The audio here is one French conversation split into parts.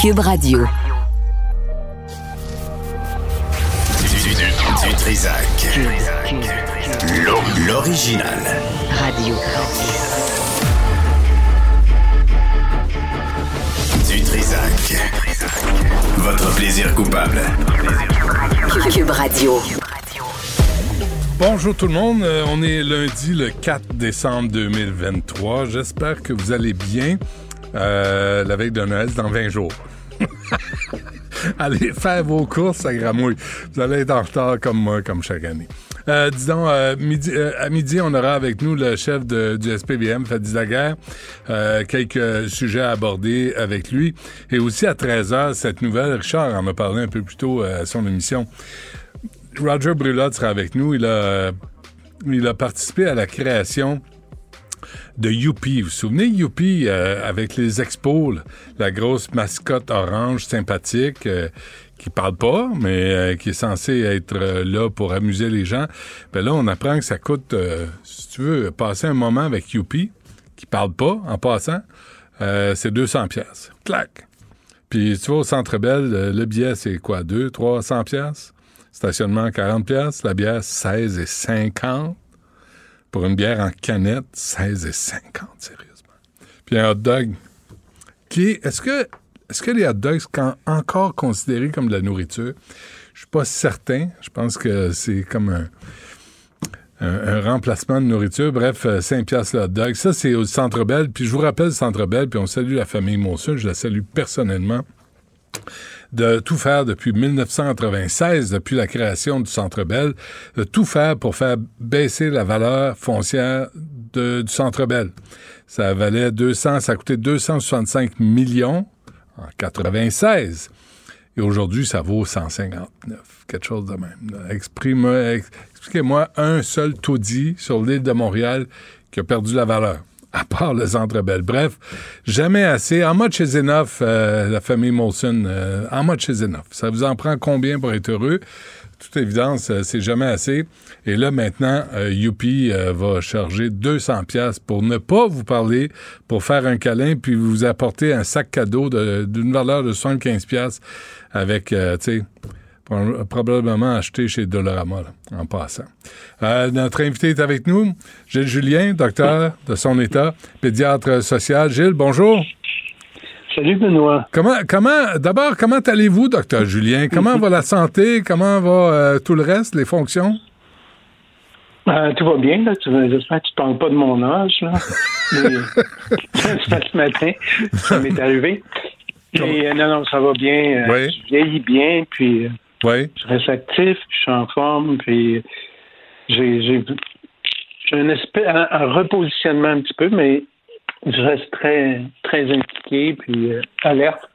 Cube Radio. Du, du, du Trisac. L'original. Radio. Du Trisac. Votre plaisir coupable. Cube Radio. Bonjour tout le monde, Euh, on est lundi le 4 décembre 2023. J'espère que vous allez bien euh, la veille de Noël dans 20 jours. allez faire vos courses à Gramouille. Vous allez être en retard comme moi, comme chaque année. Euh, disons, euh, midi, euh, à midi, on aura avec nous le chef de- du SPVM, Fadi Daguerre. Euh, quelques sujets à aborder avec lui. Et aussi à 13h, cette nouvelle, Richard en a parlé un peu plus tôt euh, à son émission. Roger Brulotte sera avec nous. Il a, il a participé à la création de Youpi. Vous vous souvenez, Youpi, euh, avec les expos, la grosse mascotte orange sympathique euh, qui parle pas, mais euh, qui est censé être euh, là pour amuser les gens. Ben là, on apprend que ça coûte, si tu veux, passer un moment avec Youpi, qui parle pas en passant, c'est 200 pièces. Clac! Puis tu vois, au Centre Bell, euh, le billet, c'est quoi, 200, 300 pièces? Stationnement, 40 pièces. La bière, 16 et 50. Pour une bière en canette, 16 et 50, sérieusement. Puis un hot dog. Qui est- est-ce que, est-ce que les hot dogs sont encore considérés comme de la nourriture? Je suis pas certain. Je pense que c'est comme un, remplacement de nourriture. Bref, euh, 5 piastres le hot dog. Ça, c'est au Centre Bell. Puis je vous rappelle le Centre Bell, puis on salue la famille Monson. Je la salue personnellement de tout faire depuis 1996, depuis la création du Centre Bell, de tout faire pour faire baisser la valeur foncière du Centre Bell. Ça valait 200, ça coûtait 265 millions en 96. Et aujourd'hui, ça vaut 159, quelque chose de même. Expliquez-moi un seul taudis sur l'île de Montréal qui a perdu la valeur, à part le Centre Bell. Bref, jamais assez. How much is enough, euh, la famille Molson? Euh, how much is enough? Ça vous en prend combien pour être heureux? Toute évidence, euh, c'est jamais assez. Et là, maintenant, euh, euh, va charger 200 pièces pour ne pas vous parler, pour faire un câlin, puis vous apporter un sac cadeau de- d'une valeur de 75 pièces avec, euh, tu sais, probablement acheté chez Dolorama, là, en passant. Euh, notre invité est avec nous, Gilles Julien, docteur de son état, pédiatre social. Gilles, bonjour. Salut Benoît. Comment, comment, d'abord, comment allez-vous, docteur Julien? Comment va la santé? Comment va euh, tout le reste, les fonctions? Euh, tout va bien, là. J'espère que tu ne parles pas de mon âge, là. Ce matin, ça m'est arrivé. Et, euh, non, non, ça va bien. Oui. Je vieillis bien, puis Oui. je reste actif, je suis en forme, puis j'ai, un, un, un repositionnement un petit peu, mais je reste très, très impliqué, puis euh, alerte.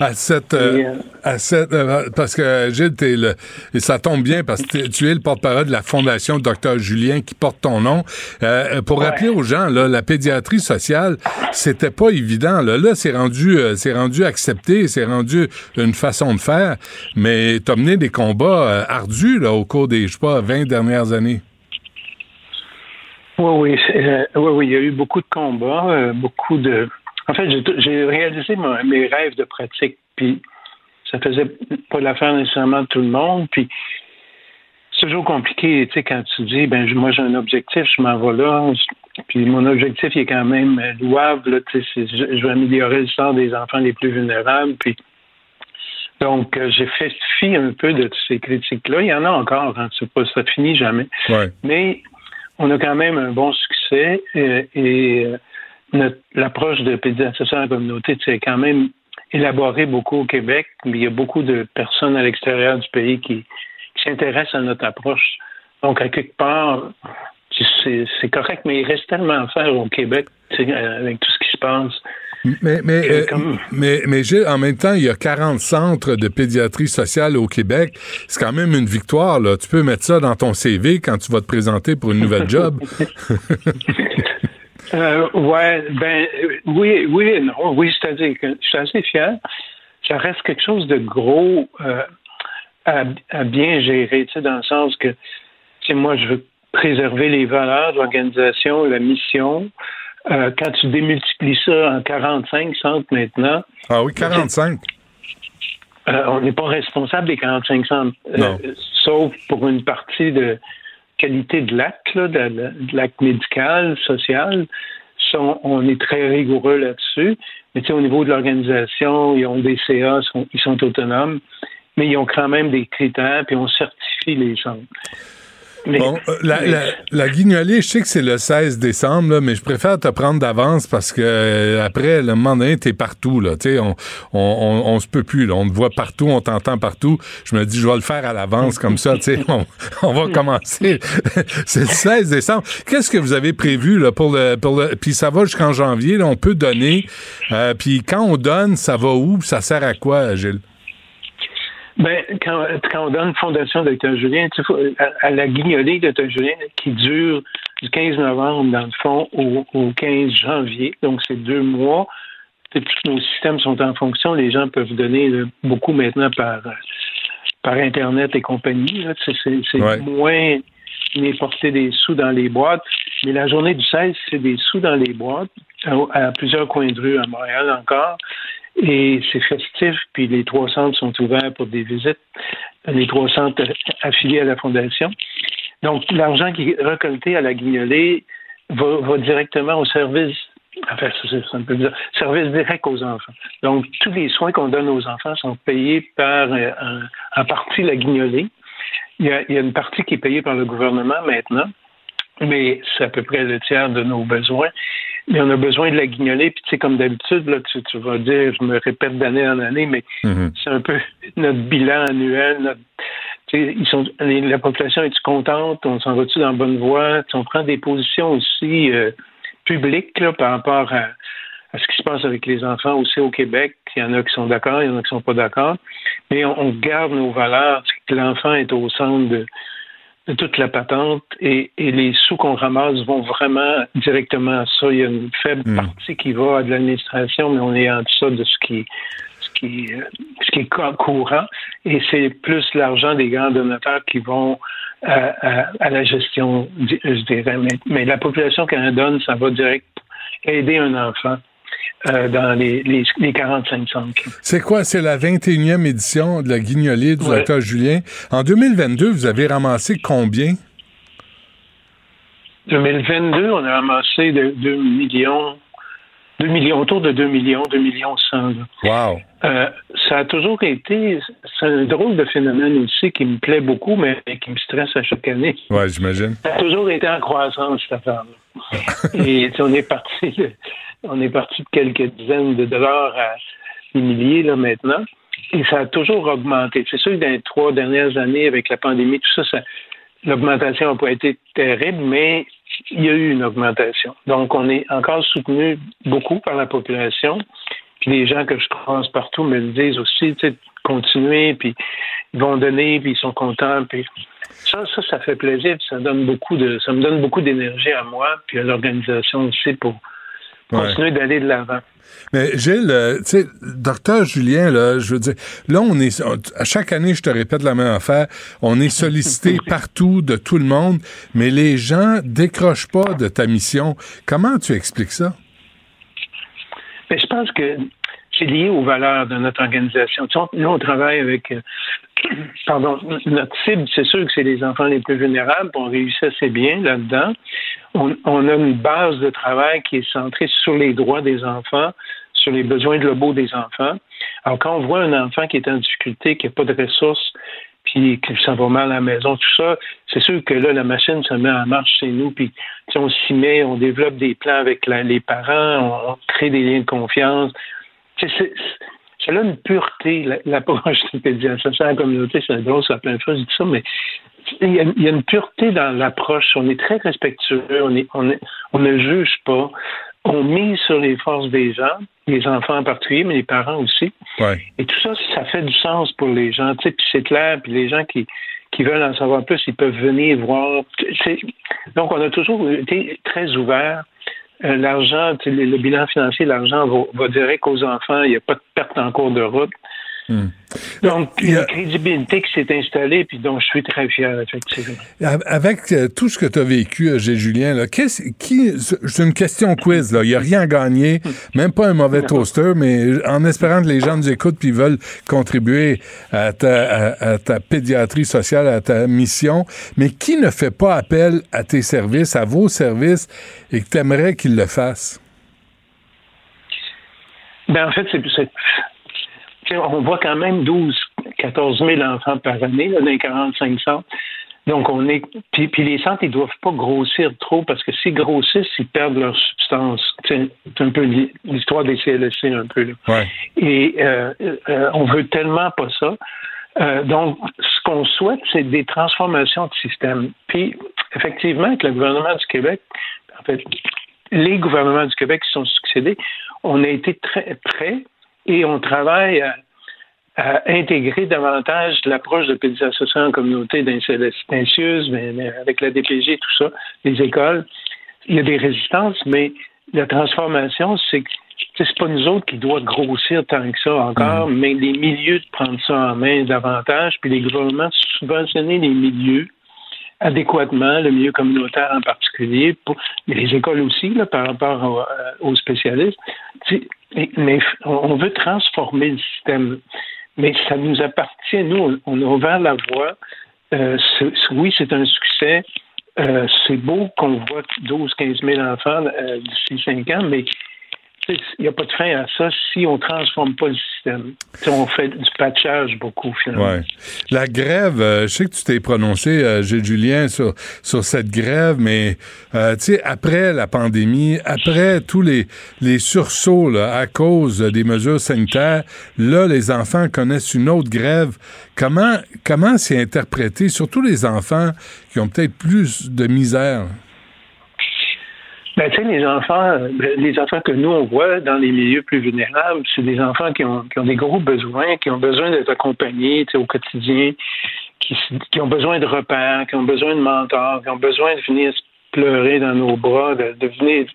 À cette, euh, euh, à cette, euh, parce que Gilles, t'es le, et ça tombe bien parce que tu es le porte-parole de la Fondation Dr Julien qui porte ton nom. Euh, pour Ouais. rappeler aux gens, là, la pédiatrie sociale, c'était pas évident. Là, là c'est rendu, euh, c'est rendu accepté, c'est rendu une façon de faire. Mais t'as mené des combats euh, ardus là au cours des, je sais pas, 20 dernières années. Oui, oui, c'est- euh, oui, oui, il y a eu beaucoup de combats, euh, beaucoup de. En fait, j'ai, réalisé mes rêves de pratique, puis ça faisait pas l'affaire nécessairement de tout le monde, puis c'est toujours compliqué, tu sais, quand tu dis, ben, moi j'ai un objectif, je m'en vais là, puis mon objectif il est quand même louable, là, tu sais, c'est- je, veux améliorer le sort des enfants les plus vulnérables, puis donc euh, j'ai fait fi un peu de toutes ces critiques-là. Il y en a encore, hein, c'est pas, ça finit jamais. Ouais. Mais on a quand même un bon succès euh, et euh, l'approche de pédiatrisation à la communauté, c'est quand même élaboré beaucoup au Québec, mais il y a beaucoup de personnes à l'extérieur du pays qui, qui s'intéressent à notre approche. Donc, à quelque part, c'est correct, mais il reste tellement à faire au Québec avec tout ce qui se passe. Mais, mais, Euh, euh, comme- mais, mais Gilles, en même temps, il y a 40 centres de pédiatrie sociale au Québec. C'est quand même une victoire. Là. Tu peux mettre ça dans ton CV quand tu vas te présenter pour une nouvelle job. Euh, ouais, ben euh, oui, oui, et non, oui, c'est-à-dire que je suis assez fier. Ça reste quelque chose de gros euh, à, à bien gérer, tu sais, dans le sens que, tu sais, moi, je veux préserver les valeurs de l'organisation, la mission. Euh, quand tu démultiplies ça en 45 centres maintenant, Ah oui, 45. euh, on n'est pas responsable des 45 cents, Non. sauf pour une partie de qualité de l'acte, là, de, l'acte médical, social. On, est très rigoureux là-dessus. Mais tu sais, au niveau de l'organisation, ils ont des CA, ils sont autonomes, mais ils ont quand même des critères, puis on certifie les centres. Bon, euh, la, la, la guignolée, je sais que c'est le 16 décembre, là, mais je préfère te prendre d'avance parce que euh, après, le moment donné, t'es partout. Là, Tu sais, on, on, on, on se peut plus. Là, on te voit partout, on t'entend partout. Je me dis, je vais le faire à l'avance comme ça. tu sais, On, on va commencer. c'est le 16 décembre. Qu'est-ce que vous avez prévu là, pour le... Pour le puis ça va jusqu'en janvier. Là, on peut donner. Euh, puis quand on donne, ça va où? Ça sert à quoi, Gilles? Ben, quand, quand on donne Fondation Dr. Julien, tu à, à la guignolée de Dr. Julien, qui dure du 15 novembre, dans le fond, au, au 15 janvier, donc c'est deux mois. Et puis, nos systèmes sont en fonction. Les gens peuvent donner là, beaucoup maintenant par, euh, par Internet et compagnie. C'est, Ouais. moins les porter des sous dans les boîtes. Mais la journée du 16, c'est des sous dans les boîtes, à, à plusieurs coins de rue à Montréal encore. Et c'est festif, puis les trois centres sont ouverts pour des visites, les trois centres affiliés à la Fondation. Donc, l'argent qui est récolté à la guignolée va, directement au service, enfin, c'est c'est un peu bizarre, service direct aux enfants. Donc, tous les soins qu'on donne aux enfants sont payés par, euh, en, partie, la guignolée. Il y a une partie qui est payée par le gouvernement maintenant, mais c'est à peu près le tiers de nos besoins. Mais on a besoin de la guignolée, puis tu sais, comme d'habitude, là, tu, tu vas dire, je me répète d'année en année, mais Mhm. c'est un peu notre bilan annuel. Notre, tu sais, ils sont, la population est-tu contente? On s'en va-tu dans la bonne voie? On prend des positions aussi euh, publiques là, par rapport à, à ce qui se passe avec les enfants aussi au Québec. Il y en a qui sont d'accord, il y en a qui sont pas d'accord. Mais on, on garde nos valeurs, que l'enfant est au centre de toute la patente et, et les sous qu'on ramasse vont vraiment directement à ça. Il y a une faible Mm. partie qui va à de l'administration, mais on est en deçà de ce qui, ce qui, euh, ce qui est co- courant. Et c'est plus l'argent des grands donateurs qui vont à, à- à la gestion, je dirais. Mais, mais la population qu'elle donne, ça va direct aider un enfant euh, dans les, les, les 45 centres. C'est quoi? C'est la 21e édition de la guignolée du Ouais. docteur Julien. En 2022, vous avez ramassé combien? 2022, on a ramassé de 2 millions, 2 millions, autour de 2 millions, 2 millions 100. là. Wow. Euh, ça a toujours été, c'est un drôle de phénomène aussi qui me plaît beaucoup, mais qui me stresse à chaque année. Ouais, j'imagine. Ça a toujours été en croissance, cette affaire-là. Et on est parti de, on est parti de quelques dizaines de dollars à des milliers là maintenant. Et ça a toujours augmenté. C'est sûr que dans les trois dernières années, avec la pandémie, tout ça, ça l'augmentation n'a pas été terrible, mais il y a eu une augmentation. Donc, on est encore soutenu beaucoup par la population. Puis les gens que je croise partout me le disent aussi, tu sais, continuer, puis ils vont donner, puis ils sont contents, puis ça, ça, ça fait plaisir, puis ça donne beaucoup de, ça me donne beaucoup d'énergie à moi, puis à l'organisation aussi pour Ouais. continuer d'aller de l'avant. Mais Gilles, euh, tu sais, docteur Julien, là, je veux dire, là, on est, on- à chaque année, je te répète la même affaire, on est sollicité partout de tout le monde, mais les gens décrochent pas de ta mission. Comment tu expliques ça? Mais je pense que c'est lié aux valeurs de notre organisation. Nous, on travaille avec, euh, pardon, notre cible, c'est sûr que c'est les enfants les plus vulnérables, on réussit assez bien là-dedans. On, on a une base de travail qui est centrée sur les droits des enfants, sur les besoins globaux des enfants. Alors, quand on voit un enfant qui est en difficulté, qui n'a pas de ressources, puis qui s'en va mal à la maison, tout ça, c'est sûr que là, la machine se met en marche chez nous, puis on s'y met, on développe des plans avec la- les parents, on, crée des liens de confiance. C'est- Ça a une pureté, la- l'approche de pédiatrie à la communauté, c'est drôle, ça plein de je dis ça, mais il y, a, une pureté dans l'approche. On est très respectueux, on, est, on, on ne juge pas. On mise sur les forces des gens, les enfants en particulier, mais les parents aussi. Ouais. Et tout ça, ça fait du sens pour les gens. Tu sais, puis c'est clair, puis les gens qui, qui veulent en savoir plus, ils peuvent venir voir. Donc, on a toujours été très ouverts. Euh, l'argent, le bilan financier, l'argent va, va direct aux enfants. Il n'y a pas de perte en cours de route. Hmm. Donc, Il y a- une crédibilité qui s'est installée, puis dont je suis très fier, effectivement. Avec euh, tout ce que tu as vécu, euh, G. Julien, là, qu'est-ce- qui, c'est une question quiz. là. Il n'y a rien à gagner, même pas un mauvais toaster, mais en espérant que les gens nous écoutent puis veulent contribuer à ta, à- à ta pédiatrie sociale, à ta mission. Mais qui ne fait pas appel à tes services, à vos services, et que tu aimerais qu'ils le fassent? Ben, en fait, c'est. c'est- On voit quand même 12, 14 000 enfants par année, là, dans les 45 centres. Donc, on est. Puis, puis les centres, ils doivent pas grossir trop parce que s'ils grossissent, ils perdent leur substance. C'est un peu l'hi- l'histoire des CLSC, un peu. Là. Ouais. Et euh, euh, on veut tellement pas ça. Euh, donc, ce qu'on souhaite, c'est des transformations de système. Puis, effectivement, avec le gouvernement du Québec, en fait, les gouvernements du Québec qui sont succédés, on a été très prêts et on travaille à, à intégrer davantage l'approche de pédiatrie sociale en communauté mais avec la DPG, tout ça, les écoles. Il y a des résistances, mais la transformation, c'est que c'est pas nous autres qui doit grossir tant que ça encore, mais les milieux de prendre ça en main davantage, puis les gouvernements subventionner les milieux adéquatement, le milieu communautaire en particulier, pour les écoles aussi, là, par rapport euh, aux spécialistes. Mais- on veut transformer le système. Mais ça nous appartient, nous, on a ouvert la voie. Euh, oui, c'est un succès. Euh, c'est beau qu'on voit 12-15 000 enfants euh, d'ici 5 ans, mais il n'y a pas de fin à ça si on ne transforme pas le système. On fait du patchage beaucoup, finalement. La grève, euh, je sais que tu t'es prononcé, euh, Julien, sur, sur cette grève, mais euh, tu sais, après la pandémie, après tous les, les sursauts à cause des mesures sanitaires, là, les enfants connaissent une autre grève. Comment comment c'est interprété, surtout les enfants qui ont peut-être plus de misère? Ben, tu sais, les enfants, euh, les enfants que nous, on voit dans les milieux plus vulnérables, c'est des enfants qui ont, qui ont des gros besoins, qui ont besoin d'être accompagnés au quotidien, qui, qui ont besoin de repères, qui ont besoin de mentors, qui ont besoin de venir se pleurer dans nos bras, de, venir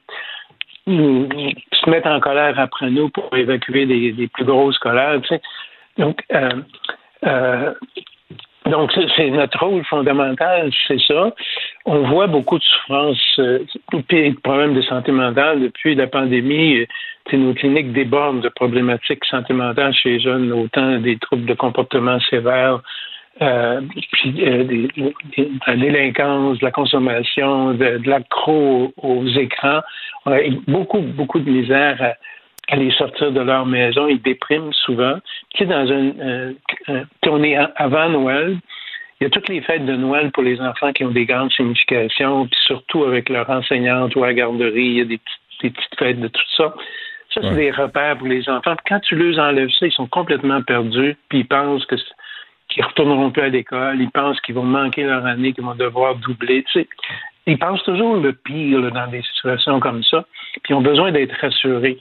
se mettre en colère après nous pour évacuer des, des plus grosses colères. Donc, euh, euh, donc, c'est- notre rôle fondamental, c'est ça. On voit beaucoup de souffrances euh, et de problèmes de santé mentale depuis la pandémie. Nos cliniques débordent de problématiques santé mentale chez les jeunes, autant des troubles de comportement sévères, euh, puis euh, des, des- délinquance, de la consommation, de, de l'accro aux, aux écrans. On a beaucoup, beaucoup de misère à, à les sortir de leur maison. Ils dépriment souvent. Tu sais, dans un, euh, a- avant Noël. Il y a toutes les fêtes de Noël pour les enfants qui ont des grandes significations, puis surtout avec leur enseignante ou à la garderie, il y a des petites, des petites fêtes de tout ça. Ça, c'est Ouais. des repères pour les enfants. Puis quand tu leur enlèves ça, ils sont complètement perdus, puis ils pensent que qu'ils retourneront plus à l'école, ils pensent qu'ils vont manquer leur année, qu'ils vont devoir doubler. Tu sais, ils pensent toujours le pire là, dans des situations comme ça, puis ils ont besoin d'être rassurés.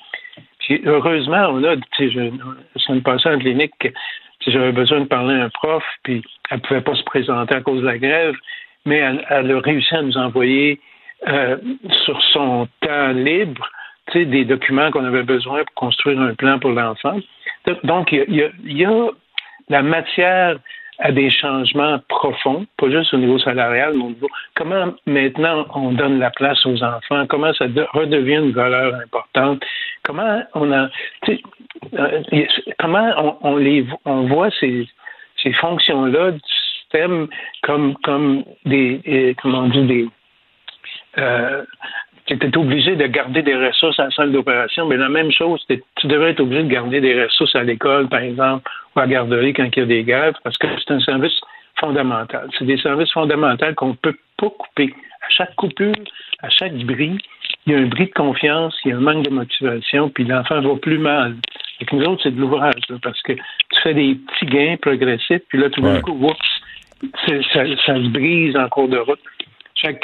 Heureusement, on a, je, la semaine passée en clinique, j'avais besoin de parler à un prof, puis elle pouvait pas se présenter à cause de la grève, mais elle, a réussi à nous envoyer euh, sur son temps libre, des documents qu'on avait besoin pour construire un plan pour l'enfant. Donc, il y, a, il y a la matière à des changements profonds, pas juste au niveau salarial, mais au niveau comment maintenant on donne la place aux enfants, comment ça de- redevient une valeur importante, comment on a, euh, comment on, les on voit ces, ces fonctions-là du système comme comme des comment on dit des euh, tu étais obligé de garder des ressources à la salle d'opération, mais la même chose, tu devrais être obligé de garder des ressources à l'école, par exemple, ou à la garderie quand il y a des grèves, parce que c'est un service fondamental. C'est des services fondamentaux qu'on ne peut pas couper. À chaque coupure, à chaque bris, il y a un bris de confiance, il y a un manque de motivation, puis l'enfant va plus mal. Et nous autres, c'est de l'ouvrage, parce que tu fais des petits gains progressifs, puis là, tout d'un Ouais. coup, oups, ça, ça se brise en cours de route. Fait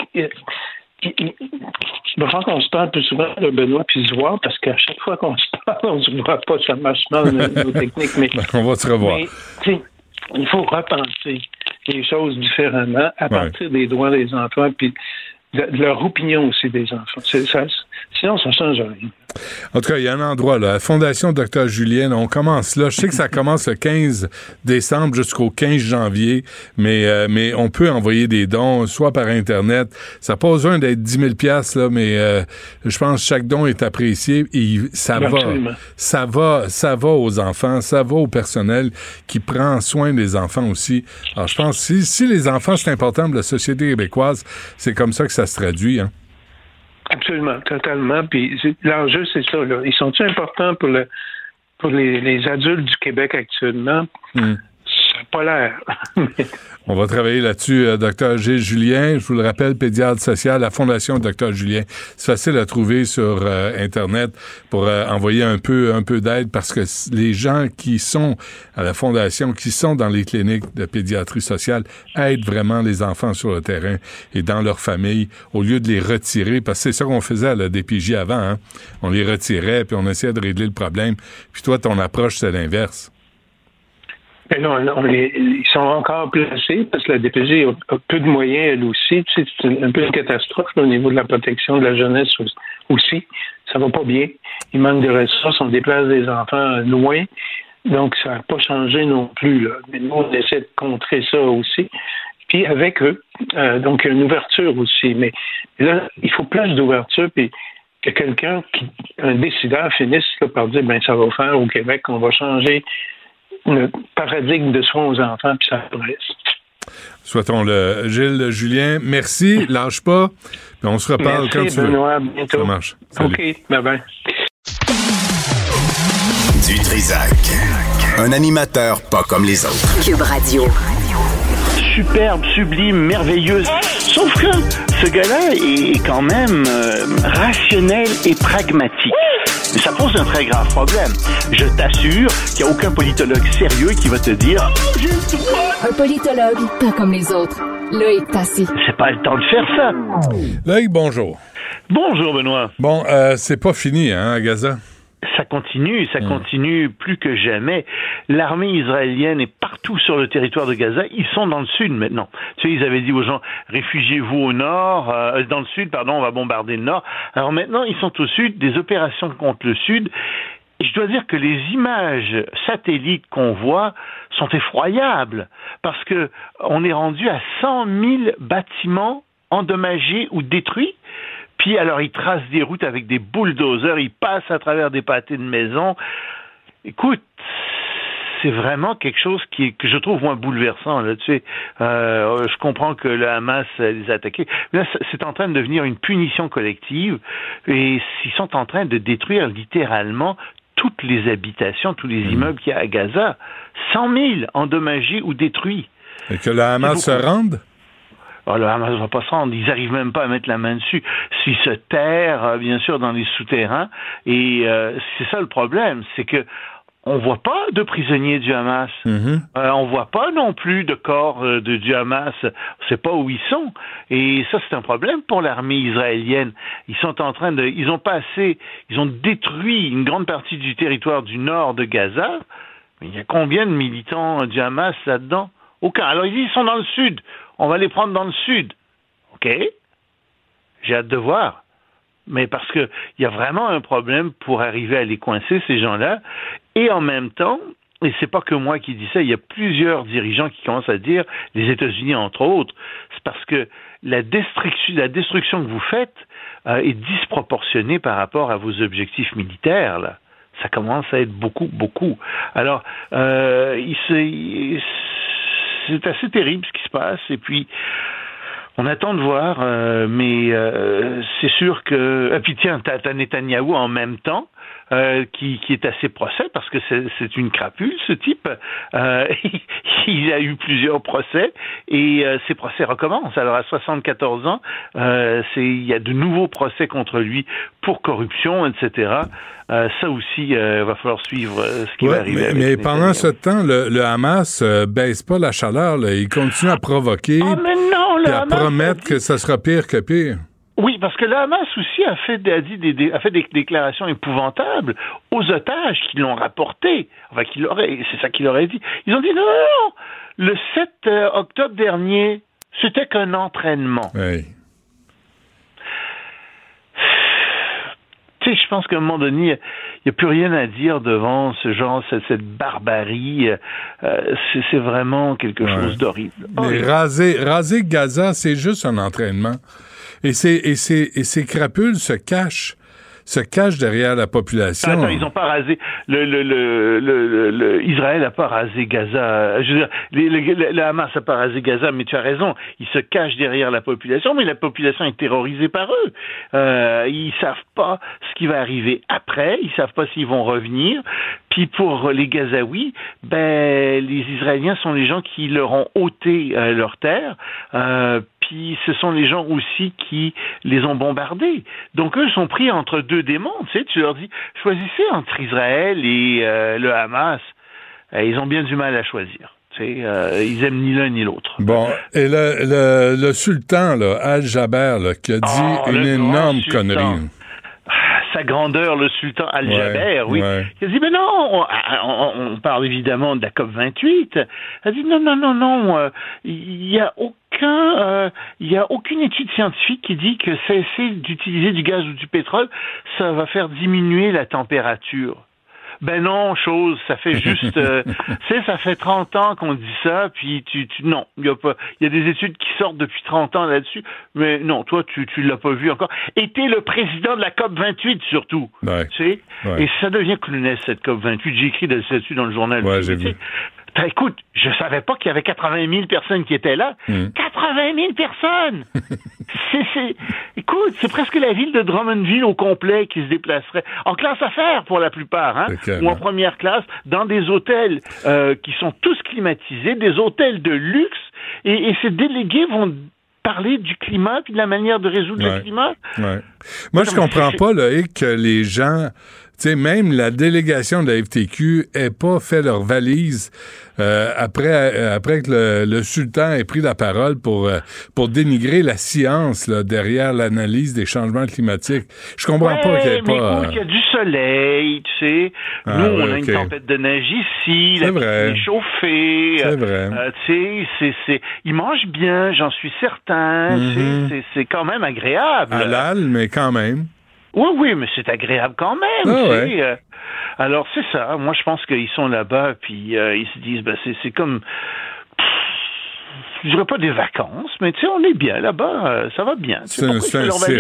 va falloir qu'on se parle plus souvent, là, Benoît, puis se voir, parce qu'à chaque fois qu'on se parle, on se voit pas, ça marche mal, nos, techniques, mais, Ben, on va se revoir. mais, il faut repenser les choses différemment à partir des droits des enfants, puis de, de leur opinion aussi des enfants. Ça- sinon, ça change rien. En tout cas, il y a un endroit, là, la Fondation Dr. Julien, on commence là. Je sais que ça commence le 15 décembre jusqu'au 15 janvier, mais, euh, mais on peut envoyer des dons, soit par Internet. Ça n'a pas besoin d'être 10 000 là, mais euh, je pense que chaque don est apprécié et ça va, ça va, ça va aux enfants, ça va au personnel qui prend soin des enfants aussi. Alors, je pense, si, si les enfants, c'est important pour la société québécoise, c'est comme ça que ça se traduit, hein. Absolument, totalement. Puis l'enjeu, c'est ça. Là. Ils sont-ils importants pour le pour les, adultes du Québec actuellement? Hmm. Ça n'a pas l'air. On va travailler là-dessus. Euh, docteur Gilles Julien, je vous le rappelle, pédiatre social, la Fondation Docteur Julien. C'est facile à trouver sur euh, Internet pour euh, envoyer un peu, d'aide parce que les gens qui sont à la Fondation, qui sont dans les cliniques de pédiatrie sociale, aident vraiment les enfants sur le terrain et dans leur famille au lieu de les retirer parce que c'est ça qu'on faisait à la DPJ avant. Hein? On les retirait puis on essayait de régler le problème. Puis toi, ton approche, c'est l'inverse. Ben ils encore placés parce que la DPG a, peu de moyens, elle aussi. c'est un peu une catastrophe au niveau de la protection de la jeunesse aussi. Ça va pas bien. Il manque de ressources. On déplace des enfants loin. Donc, ça n'a pas changé non plus. Mais nous, on essaie de contrer ça aussi. Puis avec eux, euh, donc une ouverture aussi. Mais là, il faut plus d'ouverture. Puis que quelqu'un, un décideur, finisse par dire ben ça va faire au Québec, on va changer le paradigme de soins aux enfants, puis ça progresse. Souhaitons-le. Gilles, Julien, merci. Lâche pas. on se reparle quand tu Benoît, Bientôt. Ça marche. OK. Bye-bye. Du Trisac. Un animateur pas comme les autres. Cube Radio. Superbe, sublime, merveilleuse. Sauf que ce gars-là est quand même euh, rationnel et pragmatique. Mais ça pose un très grave problème. Je t'assure qu'il n'y a aucun politologue sérieux qui va te dire Un politologue, pas comme les autres. Loïc Tassi. C'est pas le temps de faire ça. Loïc, bonjour. Bonjour, Benoît. Bon, euh, c'est pas fini, hein, à Gaza? Ça continue, ça hmm. continue plus que jamais. L'armée israélienne est partout sur le territoire de Gaza. Ils sont dans le sud maintenant. Tu sais, ils avaient dit aux gens réfugiez-vous au nord, euh, dans le sud, pardon, on va bombarder le nord. Alors maintenant, ils sont au sud, des opérations contre le sud. Et je dois dire que les images satellites qu'on voit sont effroyables parce que on est rendu à 100 000 bâtiments endommagés ou détruits. Puis alors, ils tracent des routes avec des bulldozers, ils passent à travers des pâtés de maison. Écoute, c'est vraiment quelque chose qui que je trouve moins bouleversant. Là, tu sais, euh, je comprends que le Hamas les a attaqués, mais là, c'est en train de devenir une punition collective et ils sont en train de détruire littéralement toutes les habitations, tous les mmh. immeubles qu'il y a à Gaza. 100 000 endommagés ou détruits. Et que le Hamas se rende? Oh, le Hamas ne va pas se rendre. Ils n'arrivent même pas à mettre la main dessus. S'ils se terrent, euh, bien sûr, dans les souterrains. Et euh, c'est ça le problème, c'est que on voit pas de prisonniers du Hamas. Mm-hmm. Euh, on voit pas non plus de corps de, du Hamas. On sait pas où ils sont. Et ça, c'est un problème pour l'armée israélienne. Ils sont en train de, ils ont passé, ils ont détruit une grande partie du territoire du nord de Gaza. il y a combien de militants du Hamas là-dedans? Aucun. Alors ils sont dans le sud on va les prendre dans le sud. OK? J'ai hâte de voir. Mais parce qu'il y a vraiment un problème pour arriver à les coincer, ces gens-là. Et en même temps, et c'est pas que moi qui dis ça, il y a plusieurs dirigeants qui commencent à dire, les États-Unis entre autres, c'est parce que la destruction, la destruction que vous faites euh, est disproportionnée par rapport à vos objectifs militaires. Là. Ça commence à être beaucoup, beaucoup. Alors, euh, il, c'est assez terrible ce qui se passe. Et puis, on attend de voir, euh, mais euh, c'est sûr que. Et puis tiens, t'as Netanyahou en même temps. Euh, qui, qui, est à ses procès parce que c'est une crapule, ce type. Euh, il a eu plusieurs procès et euh, ces procès recommencent. Alors à 74 ans, il y a de nouveaux procès contre lui pour corruption, etc. ça aussi, va falloir suivre ce qui va arriver. Mais, pendant ce temps, le, Hamas baisse pas la chaleur. Il continue à provoquer oh, et à promettre que ça sera pire que pire. Oui, parce que le Hamas aussi a fait, dit des, a fait des déclarations épouvantables aux otages qui l'ont rapporté. Enfin, qui c'est ça qu'il aurait dit. Ils ont dit non, non, non. Le 7 euh, octobre dernier, c'était qu'un entraînement. Oui. tu sais, je pense qu'à un moment donné, il n'y a plus rien à dire devant ce genre, cette, cette barbarie. Euh, c'est vraiment quelque Ouais. chose d'horrible. Mais raser, raser Gaza, c'est juste un entraînement. Et ces, et ces, et ces crapules se cachent, se cachent derrière la population. Attends, ils n'ont pas rasé. Le, le, le, le, Israël n'a pas rasé Gaza. Je veux dire, le- le Hamas n'a pas rasé Gaza, mais tu as raison. Ils se cachent derrière la population, mais la population est terrorisée par eux. Euh, ils savent pas ce qui va arriver après. Ils savent pas s'ils vont revenir. Puis pour les Gazaouis, ben les Israéliens sont les gens qui leur ont ôté euh, leur terre. Euh, puis ce sont les gens aussi qui les ont bombardés. Donc eux sont pris entre deux démons. Tu sais, tu leur dis choisissez entre Israël et euh, le Hamas. Euh, ils ont bien du mal à choisir. Euh, ils aiment ni l'un ni l'autre. Bon, et le, le, le sultan, là, Al-Jaber, qui a dit Oh, une énorme connerie. Ah, Sa grandeur, le sultan Al-Jaber, Ouais, oui. ouais. Il a dit, mais non, on, on- on parle évidemment de la COP28. Elle a dit, non, non, non, non, euh, il y a aucun, euh, il y a aucune étude scientifique qui dit que cesser d'utiliser du gaz ou du pétrole, ça va faire diminuer la température. Ben non, chose, ça fait juste, euh, tu sais, ça fait 30 ans qu'on dit ça, puis tu, tu non, il y a pas, il y a des études qui sortent depuis 30 ans là-dessus, mais non, toi, tu, tu l'as pas vu encore. Et t'es le président de la COP 28 surtout, Ouais. tu sais, Ouais. et ça devient clownesque cette COP 28. J'ai écrit là-dessus dans le journal. Ouais, j'ai vu. Écoute, je savais pas qu'il y avait 80 000 personnes qui étaient là. Mm. 80 000 personnes! c'est, c'est, écoute, c'est presque la ville de Drummondville au complet qui se déplacerait. En classe affaires pour la plupart, hein? Ou en première classe, dans des hôtels euh, qui sont tous climatisés, des hôtels de luxe, et, et ces délégués vont parler du climat puis de la manière de résoudre Ouais. le climat. Ouais. Moi, je comprends pas, Loïc, que les gens, sais, même la délégation de la FTQ ait pas fait leur valise euh, après, euh, après que le, le sultan ait pris la parole pour, euh, pour dénigrer la science là, derrière l'analyse des changements climatiques. Je comprends pas qu'il n'y ait mais pas... écoute, il y a du soleil, tu sais. Ah, Nous, ouais, on a une tempête de neige ici, C'est la vrai. piscine est chauffée. C'est euh, vrai. euh, tu sais, c'est, c'est, ils mangent bien, j'en suis certain. Mhm. c'est, c'est quand même agréable. Halal, mais quand même. Oui, oui, mais c'est agréable quand même. Ah ouais. euh. alors c'est ça. Moi, je pense qu'ils sont là-bas, puis euh, ils se disent, ben, c'est, c'est comme, pff, je dirais pas des vacances, mais tu sais, on est bien là-bas, euh, ça va bien. C'est un-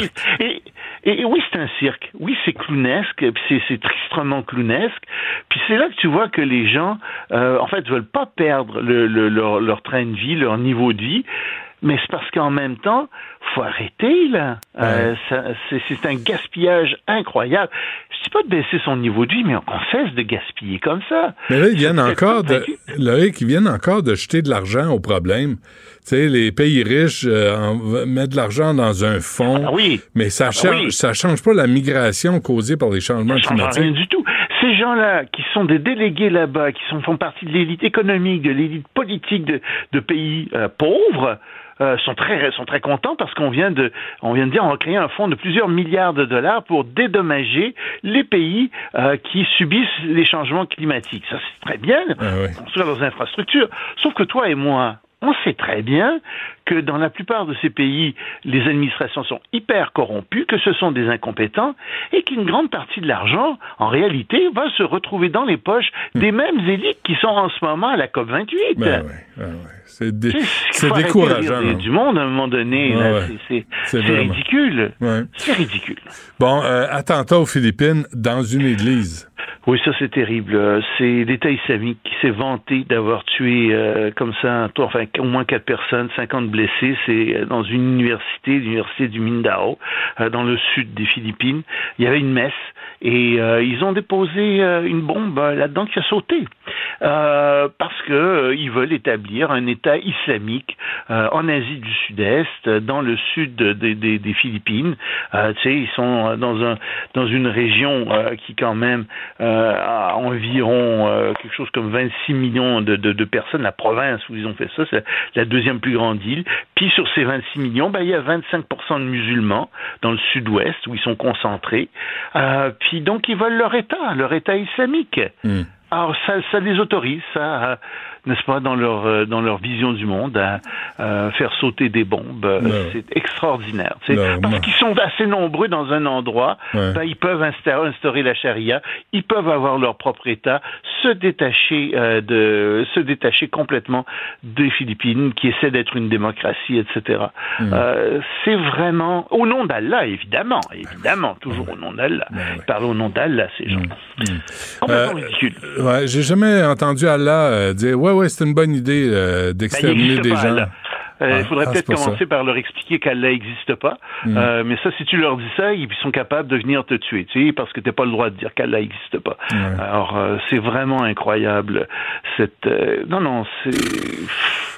cirque. Et, et, et oui, c'est un cirque. Oui, c'est clownesque, puis c'est, tristement clownesque. Puis c'est là que tu vois que les gens, en fait, veulent pas perdre le, le- leur, leur train de vie, leur niveau de vie. Mais c'est parce qu'en même temps, faut arrêter là. Euh, c'est, un gaspillage incroyable. Je dis pas de baisser son niveau de vie, mais qu'on cesse de gaspiller comme ça. Mais là, ils viennent encore de, Loïc, ils viennent encore de jeter de l'argent au problème. Tu sais, les pays riches euh, en- mettent de l'argent dans un fonds. Ah oui. Mais ça bah change, oui. ça change pas la migration causée par les changements Ça change rien climatiques. du tout. Ces gens-là, qui sont des délégués là-bas, qui sont, font partie de l'élite économique, de l'élite politique de, de pays euh, pauvres, euh, sont très sont très contents parce qu'on vient de on vient de dire on va créer un fonds de plusieurs milliards de dollars pour dédommager les pays euh, qui subissent les changements climatiques. Ça c'est très bien, Ah ouais. construire leurs infrastructures. Sauf que toi et moi, on sait très bien que dans la plupart de ces pays, les administrations sont hyper corrompues, que ce sont des incompétents, et qu'une grande partie de l'argent, en réalité, va se retrouver dans les poches des mêmes élites qui sont en ce moment à la COP28. Ben ouais, ben ouais. C'est dé- décourageant. des-. Du monde, à un moment donné, ouais. c'est- vraiment. ridicule. Ouais. C'est ridicule. Bon, euh, attentat aux Philippines dans une église. Oui, ça c'est terrible. C'est l'État islamique qui s'est vanté d'avoir tué euh, comme ça, enfin au moins quatre personnes, 50 blessés. C'est euh, dans une université, l'université du Mindao, euh, dans le sud des Philippines. Il y avait une messe et euh, ils ont déposé une bombe là-dedans qui a sauté parce que ils veulent établir un État islamique euh, en Asie du Sud-Est, euh, dans le sud de- des- des- des Philippines. Euh, tu sais, ils sont dans un dans une région euh, qui quand même a environ quelque chose comme 26 millions de, de, de personnes. La province où ils ont fait ça, c'est la deuxième plus grande île. Puis sur ces 26 millions, ben, il y a 25% de musulmans dans le sud-ouest où ils sont concentrés. Puis donc ils veulent leur État, leur État islamique. Hmm. Alors ça, ça les autorise, ça, n'est-ce pas, dans leur euh, dans leur vision du monde, à, euh, faire sauter des bombes. Euh. C'est extraordinaire. tu sais. Non, parce qu'ils sont assez nombreux dans un endroit, Ouais. ben, ils peuvent instaurer, instaurer la charia, ils peuvent avoir leur propre État, se détacher euh, de se détacher complètement des Philippines, qui essaient d'être une démocratie, etc. Euh, c'est vraiment au nom d'Allah, évidemment, évidemment, toujours au nom d'Allah. Ils parlent au nom d'Allah, ces gens. Complètement Euh, ridicule. J'ai jamais entendu Allah dire ouais ouais c'est une bonne idée euh, Ben, d'exterminer des pas, gens. Euh, Ah, il faudrait ah, peut-être commencer ça. par leur expliquer qu'Allah n'existe pas. Mm. Euh, mais ça, si tu leur dis ça, ils sont capables de venir te tuer, tu sais, parce que t'as pas le droit de dire qu'Allah n'existe pas. Alors, euh, c'est vraiment incroyable. Cette, non, non, c'est,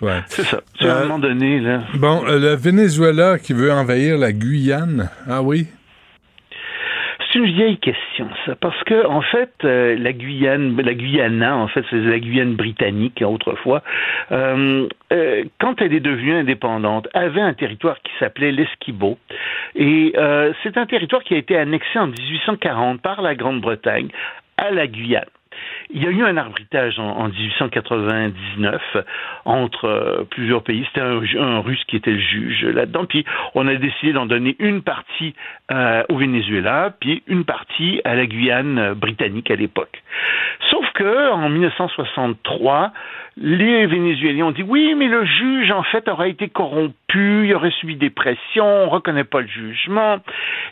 Ouais. c'est ça. À un moment donné, là. Bon, le Venezuela qui veut envahir la Guyane. Ah oui? C'est une vieille question, ça, parce que en fait, euh, la Guyane, la Guyana, en fait, c'est la Guyane britannique autrefois, euh, euh, quand elle est devenue indépendante, avait un territoire qui s'appelait l'Esquibo, et c'est un territoire qui a été annexé en 1840 par la Grande-Bretagne à la Guyane. Il y a eu un arbitrage en, en 1899 entre euh, plusieurs pays. C'était un Russe qui était le juge là-dedans. Puis on a décidé d'en donner une partie euh, au Venezuela, puis une partie à la Guyane euh, britannique à l'époque. Sauf que en 1963, les Vénézuéliens ont dit oui, mais le juge en fait aurait été corrompu, il aurait subi des pressions, on reconnaît pas le jugement.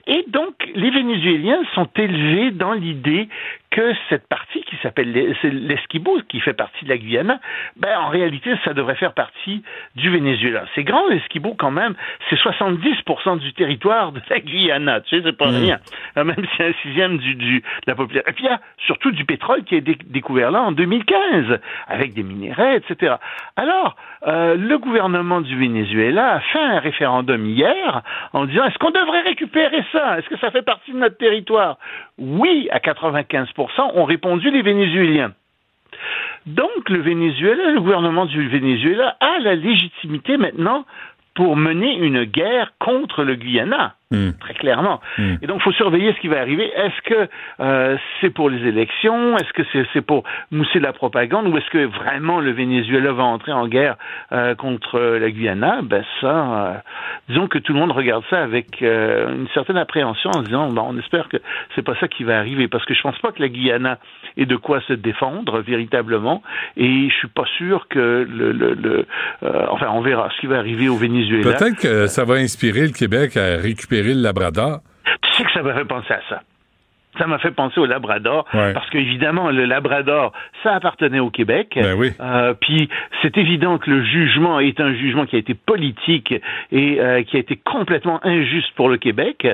Et donc les Vénézuéliens sont élevés dans l'idée que cette partie qui s'appelle l'Es- c'est l'Esquibo, qui fait partie de la Guyana, ben en réalité ça devrait faire partie du Venezuela. C'est grand l'Esquibo quand même, c'est 70% du territoire de la Guyana, tu sais, c'est pas rien. Euh, Même si c'est un sixième du, du, de la population. Et puis il y a surtout du pétrole qui a été découvert là en 2015, avec des minéraux, etc. Alors, euh, le gouvernement du Venezuela a fait un référendum hier en disant est-ce qu'on devrait récupérer ça? Est-ce que ça fait partie de notre territoire? Oui, à 95%, ont répondu les Vénézuéliens. Donc, le Venezuela, le gouvernement du Venezuela a la légitimité maintenant pour mener une guerre contre le Guyana, Hmm. très clairement. Hmm. Et donc, il faut surveiller ce qui va arriver. Est-ce que euh, c'est pour les élections? Est-ce que c'est c'est pour mousser la propagande? Ou est-ce que vraiment le Venezuela va entrer en guerre euh, contre la Guyana? Ben ça, euh, disons que tout le monde regarde ça avec euh, une certaine appréhension en se disant, ben, on espère que c'est pas ça qui va arriver, parce que je pense pas que la Guyana ait de quoi se défendre véritablement, et je suis pas sûr que le, le, le euh, enfin, on verra ce qui va arriver au Venezuela. Peut-être que ça va inspirer le Québec à récupérer le Labrador. Tu sais que ça m'a fait penser à ça. Ça m'a fait penser au Labrador, Ouais. parce qu'évidemment, le Labrador, ça appartenait au Québec. Ben oui. Euh, puis c'est évident que le jugement est un jugement qui a été politique et euh, qui a été complètement injuste pour le Québec.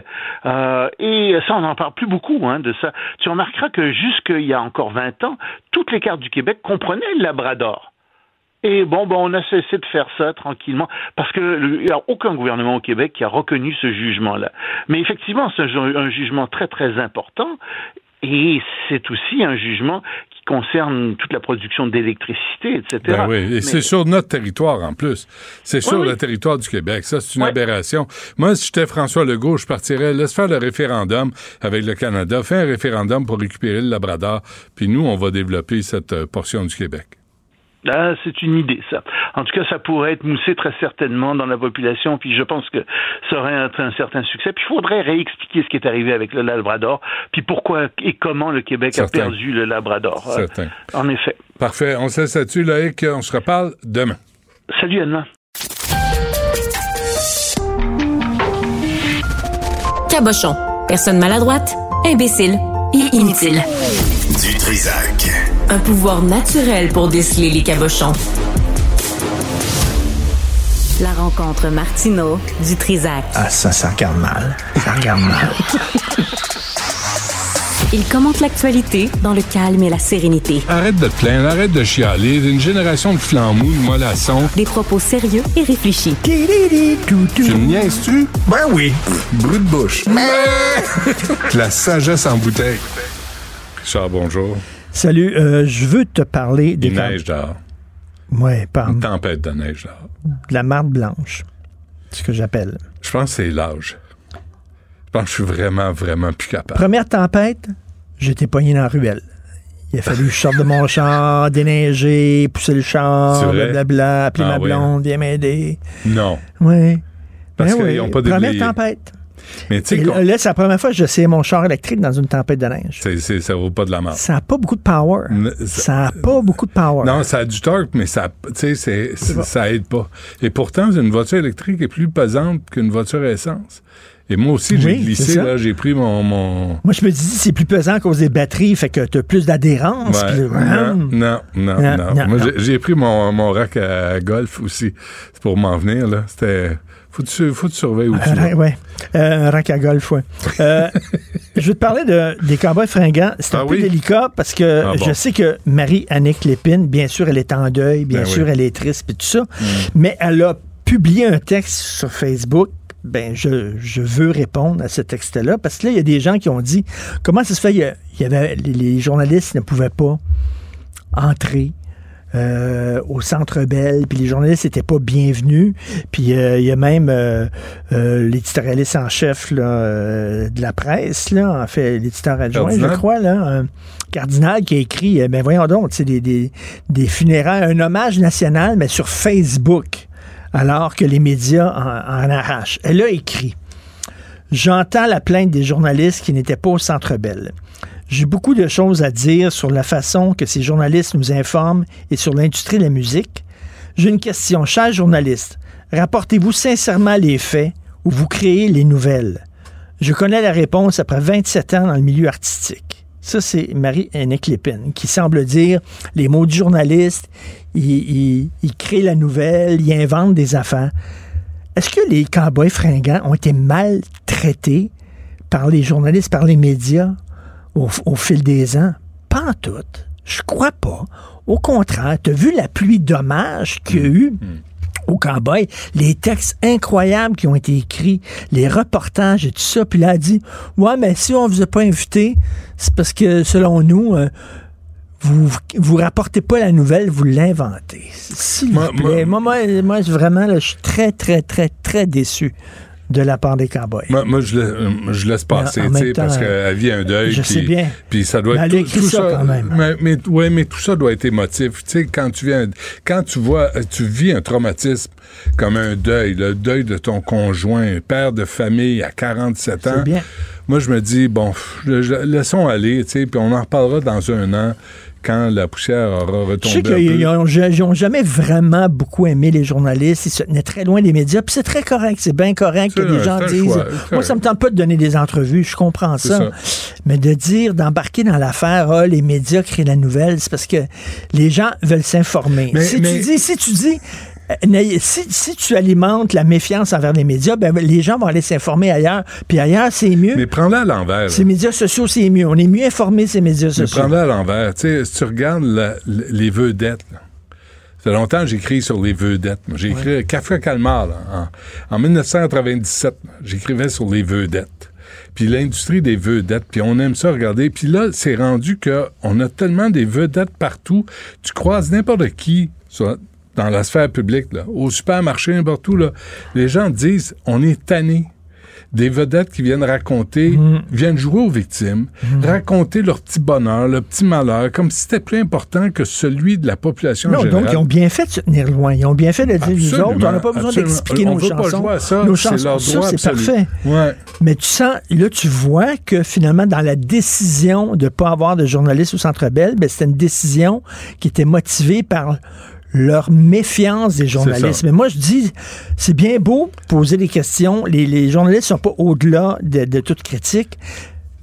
Euh, et ça, on n'en parle plus beaucoup hein, de ça. Tu remarqueras que jusqu'il y a encore 20 ans, toutes les cartes du Québec comprenaient le Labrador. Et bon, bon, on a cessé de faire ça tranquillement parce que n'y a aucun gouvernement au Québec qui a reconnu ce jugement-là. Mais effectivement, c'est un, ju- un jugement très très important et c'est aussi un jugement qui concerne toute la production d'électricité, etc. Ben oui, et Mais- c'est sur notre territoire en plus. C'est sur Oui, le territoire du Québec. Ça, c'est une aberration. Moi, si j'étais François Legault, je partirais, laisse faire le référendum avec le Canada, fais un référendum pour récupérer le Labrador, puis nous, on va développer cette euh, portion du Québec. Ah, c'est une idée, ça. En tout cas, ça pourrait être moussé très certainement dans la population, puis je pense que ça aurait un, un certain succès. Puis il faudrait réexpliquer ce qui est arrivé avec le Labrador, puis pourquoi et comment le Québec Certain. a perdu le Labrador. Euh, Certain. en effet. Parfait. On se laisse là-dessus, Loïc. On se reparle demain. Salut, Anna. Cabochon. Personne maladroite, imbécile et inutile. Du Trisac. Un pouvoir naturel pour déceler les cabochons. La rencontre Martino du Trisac. Ah, ça, ça regarde mal. Ça regarde mal. Il commente l'actualité dans le calme et la sérénité. Arrête de te plaindre, arrête de chialer. Une génération de flambous, de mollassons. Des propos sérieux et réfléchis. Tu me niaises-tu? Ben oui. Brut de bouche. La sagesse en bouteille. Richard, bonjour. Salut, euh, je veux te parler des Il neige dehors. Ouais, par Une tempête de neige dehors. de la marde blanche. C'est ce que j'appelle. Je pense que c'est l'âge. Je pense que je suis vraiment, vraiment plus capable. Première tempête, j'étais pogné dans la ruelle. Il a fallu que je sorte de mon char, déneiger, pousser le char, blablabla, appeler Ah ma oui. blonde, viens m'aider. Non. Oui. Parce Ben qu'ils oui, ont pas Première déblayé. tempête. Mais sais, là, c'est la première fois que j'essayais mon char électrique dans une tempête de neige. ça vaut pas de la merde. Ça n'a pas beaucoup de power. Ça n'a pas beaucoup de power. Non, ça a du torque, mais ça, sais, c'est- ça aide pas. Et pourtant, une voiture électrique est plus pesante qu'une voiture à essence. Et moi aussi, j'ai Oui, glissé, là, j'ai pris mon, mon... Moi, je me dis, c'est plus pesant à cause des batteries, fait que tu as plus d'adhérence. Ouais. Non, non, non, Non, non. non, Moi, j'ai pris mon, mon rack à golf aussi. C'est pour m'en venir, là. C'était... Faut tu, faut tu surveilles où tu Un vas. ouais. Euh, un rack à golf, ouais. Euh, je vais te parler de, des cowboys fringants. C'est un Ah peu oui? délicat parce que Ah bon? je sais que Marie-Annick Lépine, bien sûr, elle est en deuil, bien Ben sûr, oui. elle est triste, puis tout ça. Mm. Mais elle a publié un texte sur Facebook. Ben, je, je veux répondre à ce texte-là parce que là, il y a des gens qui ont dit comment ça se fait, il y, avait, les, les journalistes ne pouvaient pas entrer euh, au Centre Bell, puis les journalistes n'étaient pas bienvenus. Puis euh, il y a même euh, euh, l'éditorialiste en chef là, euh, de la presse, là, en fait, l'éditeur adjoint, Cardinal. je crois, là, un cardinal qui a écrit, euh, ben voyons donc, tu sais, des, des, des funérailles, un hommage national, mais sur Facebook, alors que les médias en, en arrachent. Elle a écrit J'entends la plainte des journalistes qui n'étaient pas au Centre Bell. J'ai beaucoup de choses à dire sur la façon que ces journalistes nous informent et sur l'industrie de la musique. J'ai une question, chers journalistes. Rapportez-vous sincèrement les faits ou vous créez les nouvelles? Je connais la réponse après 27 ans dans le milieu artistique. Ça, c'est Marie-Annick Lépine qui semble dire les mots du journaliste, il crée la nouvelle, il invente des affaires. Est-ce que les cowboys fringants ont été maltraités par les journalistes, par les médias? Au, au fil des ans? Pas en tout. Je crois pas. Au contraire, tu as vu la pluie d'hommages qu'il y a eu au cowboy, les textes incroyables qui ont été écrits, les reportages et tout ça. Puis là, elle a dit Ouais, mais si on ne vous a pas invité, c'est parce que selon nous, euh, vous, vous rapportez pas la nouvelle, vous l'inventez. S'il Moi- vous plaît. Moi, moi, moi, vraiment, là, je suis très, très, très, très déçu de la part des cowboys. Moi, moi, je, la- je laisse passer, en sais, temps, parce qu'elle vit un deuil. je puis- sais bien. Puis ça doit Mais être. elle tout- ça quand même. Mais, mais, ouais, mais tout ça doit être émotif. Tu sais, quand tu viens, quand tu vois, tu vis un traumatisme comme un deuil, le deuil de ton conjoint, père de famille à 47 ans. Bien. Moi, je me dis, bon, je- je- laissons aller, tu sais, puis on en reparlera dans un an quand la poussière aura Je retombé. sais un peu. qu'ils ont, ils ont jamais vraiment beaucoup aimé les journalistes. Ils se tenaient très loin des médias. Puis c'est très correct. C'est bien correct que les gens disent choix. Moi, ça me tente pas de donner des entrevues. Je comprends ça. Mais de dire, d'embarquer dans l'affaire, ah, les médias créent la nouvelle, c'est parce que les gens veulent s'informer. Mais- Si, mais- tu dis, si tu dis. Euh, Si, si tu alimentes la méfiance envers les médias, ben, les gens vont aller s'informer ailleurs. Puis ailleurs, c'est mieux. Mais prends-le à l'envers. Ces médias sociaux, c'est mieux. On est mieux informés, ces médias Mais sociaux. prends-le à l'envers. Tu sais, si tu regardes la- les vedettes, là. ça fait longtemps que j'écris sur les vedettes. J'ai écrit Kafka Calmar là, en, en 1997. là, J'écrivais sur les vedettes. Puis l'industrie des vedettes, puis on aime ça regarder. Puis là, c'est rendu que on a tellement des vedettes partout. Tu croises n'importe qui sur- dans la sphère publique, là, au supermarché, n'importe où. Là, les gens disent, on est tanné des vedettes qui viennent raconter, Mm. viennent jouer aux victimes, raconter leur petit bonheur, leur petit malheur, comme si c'était plus important que celui de la population Non, générale. donc ils ont bien fait de se tenir loin. Ils ont bien fait de dire, Absolument, autres, on n'a pas besoin d'expliquer nos pas chansons. à ça, nos chansons, c'est parfait. Ouais. Mais tu sens, là, tu vois que finalement, dans la décision de ne pas avoir de journalistes au Centre Bell, ben, c'était une décision qui était motivée par leur méfiance des journalistes. Mais moi, je dis, c'est bien beau poser des questions. Les, les journalistes sont pas au-delà de, de toute critique.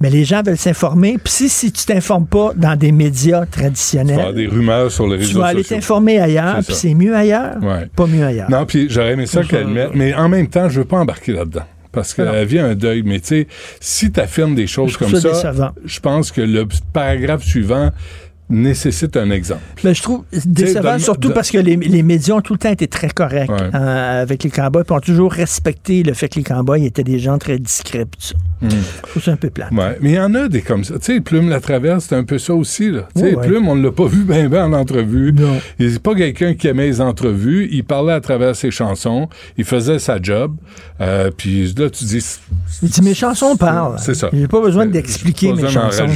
Mais les gens veulent s'informer. Puis si, si tu t'informes pas dans des médias Tu vas traditionnels, avoir des rumeurs sur les tu réseaux vas aller sociaux. t'informer ailleurs, puis c'est mieux ailleurs, Ouais. pas mieux ailleurs. Non, puis j'aurais aimé ça Ça, qu'elle mette, mais en même temps, je veux pas embarquer là-dedans. Parce Non. qu'elle vit un deuil, mais tu sais, si tu affirmes des choses Je comme ça ça, décevant. je pense que le paragraphe suivant nécessite un exemple. Ben, je trouve décevant, surtout parce que les, les médias ont tout le temps été très corrects Ouais. euh, avec les cowboys, puis ont toujours respecté le fait que les cowboys étaient des gens très discrets. Hmm. Je trouve ça un peu plat. Ouais, mais il y en a des comme ça. Tu sais, Plume la traverse, c'est un peu ça aussi. Là. Tu sais, Ouais. Plume, on ne l'a pas vu bien ben en entrevue. Non. Il n'est pas quelqu'un qui aimait les entrevues. Il parlait à travers ses chansons. Il faisait sa job. Euh, puis là, tu dis... Il dit mes chansons parlent. C'est ça. J'ai pas besoin d'expliquer mes chansons.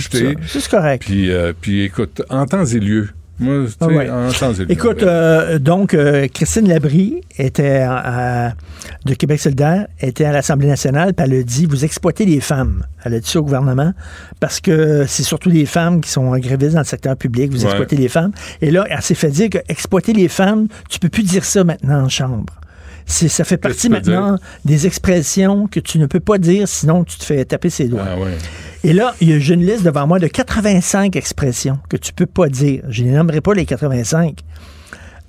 C'est correct. Puis, euh, puis écoute, en temps et lieu. Moi, tu sais, Ah ouais. en temps et lieu. Écoute, euh, donc, euh, Christine Labrie était à- à- de Québec solidaire, était à l'Assemblée nationale, puis elle a dit, vous exploitez les femmes. Elle a dit ça au gouvernement, parce que c'est surtout les femmes qui sont grévistes dans le secteur public, vous Ouais. exploitez les femmes. Et là, elle s'est fait dire que exploiter les femmes, tu peux plus dire ça maintenant en chambre. C'est, ça fait partie tu maintenant des expressions que tu ne peux pas dire, sinon tu te fais taper ses doigts. Ah ouais. Et là, il y a j'ai une liste devant moi de 85 expressions que tu peux pas dire. Je ne les nommerai pas les 85.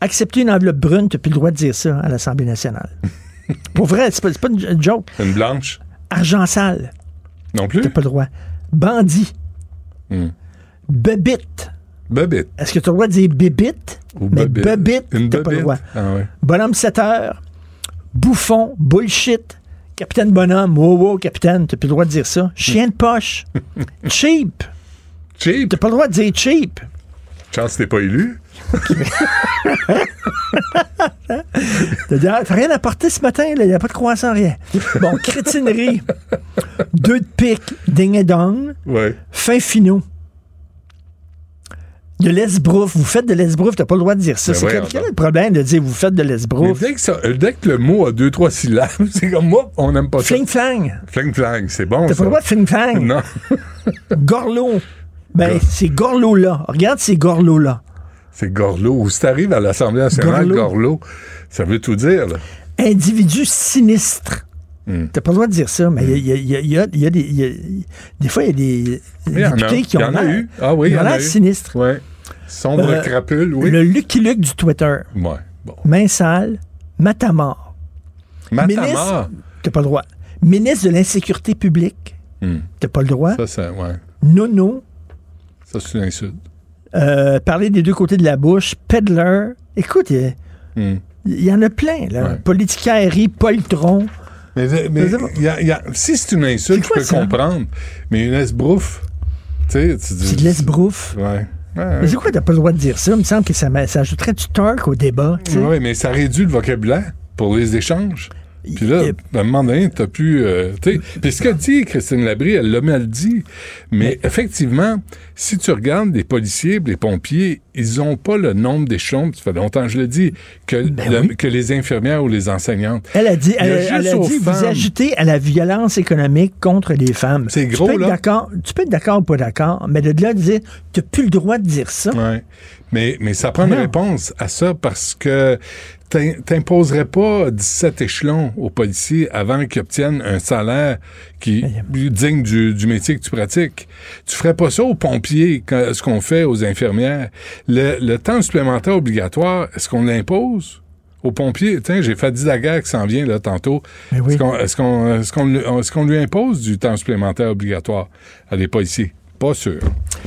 Accepter une enveloppe brune, tu n'as plus le droit de dire ça à l'Assemblée nationale. Pour vrai, c'est pas, pas une joke. Une blanche? Argent sale, Non plus? t'as pas le droit. Bandit. Hmm. Bebite. Est-ce que tu as le droit de dire bébite? Ou Mais bebite, t'as pas le droit. Ah ouais. Bonhomme 7 heures. Bouffon. Bullshit. Capitaine Bonhomme. Wow, wow, capitaine, t'as plus le droit de dire ça. Chien de poche. cheap. Cheap? T'as pas le droit de dire cheap. Chance, t'es pas élu. T'as ah, t'as rien apporté ce matin, il n'y a pas de croissant, rien. Bon, crétinerie, deux de pique, ding et dong, Ouais. fin finaux. De l'esbrouf, vous faites de l'esbrouf, t'as pas le droit de dire ça. Ben C'est quel, est le problème de dire vous faites de l'esbrouf? dès que, ça- dès que le mot a deux, trois syllabes, c'est comme moi, on n'aime pas Fling ça. flang. Fling flang, c'est bon. T'as pas le droit de fling flang. Non. Gorlot. Ben, Gor- c'est gorlot-là. Regarde ces gorlots-là. C'est Gorlot. Ou si t'arrives à l'Assemblée nationale, Gorlot. Gorlot, ça veut tout dire, là. Individu sinistre. Hmm. T'as pas le droit de dire ça, mais il y, a, des. des fois, il y a des députés qui Il y ont en a l'air- eu. Ah oui, ils il y ont en a l'air eu. sinistres. Ouais. Sombre Euh, crapule, oui. Le Lucky Luke du Twitter. Ouais. Bon. Main sale, matamor. Ministre, t'as pas le droit. Ministre de l'Insécurité publique, Hmm. t'as pas le droit. Ça, ça, ouais. Nono, Ça, c'est une insulte. euh, parler des deux côtés de la bouche, peddler. Écoute, il y Hmm. en a plein, là. Ouais. Poltron. Mais, mais y a- il y a- si c'est une insulte, je peux ça? comprendre. Mais une esbrouffe, tu sais, tu dis. C'est de l'esbrouf. Ouais. Ouais, Mais c'est quoi, t'as pas le droit de dire ça? Il me semble que ça, ça ajouterait du torque au débat. Ouais, mais ça réduit le vocabulaire pour les échanges. Puis là, à un moment donné, t'as pu... euh, tu puis ce qu'a dit Christine Labrie, elle l'a mal dit. Mais effectivement, si tu regardes les policiers, les pompiers, ils ont pas le nombre d'échelons, ça fait longtemps que je le dis, que, Ben le- oui. que les infirmières ou les enseignantes. Elle a dit, y a elle, elle a dit vous ajoutez à la violence économique contre les femmes. C'est Tu gros, peux être là. Tu peux être d'accord ou pas d'accord, mais de là de dire, tu n'as plus le droit de dire ça. Ouais. Mais, mais ça prend une réponse à ça parce que t'im- t'imposerais pas 17 échelons aux policiers avant qu'ils obtiennent un salaire qui est digne du, du métier que tu pratiques. Tu ferais pas ça aux pompiers, quand- ce qu'on fait aux infirmières. Le, le temps supplémentaire obligatoire, est-ce qu'on l'impose? Aux pompiers, tiens, j'ai fait Daguerre qui s'en vient là tantôt. Oui. Est-ce qu'on est-ce qu'on est-ce qu'on lui- est-ce qu'on lui impose du temps supplémentaire obligatoire à des policiers? Pas sûr.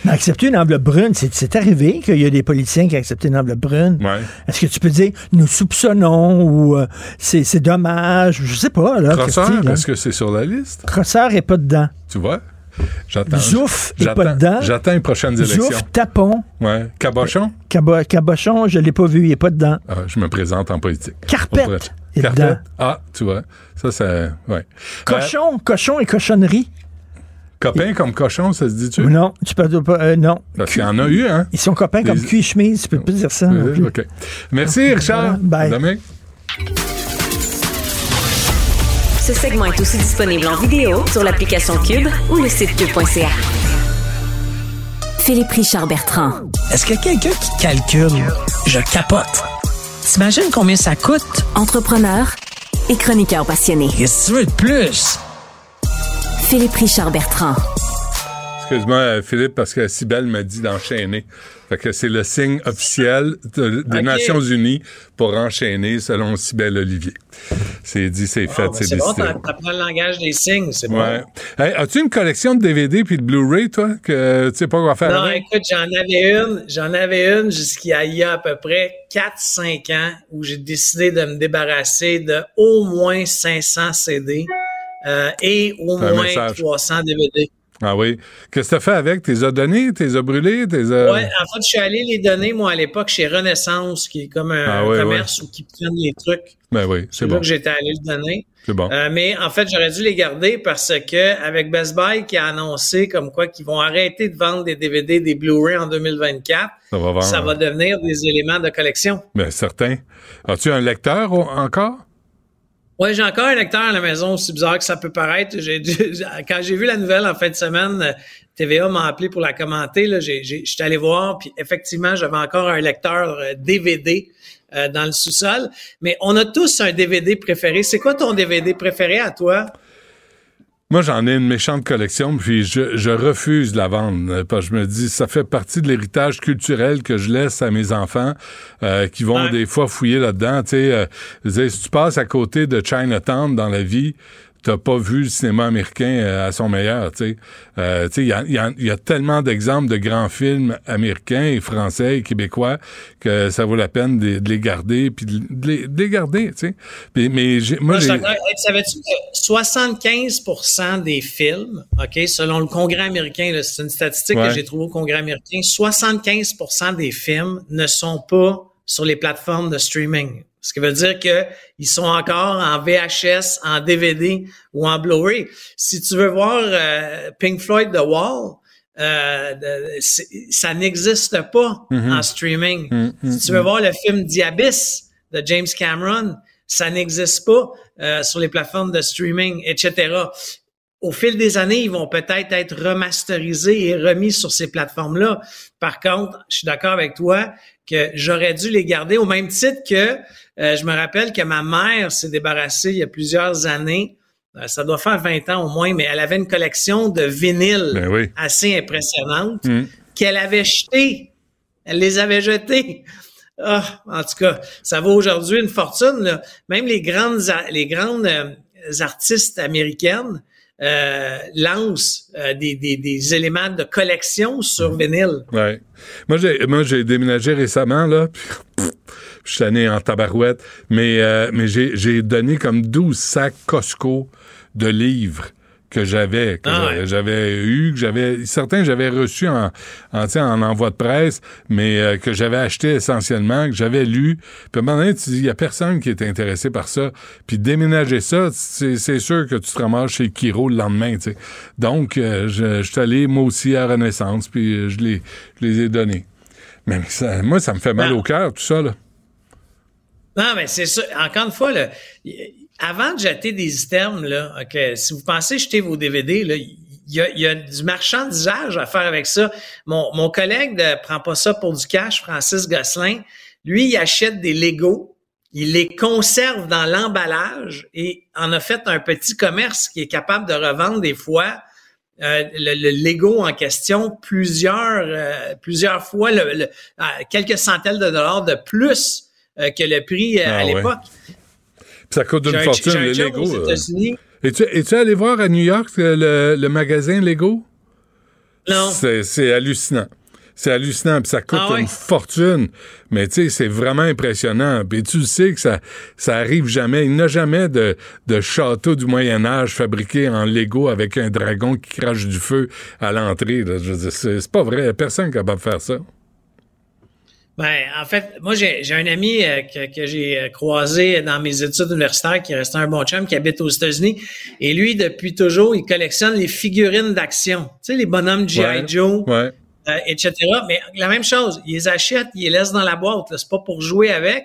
Mais accepter une enveloppe brune, c'est, arrivé qu'il y a des politiciens qui accepté une enveloppe brune. Ouais. Est-ce que tu peux dire, nous soupçonnons ou euh, c'est, dommage, je sais pas, là. Crosseur, est-ce que c'est sur la liste? Crosseur est pas dedans. Tu vois? J'attends. Zouf est pas dedans. J'attends les prochaines élections. Zouf, tapon, Ouais. Cabochon? cabo- cabochon, je l'ai pas vu, il est pas dedans. Ah, je me présente en politique. Carpette est Carpette? dedans. Ah, tu vois. Ça, c'est. Ouais. Cochon, cochon et cochonnerie. Copain comme cochon, ça se dit-tu? Non, tu peux pas, euh, non. Parce qu'il y en a eu, hein? Ils sont copains comme Les- cul et chemise, tu peux pas dire ça. non plus. OK. Merci, Richard. Bye. Demain. Ce segment est aussi disponible en vidéo sur l'application Cube ou le site cube.ca. Philippe Richard Bertrand. Est-ce que quelqu'un qui calcule, je capote. T'imagines combien ça coûte? Entrepreneur et chroniqueur passionné. Qu'est-ce que tu veux de plus? Philippe Richard Bertrand. Excuse-moi, euh, Philippe, parce que Sibelle m'a dit d'enchaîner. Fait que c'est le signe officiel de- des. Nations Unies pour enchaîner selon Sibelle Olivier. C'est dit, c'est fait, Ah, ben, c'est c'est bon, décidé. t'as- t'apprends le langage des signes, c'est bon. Ouais. Hey, as-tu une collection de DVD puis de Blu-ray, toi, que tu sais pas quoi faire Non, avec? écoute, j'en avais une, j'en avais une jusqu'à il y a à peu près 4-5 ans où j'ai décidé de me débarrasser de au moins 500 CD euh, et au moins message. 300 DVD. Ah oui. Qu'est-ce que t'as fait avec? T'es as donné? T'es as brûlé? T'es as... Ouais, en fait, je suis allé les donner, moi, à l'époque, chez Renaissance, qui est comme un Ah commerce où qui prennent les trucs. Ben oui, c'est là bon. que j'étais allé le donner. C'est bon. Euh, mais en fait, j'aurais dû les garder parce que avec Best Buy qui a annoncé comme quoi qu'ils vont arrêter de vendre des DVD, des Blu-ray en 2024, Ça va vendre. ça va devenir des éléments de collection. Ben certain. As-tu un lecteur encore? Ouais, j'ai encore un lecteur à la maison, aussi bizarre que ça peut paraître. J'ai quand j'ai vu la nouvelle en fin de semaine, euh, TVA m'a appelé pour la commenter. Là, j'ai, j'ai, j'étais allé voir, puis effectivement, j'avais encore un lecteur euh, DVD euh, dans le sous-sol. Mais on a tous un DVD préféré. C'est quoi ton DVD préféré à toi? Moi, j'en ai une méchante collection, puis je, je refuse de la vendre. euh, Parce que je me dis, ça fait partie de l'héritage culturel que je laisse à mes enfants, euh, qui vont Ouais. des fois fouiller là-dedans. Tu sais, euh, si tu passes à côté de Chinatown dans la vie, t'as pas vu le cinéma américain euh, à son meilleur. Tu sais, Euh, tu sais, il y a, y a- il y a tellement d'exemples de grands films américains et français et québécois que ça vaut la peine de, de les garder, puis de, de les, de les garder. Tu sais, mais j'ai- moi, Moi, Savais-tu que 75% des films, OK, selon le Congrès américain, c'est une statistique Ouais. que j'ai trouvée au Congrès américain, 75% des films ne sont pas sur les plateformes de streaming. Ce qui veut dire que ils sont encore en VHS, en DVD ou en Blu-ray. Si tu veux voir euh, Pink Floyd The Wall, euh, ça n'existe pas Mhm. en streaming. si tu veux voir le film Diabys de James Cameron, ça n'existe pas euh, sur les plateformes de streaming, etc. Au fil des années, ils vont peut-être être remasterisés et remis sur ces plateformes-là. Par contre, je suis d'accord avec toi que j'aurais dû les garder au même titre que euh, je me rappelle que ma mère s'est débarrassée il y a plusieurs années. euh, ça doit faire 20 ans au moins, mais elle avait une collection de vinyles Ben oui. assez impressionnante Mm. qu'elle avait jetées. Elle les avait jetés. Ah, en tout cas, ça vaut aujourd'hui une fortune. là. Même les grandes, a- les grandes euh, artistes américaines euh, lancent euh, des, des, des éléments de collection sur vinyle. Ouais. Moi, j'ai, moi, j'ai déménagé récemment, là. Puis, pff, je suis allé en tabarouette. Mais, euh, mais j'ai, j'ai donné comme 12 sacs Costco de livres que j'avais, que Ah j'avais- ouais. j'avais eu, que j'avais, certains j'avais reçus en, en, en envoi de presse, mais euh, que j'avais acheté essentiellement, que j'avais lu. Puis à un moment donné, tu dis, il y a personne qui est intéressé par ça. Puis déménager ça, c'est, c'est sûr que tu te ramasses chez Kiro le lendemain, tu sais. Donc, euh, je, je suis allé, moi aussi, à Renaissance, puis euh, je les, je les ai donnés. Mais ça- moi, ça me fait mal Ben- au cœur, tout ça, là. Non, mais c'est ça. Encore une fois, là, y- avant de jeter des items, là, OK, si vous pensez jeter vos DVD, là, il y a, il y a du marchandisage à faire avec ça. Mon, mon collègue ne prend pas ça pour du cash, Francis Gosselin. Lui, il achète des Legos, il les conserve dans l'emballage et en a fait un petit commerce qui est capable de revendre des fois euh, le, le Lego en question plusieurs euh, plusieurs fois le, le- quelques centaines de dollars de plus euh, que le prix euh, Ah à ouais. l'époque. Ça coûte une un- fortune, les Lego. euh. Es-tu, es-tu allé voir à New York euh, le, le magasin Lego? Non. C'est, c'est hallucinant. C'est hallucinant, puis ça coûte Ah ouais? une fortune. Mais tu sais, c'est vraiment impressionnant. Puis tu sais que ça, ça arrive jamais. Il n'y a jamais de, de château du Moyen Âge fabriqué en Lego avec un dragon qui crache du feu à l'entrée. là. Je veux dire, c'est, c'est pas vrai. Personne n'est capable de faire ça. Ben, en fait, moi, j'ai un ami euh, que, que j'ai euh, croisé dans mes études universitaires qui est resté un bon chum, qui habite aux États-Unis. Et lui, depuis toujours, il collectionne les figurines d'action. Tu sais, les bonhommes G.I. Ouais. Joe, Ouais. euh, etc. Mais la même chose, il les achète, il les laisse dans la boîte. C'est pas pour jouer avec.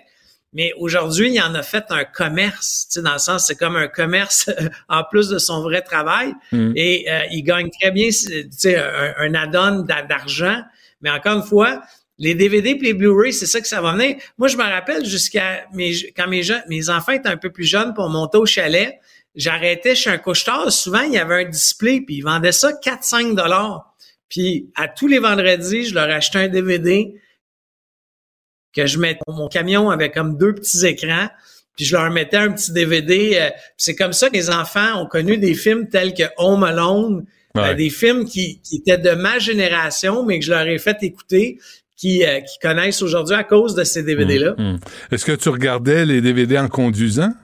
Mais aujourd'hui, il en a fait un commerce, tu sais, dans le sens, c'est comme un commerce en plus de son vrai travail. Mm. Et euh, il gagne très bien, tu sais, un, un add-on d'a- d'argent. Mais encore une fois, les DVD et les Blu-ray, c'est ça que ça va venir. Moi, je me rappelle jusqu'à mes, quand mes, jeunes- mes enfants étaient un peu plus jeunes pour monter au chalet, j'arrêtais chez un couche-tard. Souvent, il y avait un display, puis ils vendaient ça 4-5 dollars. Puis à tous les vendredis, je leur achetais un DVD que je mettais mon camion avait comme deux petits écrans, puis je leur mettais un petit DVD. euh, puis c'est comme ça que les enfants ont connu des films tels que Home Alone, euh, Ouais. des films qui, qui étaient de ma génération, mais que je leur ai fait écouter, qui, euh, qui connaissent aujourd'hui à cause de ces DVD-là. Hum. Est-ce que tu regardais les DVD en conduisant?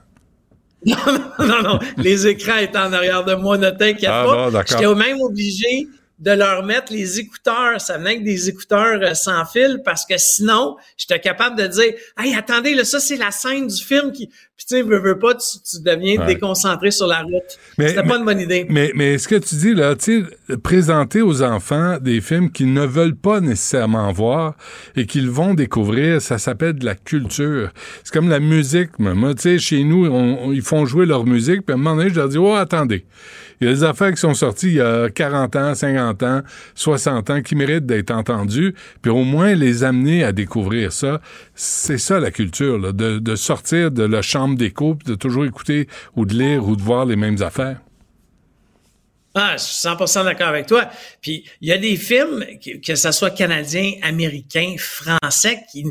Non, non, non, non. Les écrans étaient en arrière de moi, ne t'inquiète Ah, pas. bon. J'étais même obligé de leur mettre les écouteurs. Ça venait avec des écouteurs euh, sans fil parce que sinon, j'étais capable de dire Hey, attendez, là, ça, c'est la scène du film qui. Puis tu sais, veux, veux pas, tu, tu deviens Ouais. déconcentré sur la route. Mais- C'était pas une bonne idée. Mais, mais ce que tu dis, là, tu sais, présenter aux enfants des films qu'ils ne veulent pas nécessairement voir et qu'ils vont découvrir, ça s'appelle de la culture. C'est comme la musique. Moi, tu sais, chez nous, on- on- ils font jouer leur musique, puis à un moment donné, je leur dis, oh, attendez. Il y a des affaires qui sont sorties il y a 40 ans, 50 ans, 60 ans, qui méritent d'être entendues, puis au moins les amener à découvrir ça. C'est ça, la culture, de, sortir de la chambre d'écho, puis de toujours écouter ou de lire ou de voir les mêmes affaires. Ah, je suis 100% d'accord avec toi. Puis il y a des films, que, que ce soit canadien, américain, français, qui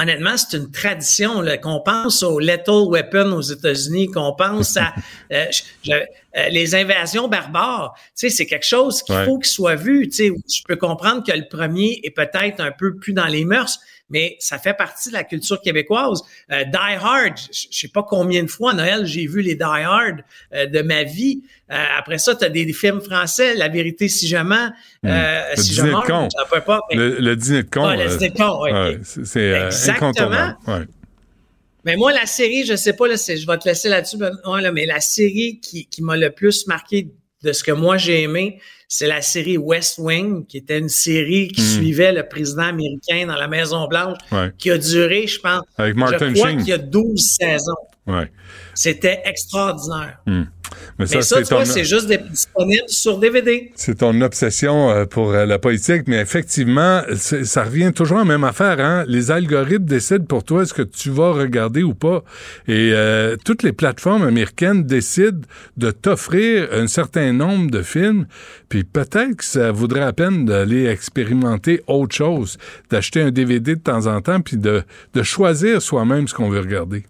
honnêtement, c'est une tradition. là, Qu'on pense au Lethal Weapon aux États-Unis, qu'on pense à euh, je- euh, les invasions barbares. Tu sais, c'est quelque chose qu'il Ouais. faut qu'il soit vu. Tu sais, je peux comprendre que le premier est peut-être un peu plus dans les mœurs, mais ça fait partie de la culture québécoise. Euh, Die Hard, je sais pas combien de fois à Noël j'ai vu les Die Hard euh, de ma vie. Euh, après ça, tu as des, des films français, La vérité si euh, Hmm. Le si dîner de con. pas. mais- Le, le dîner de con. Ouais, le dîner de con, ouais. ouais, c'est incontournable. Ouais. Mais moi, la série, je sais pas, là, je vais te laisser là-dessus, Benoît, là, mais la série qui, qui m'a le plus marqué de ce que moi j'ai aimé, c'est la série West Wing, qui était une série qui Hmm. suivait le président américain dans la Maison Blanche, Ouais. qui a duré, je pense, Avec Martin je crois qu'il y a 12 saisons. Ouais. C'était extraordinaire. Hmm. Mais ça, ça, c'est ton- juste disponible sur DVD. C'est ton obsession euh, pour euh, la politique, mais effectivement, ça revient toujours à la même affaire. Hein? Les algorithmes décident pour toi ce que tu vas regarder ou pas. Et euh, toutes les plateformes américaines décident de t'offrir un certain nombre de films, puis peut-être que ça vaudrait la peine d'aller expérimenter autre chose, d'acheter un DVD de temps en temps, puis de, de choisir soi-même ce qu'on veut regarder.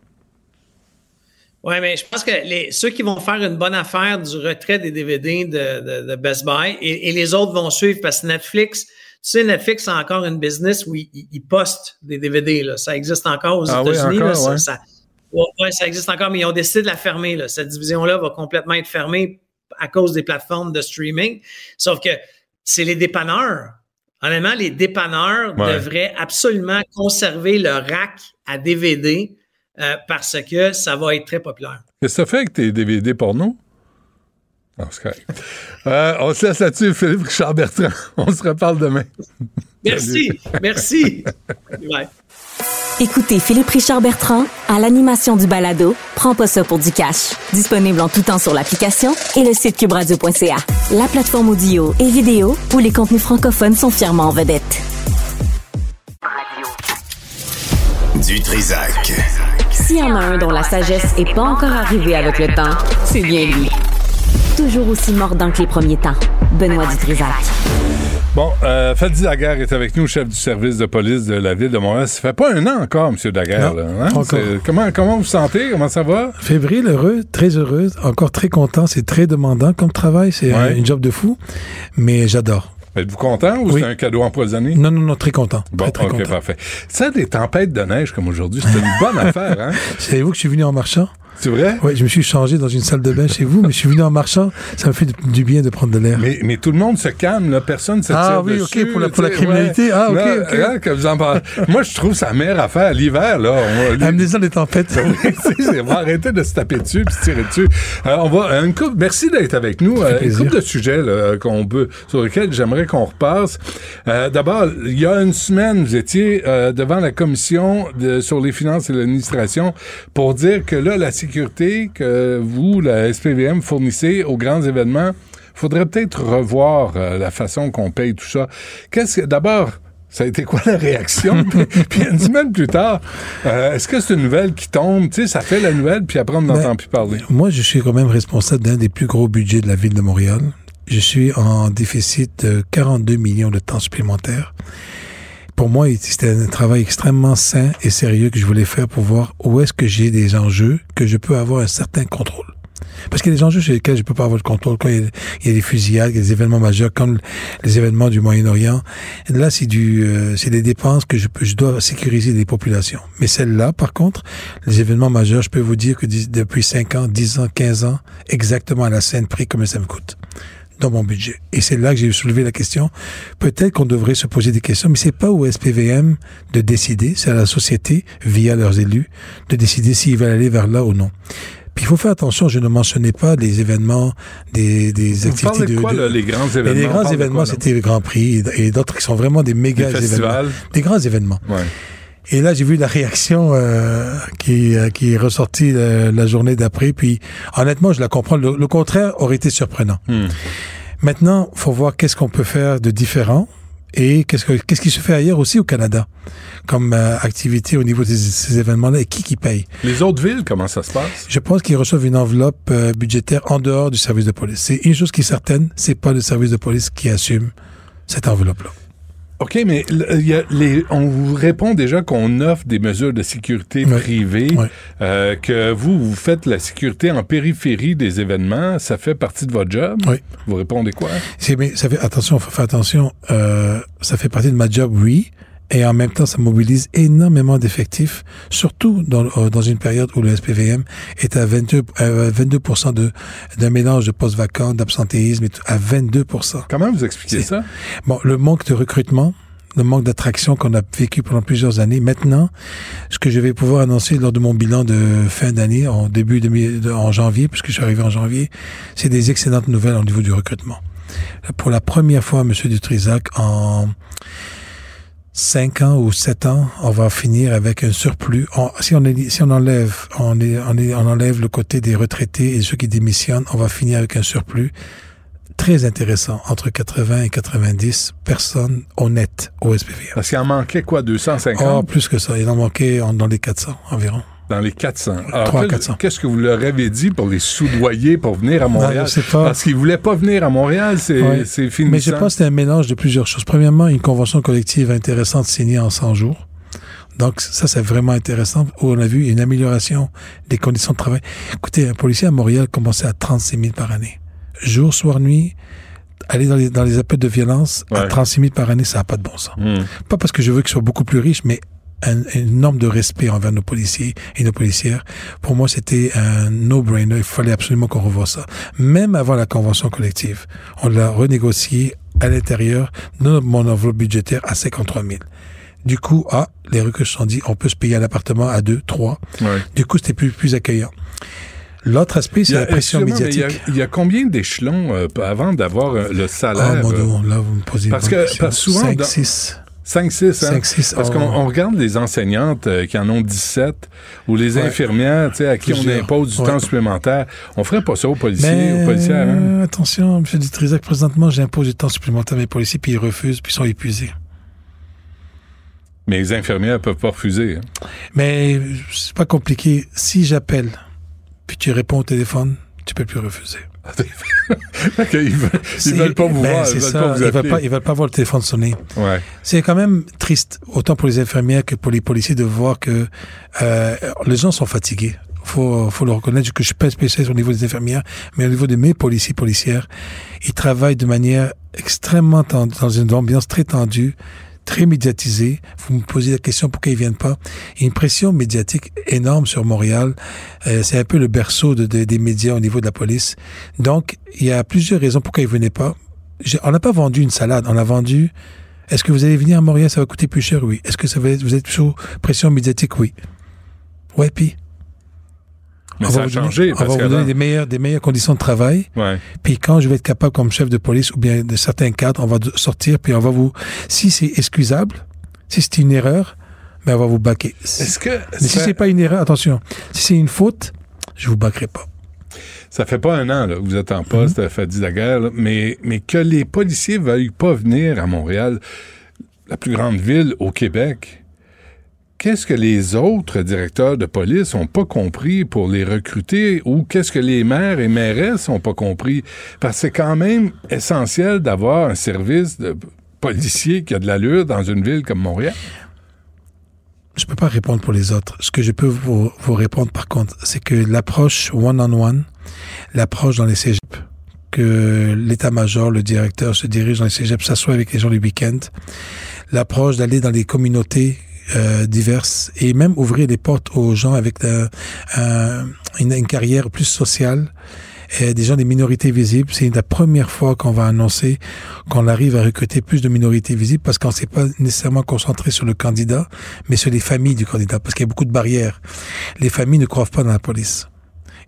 Oui, mais je pense que les, ceux qui vont faire une bonne affaire du retrait des DVD de, de, de Best Buy et, et les autres vont suivre parce que Netflix, tu sais, Netflix a encore une business où ils, ils postent des DVD. Là. Ça existe encore aux Ah oui, États-Unis. encore, là, ça, ouais. ça- ouais, ouais, ça existe encore, mais ils ont décidé de la fermer. Là. Cette division-là va complètement être fermée à cause des plateformes de streaming. Sauf que c'est les dépanneurs. Honnêtement, les dépanneurs Ouais. devraient absolument conserver le rack à DVD euh, parce que ça va être très populaire. Qu'est-ce que ça fait avec tes DVD porno? Non, c'est correct. Euh, on se laisse là-dessus, Philippe Richard Bertrand. On se reparle demain. Merci, merci. Ouais. Écoutez Philippe Richard Bertrand à l'animation du balado Prends pas ça pour du cash. Disponible en tout temps sur l'application et le site cubradio.ca. La plateforme audio et vidéo où les contenus francophones sont fièrement en vedette. Du Trisac. S'il y en a un dont la sagesse est pas encore arrivée avec le temps, c'est bien lui. Toujours aussi mordant que les premiers temps. Benoît Dutrisac. Bon, euh, Fadi Daguerre est avec nous, chef du service de police de la ville de Montréal. Ça fait pas un an encore, M. Daguerre. Non, là, hein? encore. Comment, comment vous vous sentez? Comment ça va? Fébrile, heureux, très heureux, encore très content. C'est très demandant comme travail. C'est un, Ouais. une job de fou, mais j'adore. Êtes-vous content ou Oui. c'est un cadeau empoisonné? Non, non, non, très content. Bon, très, content. parfait. Ça, des tempêtes de neige comme aujourd'hui, c'est une bonne affaire, hein? Savez-vous que je suis venu en marchant? C'est vrai? Oui, je me suis changé dans une salle de bain chez vous, mais je suis venu en marchant. Ça me fait du, bien de prendre de l'air. Mais, mais tout le monde se calme, là. Personne se Ah tire oui, dessus, ok, pour la- pour la criminalité. ouais. Ah, ok, ok. hein, que vous en parlez. Moi, je trouve ça meilleure affaire l'hiver, là. On, Amenez-en des tempêtes. Oui, on va arrêter de se taper dessus puis se tirer dessus. Euh, on va euh, une couple, merci d'être avec nous. Euh, une couple de sujets là, qu'on peut sur lesquels j'aimerais qu'on repasse. Euh, D'abord, il y a une semaine, vous étiez euh, devant la commission de, sur les finances et l'administration pour dire que là, la sécurité que vous, la SPVM, fournissez aux grands événements, faudrait peut-être revoir euh, la façon qu'on paye tout ça. Qu'est-ce que d'abord ça a été quoi la réaction? puis, puis une semaine plus tard, euh, est-ce que c'est une nouvelle qui tombe? Tu sais, ça fait la nouvelle, puis après, on n'entend Ben, plus parler. Moi, je suis quand même responsable d'un des plus gros budgets de la ville de Montréal. Je suis en déficit de 42 millions de temps supplémentaires. Pour moi, c'était un travail extrêmement sain et sérieux que je voulais faire pour voir où est-ce que j'ai des enjeux, que je peux avoir un certain contrôle. Parce qu'il y a des enjeux sur lesquels je peux pas avoir le contrôle. Quand il y a, des fusillades, il y a des événements majeurs comme les événements du Moyen-Orient. Là, c'est du, euh, c'est des dépenses que je, je dois sécuriser des populations. Mais celles-là, par contre, les événements majeurs, je peux vous dire que depuis 5 ans, 10 ans, 15 ans, exactement à la scène prix, combien ça me coûte dans mon budget. Et c'est là que j'ai soulevé la question. Peut-être qu'on devrait se poser des questions, mais c'est pas au SPVM de décider, c'est à la société, via leurs élus, de décider s'ils veulent aller vers là ou non. Puis il faut faire attention, je ne mentionnais pas des événements, des, des Vous activités parlez de quoi, là, les grands événements? les grands de événements, c'était le Grand Prix et d'autres qui sont vraiment des méga événements. Des grands événements. Ouais. Et là, j'ai vu la réaction euh, qui, euh, qui est ressortie euh, la journée d'après. Puis, honnêtement, je la comprends. Le, le contraire aurait été surprenant. Hmm. Maintenant, faut voir qu'est-ce qu'on peut faire de différent et qu'est-ce que qu'est-ce qui se fait ailleurs aussi au Canada comme euh, activité au niveau de ces, ces événements-là et qui qui paye. Les autres villes, comment ça se passe? Je pense qu'ils reçoivent une enveloppe euh, budgétaire en dehors du service de police. C'est une chose qui est certaine, c'est pas le service de police qui assume cette enveloppe-là. OK, mais il y a les, on vous répond déjà qu'on offre des mesures de sécurité Ouais. privées, Ouais. euh, que vous, vous faites la sécurité en périphérie des événements. Ça fait partie de votre job? Oui. Vous répondez quoi? Mais ça fait attention, faut faire attention. Euh, ça fait partie de ma job, oui. Et en même temps, ça mobilise énormément d'effectifs, surtout dans, euh, dans une période où le SPVM est à 22, euh, 22% de, d'un mélange de postes vacants, d'absentéisme, et tout, à 22%. Comment vous expliquez ça? Bon, le manque de recrutement, le manque d'attraction qu'on a vécu pendant plusieurs années. Maintenant, ce que je vais pouvoir annoncer lors de mon bilan de fin d'année, en début de, en janvier, puisque je suis arrivé en janvier, c'est des excellentes nouvelles au niveau du recrutement. Pour la première fois, Monsieur Dutrisac, en cinq ans ou sept ans, on va finir avec un surplus. On- si on est- si on enlève, on, est, on, est- on enlève le côté des retraités et ceux qui démissionnent, on va finir avec un surplus très intéressant, entre 80 et 90 personnes honnêtes au SPVM. Parce qu'il en manquait quoi, Oh, 250 plus que ça. Il en manquait en- dans les 400 environ. Dans les 400? Alors, 300, quel- 400. qu'est-ce que vous leur avez dit pour les soudoyer pour venir à Montréal? je sais pas. Parce qu'ils voulaient pas venir à Montréal, c'est, Ouais. finissant. Mais je pense que c'est un mélange de plusieurs choses. Premièrement, une convention collective intéressante signée en 100 jours. Donc, ça, c'est vraiment intéressant, où on a vu une amélioration des conditions de travail. Écoutez, un policier à Montréal commençait à 36 000 par année. Jour, soir, nuit, aller dans les, dans les appels de violence à Ouais. 36 000 par année, ça n'a pas de bon sens. Hmm. Pas parce que je veux qu'ils soient beaucoup plus riches, mais un, une norme de respect envers nos policiers et nos policières. Pour moi, c'était un no-brainer. Il fallait absolument qu'on revoie ça. Même avant la convention collective, on l'a renégocié à l'intérieur de mon enveloppe budgétaire à 53 000. Du coup, ah, les recrues se sont dit, on peut se payer un appartement à deux, trois. Ouais. Du coup, c'était plus, plus accueillant. L'autre aspect, c'est la pression il y médiatique. Il y, a combien d'échelons euh, avant d'avoir euh, le salaire? mon euh, Dieu, là, vous me posez une parce que- parce que souvent, 5, dans- 6. 5-6, hein? 5-6, Parce oh. qu'on on regarde les enseignantes euh, qui en ont 17 ou les Ouais. infirmières, tu sais, à qui on impose du Ouais. temps supplémentaire. On ferait pas ça aux policiers, Mais aux policières, hein? attention, M. Dutrisac, présentement, j'impose du temps supplémentaire à mes policiers, puis ils refusent, puis ils sont épuisés. Mais les infirmières peuvent pas refuser. hein? Mais c'est pas compliqué. Si j'appelle, puis tu réponds au téléphone, tu peux plus refuser. Ils, veulent, ils veulent pas vous ben, voir, ils veulent ça, pas vous ils veulent appeler. pas, ils veulent pas voir le téléphone sonner. Ouais. C'est quand même triste, autant pour les infirmières que pour les policiers, de voir que euh, les gens sont fatigués. Faut, faut le reconnaître que je suis pas spécialiste au niveau des infirmières, mais au niveau de mes policiers policières, ils travaillent de manière extrêmement tendue, dans une ambiance très tendue, très médiatisée. Vous me posez la question pourquoi ils viennent pas? Il y a une pression médiatique énorme sur Montréal. Euh, c'est un peu le berceau de, de- des médias au niveau de la police. Donc, il y a plusieurs raisons pourquoi ils venaient pas. On n'a pas vendu une salade, on a vendu est-ce que vous allez venir à Montréal, ça va coûter plus cher? Oui. Est-ce que ça va vous êtes sous pression médiatique? Oui. Ouais, puis. Mais on ça va a vous donner- On va vous donner des meilleures, des meilleures conditions de travail. Ouais. Puis quand je vais être capable comme chef de police ou bien de certains cadres, on va sortir puis on va vous, si c'est excusable, si c'est une erreur, mais on va vous baquer. Est-ce que Mais si c'est pas une erreur, attention, si c'est une faute, je vous baquerai pas. ça fait pas un an là, que vous êtes en Mhm. poste, mm Fadi Daguerre, là, mais, mais que les policiers veuillent pas venir à Montréal, la plus grande ville au Québec, qu'est-ce que les autres directeurs de police ont pas compris pour les recruter ou qu'est-ce que les maires et mairesses ont pas compris? Parce que c'est quand même essentiel d'avoir un service de policier qui a de l'allure dans une ville comme Montréal. Je peux pas répondre pour les autres. Ce que je peux vous, répondre par contre, c'est que l'approche one-on-one l'approche dans les cégeps, que l'état-major, le directeur se dirige dans les cégeps, s'assoit avec les gens le week-end, l'approche d'aller dans les communautés euh, diverses et même ouvrir des portes aux gens avec euh, un- une, une carrière plus sociale. Et des gens des minorités visibles, c'est la première fois qu'on va annoncer qu'on arrive à recruter plus de minorités visibles parce qu'on s'est pas nécessairement concentré sur le candidat, mais sur les familles du candidat, parce qu'il y a beaucoup de barrières. Les familles ne croient pas dans la police.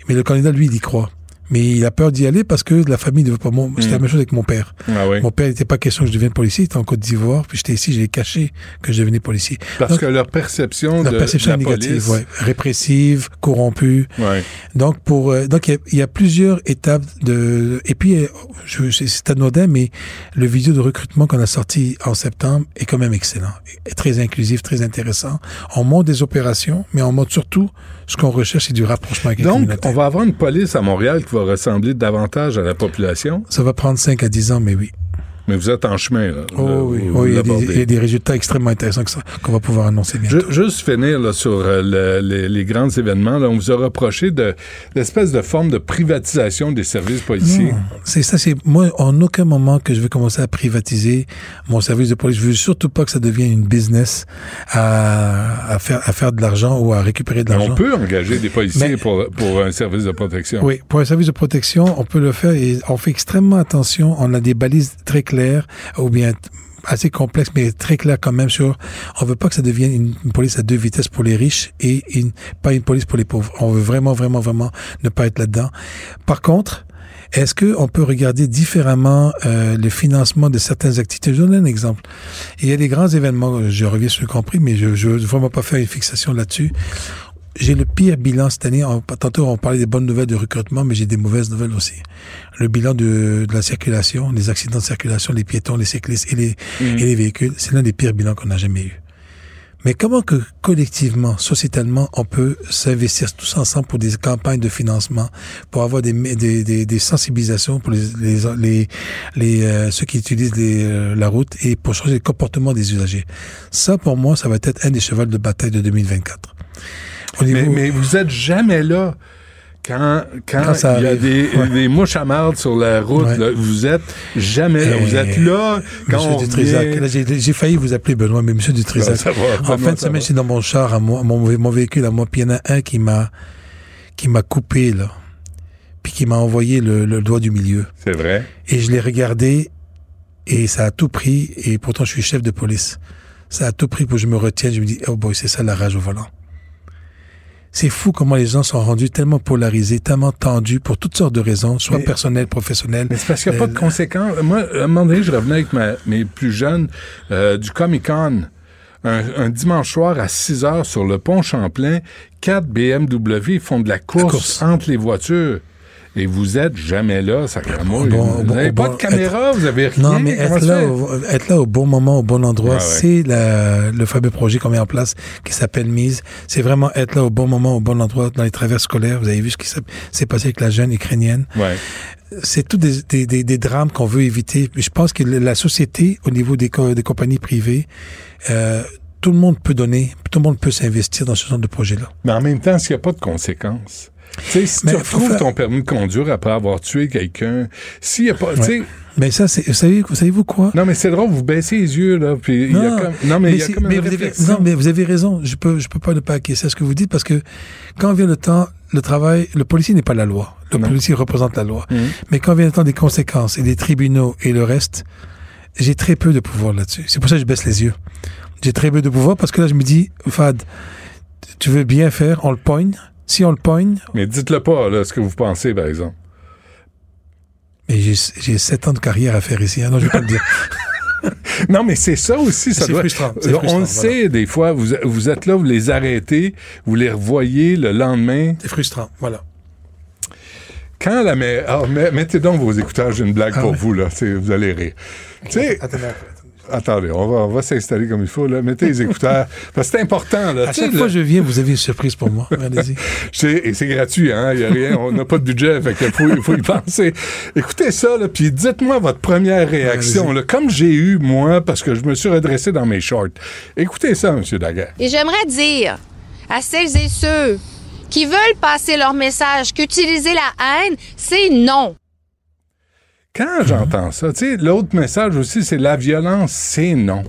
Mais le candidat, lui, il y croit. Mais il a peur d'y aller parce que la famille ne veut pas. Mon, C'était la même chose avec mon père. Ah oui. Mon père, n'était pas question que je devienne policier, il était en Côte d'Ivoire, puis j'étais ici, j'ai caché que je devenais policier. Parce Donc, que leur perception la de, perception la est négative, police... ouais. répressive, corrompue. Ouais. Donc pour euh, donc il y a- il y, a plusieurs étapes de et puis euh, je, c'est anodin mais le vidéo de recrutement qu'on a sorti en septembre est quand même excellent, est très inclusif, très intéressant. On montre des opérations, mais on montre surtout ce qu'on recherche c'est du rapprochement avec les Donc, on va avoir une police à Montréal qui va ressembler davantage à la population? Ça va prendre 5 à 10 ans, mais oui. Mais vous êtes en chemin, là. Oh, Là, oui, vous- vous oui, il, y a des, l'abordez. il y a des résultats extrêmement intéressants que ça- qu'on va pouvoir annoncer bientôt. Juste finir là, sur euh, le- les, les grands événements, là, on vous a reproché de l'espèce de forme de privatisation des services policiers. C'est ça, c'est moi en aucun moment que je veux commencer à privatiser mon service de police. Je veux surtout pas que ça devienne une business à, à faire à faire de l'argent ou à récupérer de Mais l'argent. on peut engager des policiers Mais- pour, pour un service de protection. Oui, pour un service de protection, on peut le faire et on fait extrêmement attention. On a des balises très claires ou bien assez complexes, mais très claires quand même sur. On veut pas que ça devienne une, police à deux vitesses pour les riches et pas une police pour les pauvres. On veut vraiment, vraiment, vraiment ne pas être là-dedans. Par contre, est-ce que on peut regarder différemment euh, le financement de certaines activités? Je donne un exemple. Il y a des grands événements. Je reviens sur le Prix, mais je ne veux vraiment pas faire une fixation là-dessus. J'ai le pire bilan cette année. On- tantôt, on parlait des bonnes nouvelles de recrutement, mais j'ai des mauvaises nouvelles aussi. Le bilan de, de la circulation, les accidents de circulation, les piétons, les cyclistes et les, et les véhicules, c'est l'un des pires bilans qu'on a jamais eu. Mais comment que collectivement, sociétalement, on peut s'investir tous ensemble pour des campagnes de financement, pour avoir des, des, des, des sensibilisations pour les, les, les, les, euh, ceux qui utilisent les, euh, la route et pour changer le comportement des usagers? Ça, pour moi, ça va être un des chevals de bataille de 2024. Mais, mais vous êtes jamais là quand, quand, Quand ça il y a des, Ouais. des mouches à marde sur la route. Ouais. là. vous êtes jamais là. Vous êtes là quand revient. là, j'ai j'ai failli vous appeler Benoît, mais Monsieur Dutrisac, Non, ça va, en fin de ça semaine, j'étais dans mon char, à moi, mon, mon véhicule à moi, puis il y en a un qui m'a qui m'a coupé, là, puis qui m'a envoyé le, le doigt du milieu. C'est vrai. Et je l'ai regardé, et ça a tout pris, et pourtant je suis chef de police. Ça a tout pris pour que je me retienne, je me dis, oh boy, c'est ça la rage au volant. C'est fou comment les gens sont rendus tellement polarisés, tellement tendus pour toutes sortes de raisons, soit Mais- personnelles, professionnelles. Mais c'est parce qu'il n'y a pas de Euh, conséquences. Moi, à un moment donné, je revenais avec ma- mes plus jeunes euh, du Comic-Con. Un, un dimanche soir à 6 heures sur le pont Champlain, quatre BMW font de la course, course. entre les voitures. Et vous êtes jamais là, ça Bon, vous bon, n'avez pas bon, de caméra, vous avez rien. Non, mais être là, au, être là au bon moment, au bon endroit, Ah c'est le fameux projet qu'on met en place qui s'appelle Mise. C'est vraiment être là au bon moment, au bon endroit dans les travers scolaires. Vous avez vu ce qui s'est- passé avec la jeune ukrainienne. Ouais. C'est tout des, des, des, des drames qu'on veut éviter. Je pense que la société, au niveau des, co- des compagnies privées, euh, tout le monde peut donner, tout le monde peut s'investir dans ce genre de projet-là. Mais en même temps, s'il n'y a pas de conséquences. Tu sais, si Mais tu retrouves faire- ton permis de conduire après avoir tué quelqu'un, s'il n'y a pas. tu sais, Mais ça, c'est, vous savez, savez-vous quoi? Non, mais c'est drôle, vous baissez les yeux, là, puis il y a Non, comme. Non, mais il y a comme mais une vous avez, réflexion. non, mais vous avez raison. Je peux, je peux pas ne pas acquiescer à ce que vous dites parce que quand vient le temps, le travail, le policier n'est pas la loi. Le Non. policier représente la loi. Mhm. Mais quand vient le temps des conséquences et des tribunaux et le reste, j'ai très peu de pouvoir là-dessus. C'est pour ça que je baisse les yeux. J'ai très peu de pouvoir parce que là, je me dis, Fad, tu veux bien faire, on le poigne. Si on le poigne, Mais dites-le pas, là, ce que vous pensez, par exemple. mais j'ai, sept ans de carrière à faire ici. hein. non, je vais pas le dire. Non, mais c'est ça aussi. Ça C'est doit... frustrant, On frustrant, le voilà. sait, des fois, vous, vous êtes là, vous les arrêtez, vous les revoyez le lendemain. C'est frustrant. Voilà. Quand la mère. Ah, mais- mettez donc vos écouteurs, j'ai une blague Ah pour vous, là. Vous allez rire. Tu sais. Attendez, on va, on va s'installer comme il faut, là. Mettez les écouteurs. Parce que c'est important, là. À chaque fois que je viens, vous avez une surprise pour moi. Allez-y. C'est- Et c'est gratuit, hein? Il y a rien. On n'a pas de budget, fait qu'il faut, il faut y penser. Écoutez ça, là, puis dites-moi votre première réaction, là, comme j'ai eu, moi, parce que je me suis redressé dans mes shorts. Écoutez ça, M. Daguerre. Et j'aimerais dire à celles et ceux qui veulent passer leur message, qu'utiliser la haine, c'est non. Quand j'entends ça, tu sais, l'autre message aussi, c'est la violence, c'est non.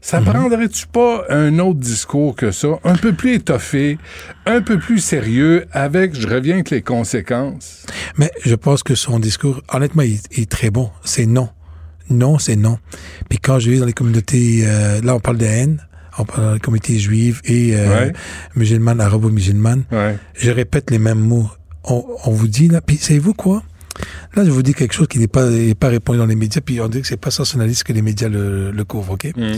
Ça Mhm. prendrait-tu pas un autre discours que ça, un peu plus étoffé, un peu plus sérieux, avec, je reviens avec les conséquences? Mais je pense que son discours, honnêtement, il, il est très bon. C'est non. Non, c'est non. Puis quand je vais dans les communautés, euh, là, on parle de haine, on parle dans les communautés juives et euh, Ouais. musulmanes, arabo-musulmanes. Ouais. Je répète les mêmes mots. On, on vous dit, là, puis savez-vous quoi? Là, je vous dis quelque chose qui n'est pas, pas répondu dans les médias, puis on dit que c'est pas sensationnaliste que les médias le, le couvrent, OK? Mm.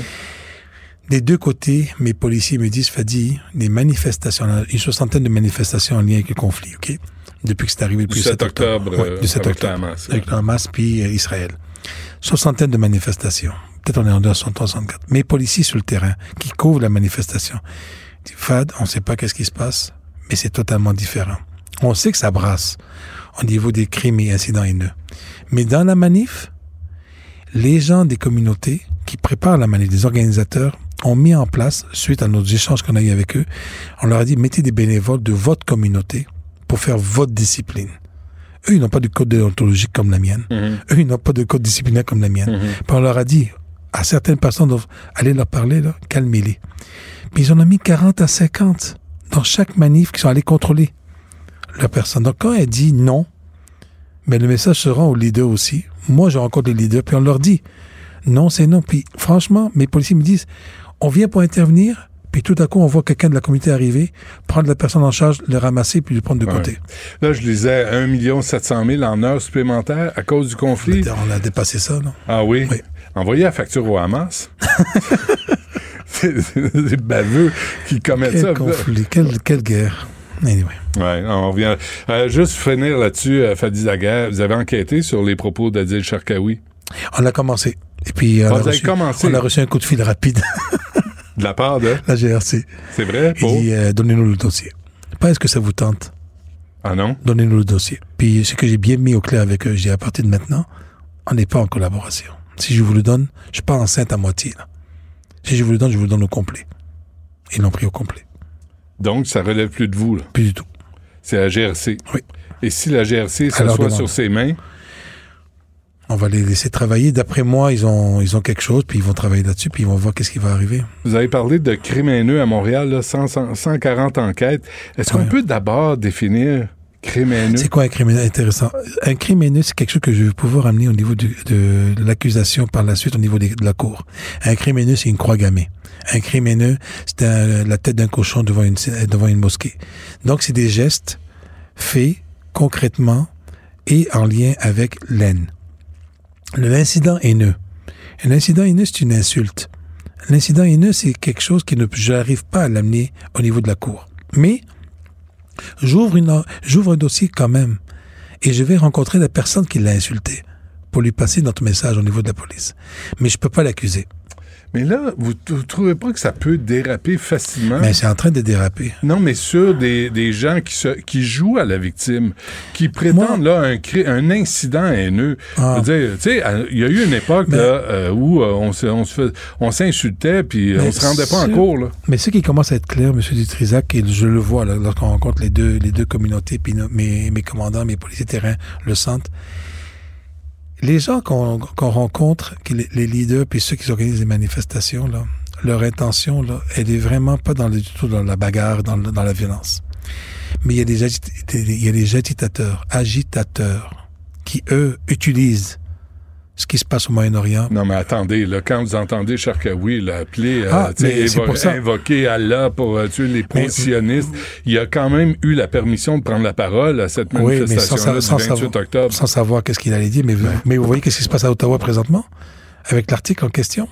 Des deux côtés, mes policiers me disent, Fadi, des manifestations, une soixantaine de manifestations en lien avec le conflit, OK? Depuis que c'est arrivé, depuis Du 7 octobre, Ouais, euh, du 7 avec le octobre. Hamas, Avec le Hamas, puis euh, Israël. Soixantaine de manifestations. Peut-être on est en 264. Mes policiers sur le terrain qui couvrent la manifestation. disent, Fad, on ne sait pas qu'est-ce qui se passe, mais c'est totalement différent. On sait que ça brasse au niveau des crimes et incidents haineux. Mais dans la manif, les gens des communautés qui préparent la manif, des organisateurs, ont mis en place, suite à nos échanges qu'on a eu avec eux, on leur a dit, mettez des bénévoles de votre communauté pour faire votre discipline. Eux, ils n'ont pas de code déontologique comme la mienne. Mhm. Eux, ils n'ont pas de code disciplinaire comme la mienne. Puis on leur a dit, à certaines personnes, aller leur parler, là, calmez-les. Puis ils en ont mis 40 à 50 dans chaque manif qui sont allés contrôler la personne. Donc quand elle dit non, mais le message se rend aux leaders aussi. Moi, je rencontre les leaders, puis on leur dit non, c'est non. Puis franchement, mes policiers me disent on vient pour intervenir, puis tout à coup, on voit quelqu'un de la communauté arriver, prendre la personne en charge, le ramasser, puis le prendre de Ouais. côté. Là, je lisais 1 700 000 en heures supplémentaires à cause du conflit. On a dépassé ça, non? Ah oui? Envoyez la facture au Hamas. c'est c'est des baveux qui commettent Quel ça. conflit, quelle, quelle guerre. Anyway. Ouais, on revient. Euh, juste finir là-dessus, euh, Fadi Daguerre, vous avez enquêté sur les propos d'Adil Sharkawi? On a commencé. Et puis, on, a vous avez reçu, commencé? on a reçu un coup de fil rapide. de la part de? La GRC. C'est vrai? Il dit, euh, donnez-nous le dossier. Pas est-ce que ça vous tente? Ah non? Donnez-nous le dossier. Puis ce que j'ai bien mis au clair avec eux, j'ai à partir de maintenant, on n'est pas en collaboration. Si je vous le donne, je suis pas enceinte à moitié. Là. Si je vous le donne, je vous le donne au complet. Ils l'ont pris au complet. Donc, ça relève plus de vous, là. Plus du tout. C'est la GRC. Oui. Et si la GRC s'assoit sur ses mains, On va les laisser travailler. D'après moi, ils ont, ils ont quelque chose, puis ils vont travailler là-dessus, puis ils vont voir qu'est-ce qui va arriver. vous avez parlé de crimes haineux à Montréal, là, 100 100 140 enquêtes. Est-ce qu'on Ouais. peut d'abord définir C'est quoi un crime haineux intéressant? Un crime c'est quelque chose que je vais pouvoir amener au niveau de l'accusation par la suite au niveau de la cour. Un crime haineux, c'est une croix gammée. Un crime haineux, c'est la tête d'un cochon devant une, mosquée. Donc, c'est des gestes faits concrètement et en lien avec l'aine. L'incident haineux. Un incident haineux, c'est une insulte. L'incident haineux, c'est quelque chose qui ne, je n'arrive pas à l'amener au niveau de la cour. Mais, j'ouvre une, j'ouvre un dossier quand même. Et je vais rencontrer la personne qui l'a insulté pour lui passer notre message au niveau de la police. Mais je peux pas l'accuser. Mais là, vous ne trouvez pas que ça peut déraper facilement? Mais c'est en train de déraper. Non, mais sur des, des gens qui, se, qui jouent à la victime, qui prétendent là un, un incident haineux. Ah. Tu sais, il y a eu une époque là, euh, où euh, on, se- on, se fait- on s'insultait puis euh, on se rendait pas en cours. Là. Mais ce qui commence à être clair, M. Dutrisac, et je le vois lorsqu'on rencontre les deux, les deux communautés, puis mes, mes commandants, mes policiers de terrain le sentent. Les gens qu'on qu'on rencontre, les, leaders, puis ceux qui organisent les manifestations, là, leur intention, là, elle est vraiment pas dans le, du tout dans la bagarre, dans, la violence. Mais il y a des agitateurs, agitateurs, qui, eux, utilisent ce qui se passe au Moyen-Orient. Non, mais attendez, là, quand vous entendez Sharkawi là, appeler, euh, Ah, c'est évo- invoquer Allah pour euh, tuer les positionnistes, il a quand même eu la permission de prendre la parole à cette Oui, mais sans, du 28 savoir, octobre. sans savoir qu'est-ce qu'il allait dire. Mais, vous- mais vous voyez qu'est-ce qui se passe à Ottawa présentement avec l'article en question?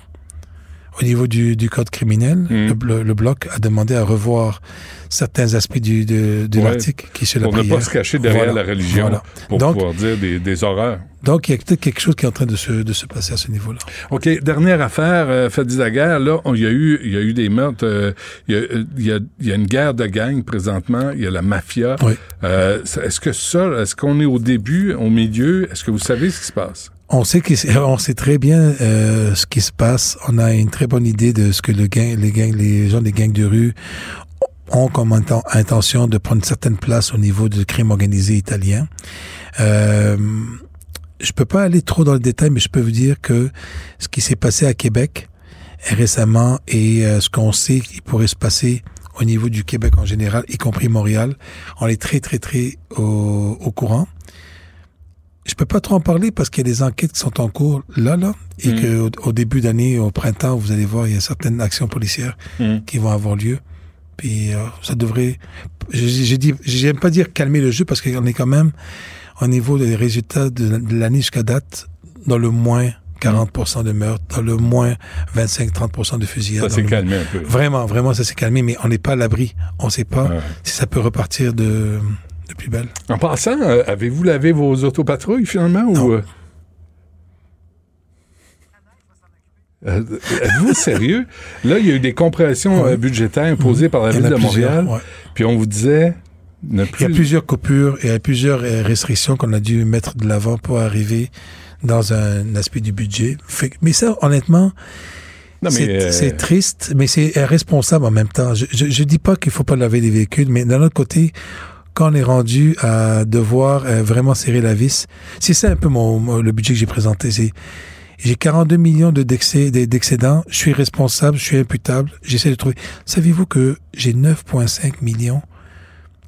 Au niveau du, du code criminel, Mm. le, le- le bloc a demandé à revoir certains aspects du, de, de Ouais. l'article qui est sur la Pour ne pas se cacher derrière Voilà. la religion, Voilà. pour Donc, pouvoir dire des, des horreurs. donc, il y a peut-être quelque chose qui est en train de se, de se passer à ce niveau-là. OK, dernière affaire, euh, Fadi Daguerre, là, il y, a eu, il y a eu des meurtres, euh, il y, a, euh, il y a- il y a une guerre de gang présentement, il y a la mafia. Oui. Euh, est-ce que ça, est-ce qu'on est au début, au milieu, est-ce que vous savez ce qui se passe? On sait, on sait très bien euh, ce qui se passe. On a une très bonne idée de ce que le gang, les gangs, les gens des gangs de rue ont comme inten- intention de prendre certaine place au niveau du crime organisé italien. Euh, je peux pas aller trop dans le détail, mais je peux vous dire que ce qui s'est passé à Québec récemment et euh, ce qu'on sait qui pourrait se passer au niveau du Québec en général, y compris Montréal, on est très, très, très au courant. Je peux pas trop en parler parce qu'il y a des enquêtes qui sont en cours là, là, et Mm. que au, au début d'année, au printemps, vous allez voir, il y a certaines actions policières Mm. qui vont avoir lieu. Puis euh, ça devrait, j'ai dit, j'aime pas dire calmer le jeu parce qu'on est quand même au niveau des résultats de, de l'année jusqu'à date dans le moins 40% de meurtres, dans le moins 25-30% de fusillades. Ça s'est calmé un peu. Vraiment, vraiment, ça s'est calmé, mais on n'est pas à l'abri. On ne sait pas Ouais. si ça peut repartir de, de plus belle. En passant, euh, avez-vous lavé vos autopatrouilles finalement ou euh? Euh, Êtes-vous sérieux? Là, il y a eu des compressions budgétaires imposées par la Ville de Montréal. ouais. Puis on vous disait ne Il y a plus. plusieurs coupures et il y a plusieurs restrictions qu'on a dû mettre de l'avant pour arriver dans un aspect du budget. Fait mais ça, honnêtement, c'est euh, triste, mais c'est responsable en même temps. Je, je dis pas qu'il faut pas laver les véhicules, mais d'un autre côté, quand on est rendu à devoir euh, vraiment serrer la vis, c'est ça un peu mon, le budget que j'ai présenté. J'ai 42 millions de- d'excédents, je suis responsable, je suis imputable, j'essaie de trouver. Savez-vous que j'ai 9,5 millions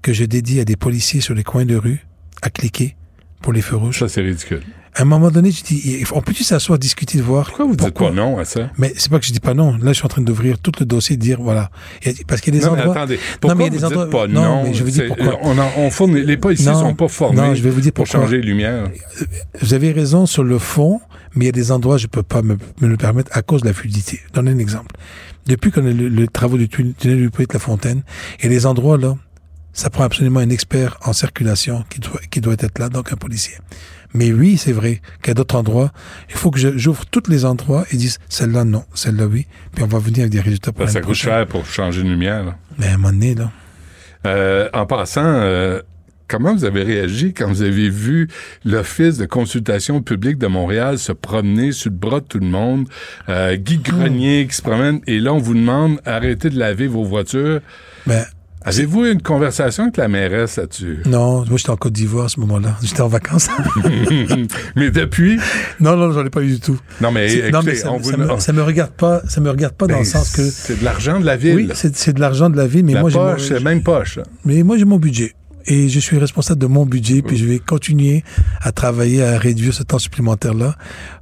que je dédie à des policiers sur les coins de rue à cliquer pour les feux rouges? Ça, c'est ridicule. À un moment donné, je dis, on peut-tu s'asseoir, discuter, de voir? Pourquoi vous dites pas non à ça? Mais c'est pas que je dis pas non. Là, je suis en train d'ouvrir tout le dossier, de dire voilà. Parce qu'il y a des non, mais endroits. attendez, Non, pourquoi mais il y a des endroits- pas non, non? mais je vais dire pourquoi. On en- on fournit- les policiers Non, sont pas formés non, je vais vous dire pour pourquoi. changer les lumières. Vous avez raison sur le fond, mais il y a des endroits, je peux pas me, me le permettre à cause de la fluidité. Je donne un exemple. Depuis qu'on a le, le travaux du tunnel tunnel du Puy de la Fontaine, et les endroits là, ça prend absolument un expert en circulation qui doit, qui doit être là, donc un policier. Mais oui, c'est vrai qu'à d'autres endroits, il faut que j'ouvre tous les endroits et dise celle-là non, celle-là oui, puis on va venir avec des résultats pour Ben, ça l'année coûte prochaine. cher pour changer une lumière. là. Mais à un moment donné, là. Euh, en passant, euh, comment vous avez réagi quand vous avez vu l'Office de consultation publique de Montréal se promener sur le bras de tout le monde, euh, Guy Grenier qui se promène, et là, on vous demande arrêtez de laver vos voitures? Ben, Avez-vous eu une conversation avec la mairesse là-dessus? Non, moi j'étais en Côte d'Ivoire à ce moment-là. J'étais en vacances. mais depuis? Non, non, j'en ai pas eu du tout. Non, mais C'est- non, écoutez, mais ça, on vous- ça me, ça me regarde pas. Ça me regarde pas dans Ben, le sens que. C'est de l'argent de la ville. Oui, c'est de l'argent de la ville, mais la moi j'ai mon- poche, c'est même poche. Mais moi j'ai mon budget. Et je suis responsable de mon budget, puis je vais continuer à travailler à réduire ce temps supplémentaire-là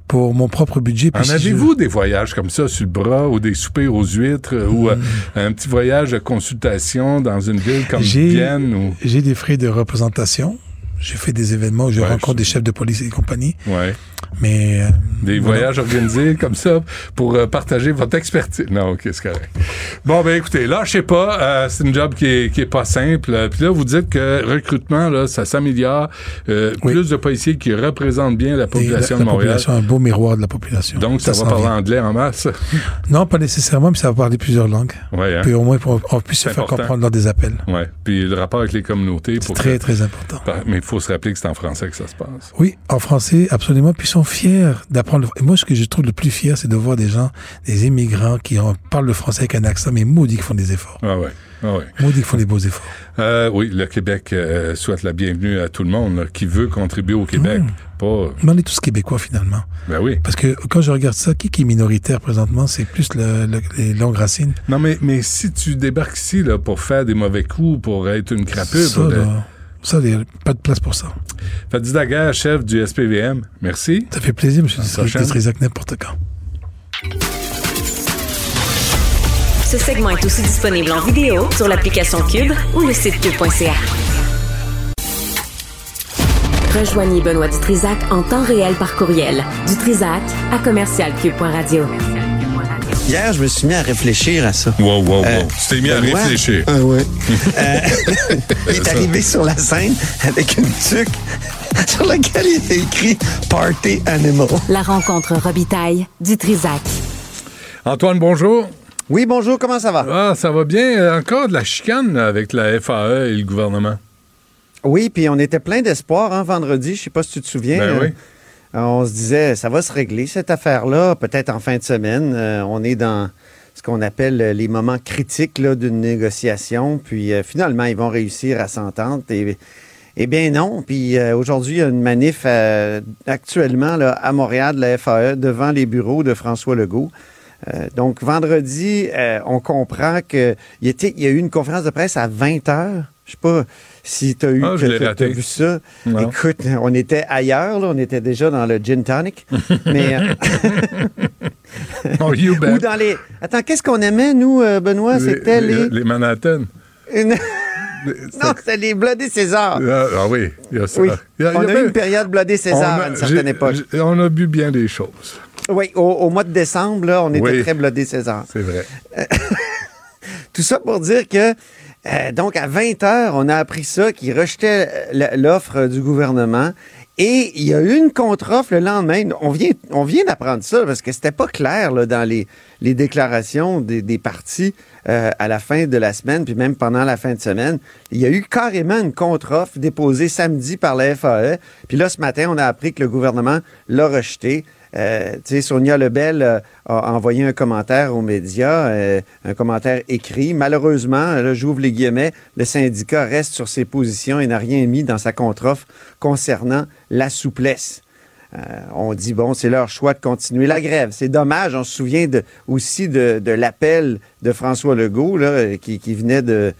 pour mon propre budget. En si avez-vous des voyages comme ça sur le bras ou des soupers aux huîtres ou euh, un petit voyage de consultation dans une ville comme Vienne ou? j'ai des frais de représentation. J'ai fait des événements où je Ouais, rencontre je- des chefs de police et compagnie. ouais, Mais euh, des voilà. voyages organisés comme ça pour euh, partager votre expertise. Non, ok, c'est correct. Bon, ben écoutez, là, je sais pas, euh, c'est une job qui est, qui est pas simple. Puis là, vous dites que recrutement, là, ça s'améliore. Oui. Plus de policiers qui représentent bien la population la, de la Montréal. population, un beau miroir de la population. Donc, ça, va parler vient. anglais en masse. Non, pas nécessairement, mais ça va parler plusieurs langues. Ouais, hein? Puis au moins, pour, on puisse se faire comprendre lors des appels. Ouais. Puis le rapport avec les communautés. C'est très, que- très important. Mais il faut se rappeler que c'est en français que ça se passe. Oui, en français, absolument. Puis ils sont fiers d'apprendre. le- Et moi, ce que je trouve le plus fier, c'est de voir des gens, des immigrants qui en- parlent le français avec un accent, mais maudit qu'ils font des efforts. Ah ouais. Ah ouais. Maudit qu'ils font des beaux efforts. Euh, oui, le Québec euh, souhaite la bienvenue à tout le monde là, qui veut contribuer au Québec. Mmh. Pas. Mais on est tous québécois, finalement. Ben oui. Parce que quand je regarde ça, qui, qui est minoritaire présentement, c'est plus le- le- les longues racines. Non, mais, mais si tu débarques ici là, pour faire des mauvais coups, pour être une crapule, Ça, il y a pas de place pour ça. Fadi Daguerre, chef du SPVM, merci. Ça fait plaisir, M. Destrisac, n'importe quand. Ce segment est aussi disponible en vidéo sur l'application Cube ou le site cube.ca. Rejoignez Benoît Dutrisac en temps réel par courriel. Dutrisac à commercialcube.radio. Hier, je me suis mis à réfléchir à ça. Wow, wow, wow. Euh, tu t'es mis à réfléchir. Ah ouais. Euh, il est arrivé sur la scène avec une tuque sur laquelle il était écrit Party Animal. La rencontre Robitaille Dutrisac. Antoine, bonjour. Oui, bonjour, comment ça va? Ah, ça va bien. Encore de la chicane avec la FAE et le gouvernement. Oui, puis on était plein d'espoir hein, vendredi, je sais pas si tu te souviens. Ben Euh, oui. On se disait, ça va se régler cette affaire-là, peut-être en fin de semaine. Euh, on est dans ce qu'on appelle euh, les moments critiques d'une négociation. Puis euh, finalement, ils vont réussir à s'entendre. Et, eh bien non. Puis euh, aujourd'hui, il y a une manif euh, actuellement là, à Montréal de la FAE devant les bureaux de François Legault. Euh, donc vendredi, euh, on comprend qu'il y a eu une conférence de presse à 20 heures. Je sais pas si tu as eu Ah, vu ça. Non. Écoute, on était ailleurs, là, on était déjà dans le gin tonic. mais euh, Oh, you bet. ou dans les. Attends, qu'est-ce qu'on aimait nous, euh, Benoît? C'était les. les Manhattan. Une- non, c'était les Bloody César. Ah, ah oui, il y a ça. Oui. Il y a- on il y a eu une période Bloody César a- à une certaine époque. On a bu bien des choses. Oui, au, au mois de décembre, là, on était très Bloody César. C'est vrai. Tout ça pour dire que, euh, donc, à 20 heures, on a appris ça, qu'ils rejetaient euh, l'offre du gouvernement. Et il y a eu une contre-offre le lendemain. On vient, on vient d'apprendre ça parce que c'était pas clair dans les, les déclarations des, des partis euh, à la fin de la semaine, puis même pendant la fin de semaine. Il y a eu carrément une contre-offre déposée samedi par la FAE. Puis là, ce matin, on a appris que le gouvernement l'a rejetée. Euh, Sonia Lebel euh, a envoyé un commentaire aux médias, euh, un commentaire écrit. Malheureusement, là, j'ouvre les guillemets, le syndicat reste sur ses positions et n'a rien mis dans sa contre-offre concernant la souplesse. On dit, bon, c'est leur choix de continuer la grève. C'est dommage. On se souvient aussi de, l'appel de François Legault, là, qui venait de,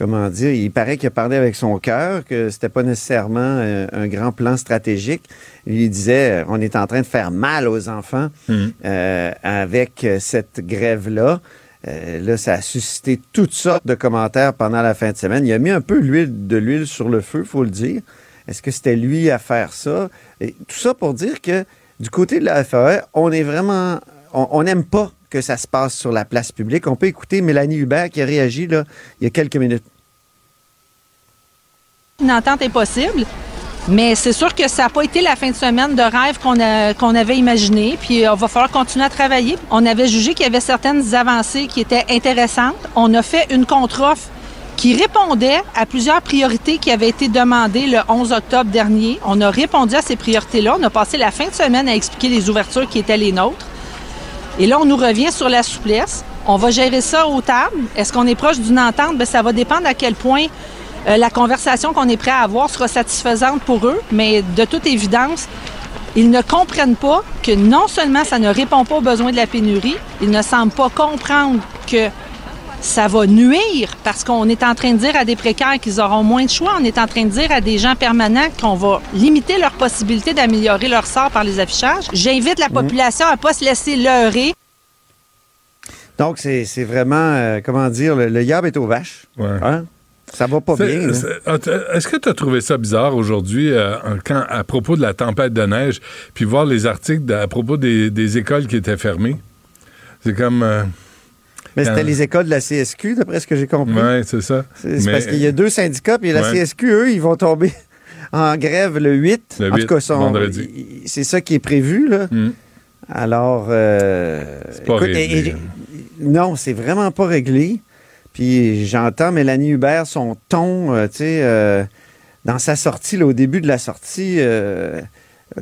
comment dire, il paraît qu'il a parlé avec son cœur, que c'était pas nécessairement euh, un grand plan stratégique. Il disait, euh, on est en train de faire mal aux enfants euh, avec cette grève-là. Euh, là, ça a suscité toutes sortes de commentaires pendant la fin de semaine. Il a mis un peu l'huile, de l'huile sur le feu, faut le dire. Est-ce que c'était lui à faire ça? Et tout ça pour dire que du côté de la FAE, on est vraiment. On n'aime pas que ça se passe sur la place publique. On peut écouter Mélanie Hubert qui a réagi là, il y a quelques minutes. Une entente est possible, mais c'est sûr que ça n'a pas été la fin de semaine de rêve qu'on avait imaginé. Puis euh, on va falloir continuer à travailler. On avait jugé qu'il y avait certaines avancées qui étaient intéressantes. On a fait une contre-offre qui répondait à plusieurs priorités qui avaient été demandées le 11 octobre dernier. On a répondu à ces priorités-là. On a passé la fin de semaine à expliquer les ouvertures qui étaient les nôtres. Et là, on nous revient sur la souplesse. On va gérer ça aux tables. Est-ce qu'on est proche d'une entente? Bien, ça va dépendre à quel point euh, la conversation qu'on est prêt à avoir sera satisfaisante pour eux. Mais de toute évidence, ils ne comprennent pas que non seulement ça ne répond pas aux besoins de la pénurie, ils ne semblent pas comprendre que ça va nuire parce qu'on est en train de dire à des précaires qu'ils auront moins de choix. On est en train de dire à des gens permanents qu'on va limiter leur possibilité d'améliorer leur sort par les affichages. J'invite la population à ne pas se laisser leurrer. Donc, c'est vraiment, euh, comment dire, le, le yab est aux vaches. Hein? Ça va pas bien. ah, Est-ce que tu as trouvé ça bizarre aujourd'hui euh, quand- à propos de la tempête de neige, puis voir les articles de- à propos des, des écoles qui étaient fermées? C'est comme... euh, Mais c'était les écoles de la CSQ, d'après ce que j'ai compris. Ouais, c'est ça. C'est parce qu'il y a deux syndicats, puis la. CSQ, eux, ils vont tomber en grève le 8. Le en 8, tout cas, son- vendredi. il- c'est ça qui est prévu, là. Alors, euh, pas écoute, réglé, et- et- non, c'est vraiment pas réglé. Puis j'entends Mélanie Hubert, son ton, euh, tu sais, euh, dans sa sortie, là, au début de la sortie, euh,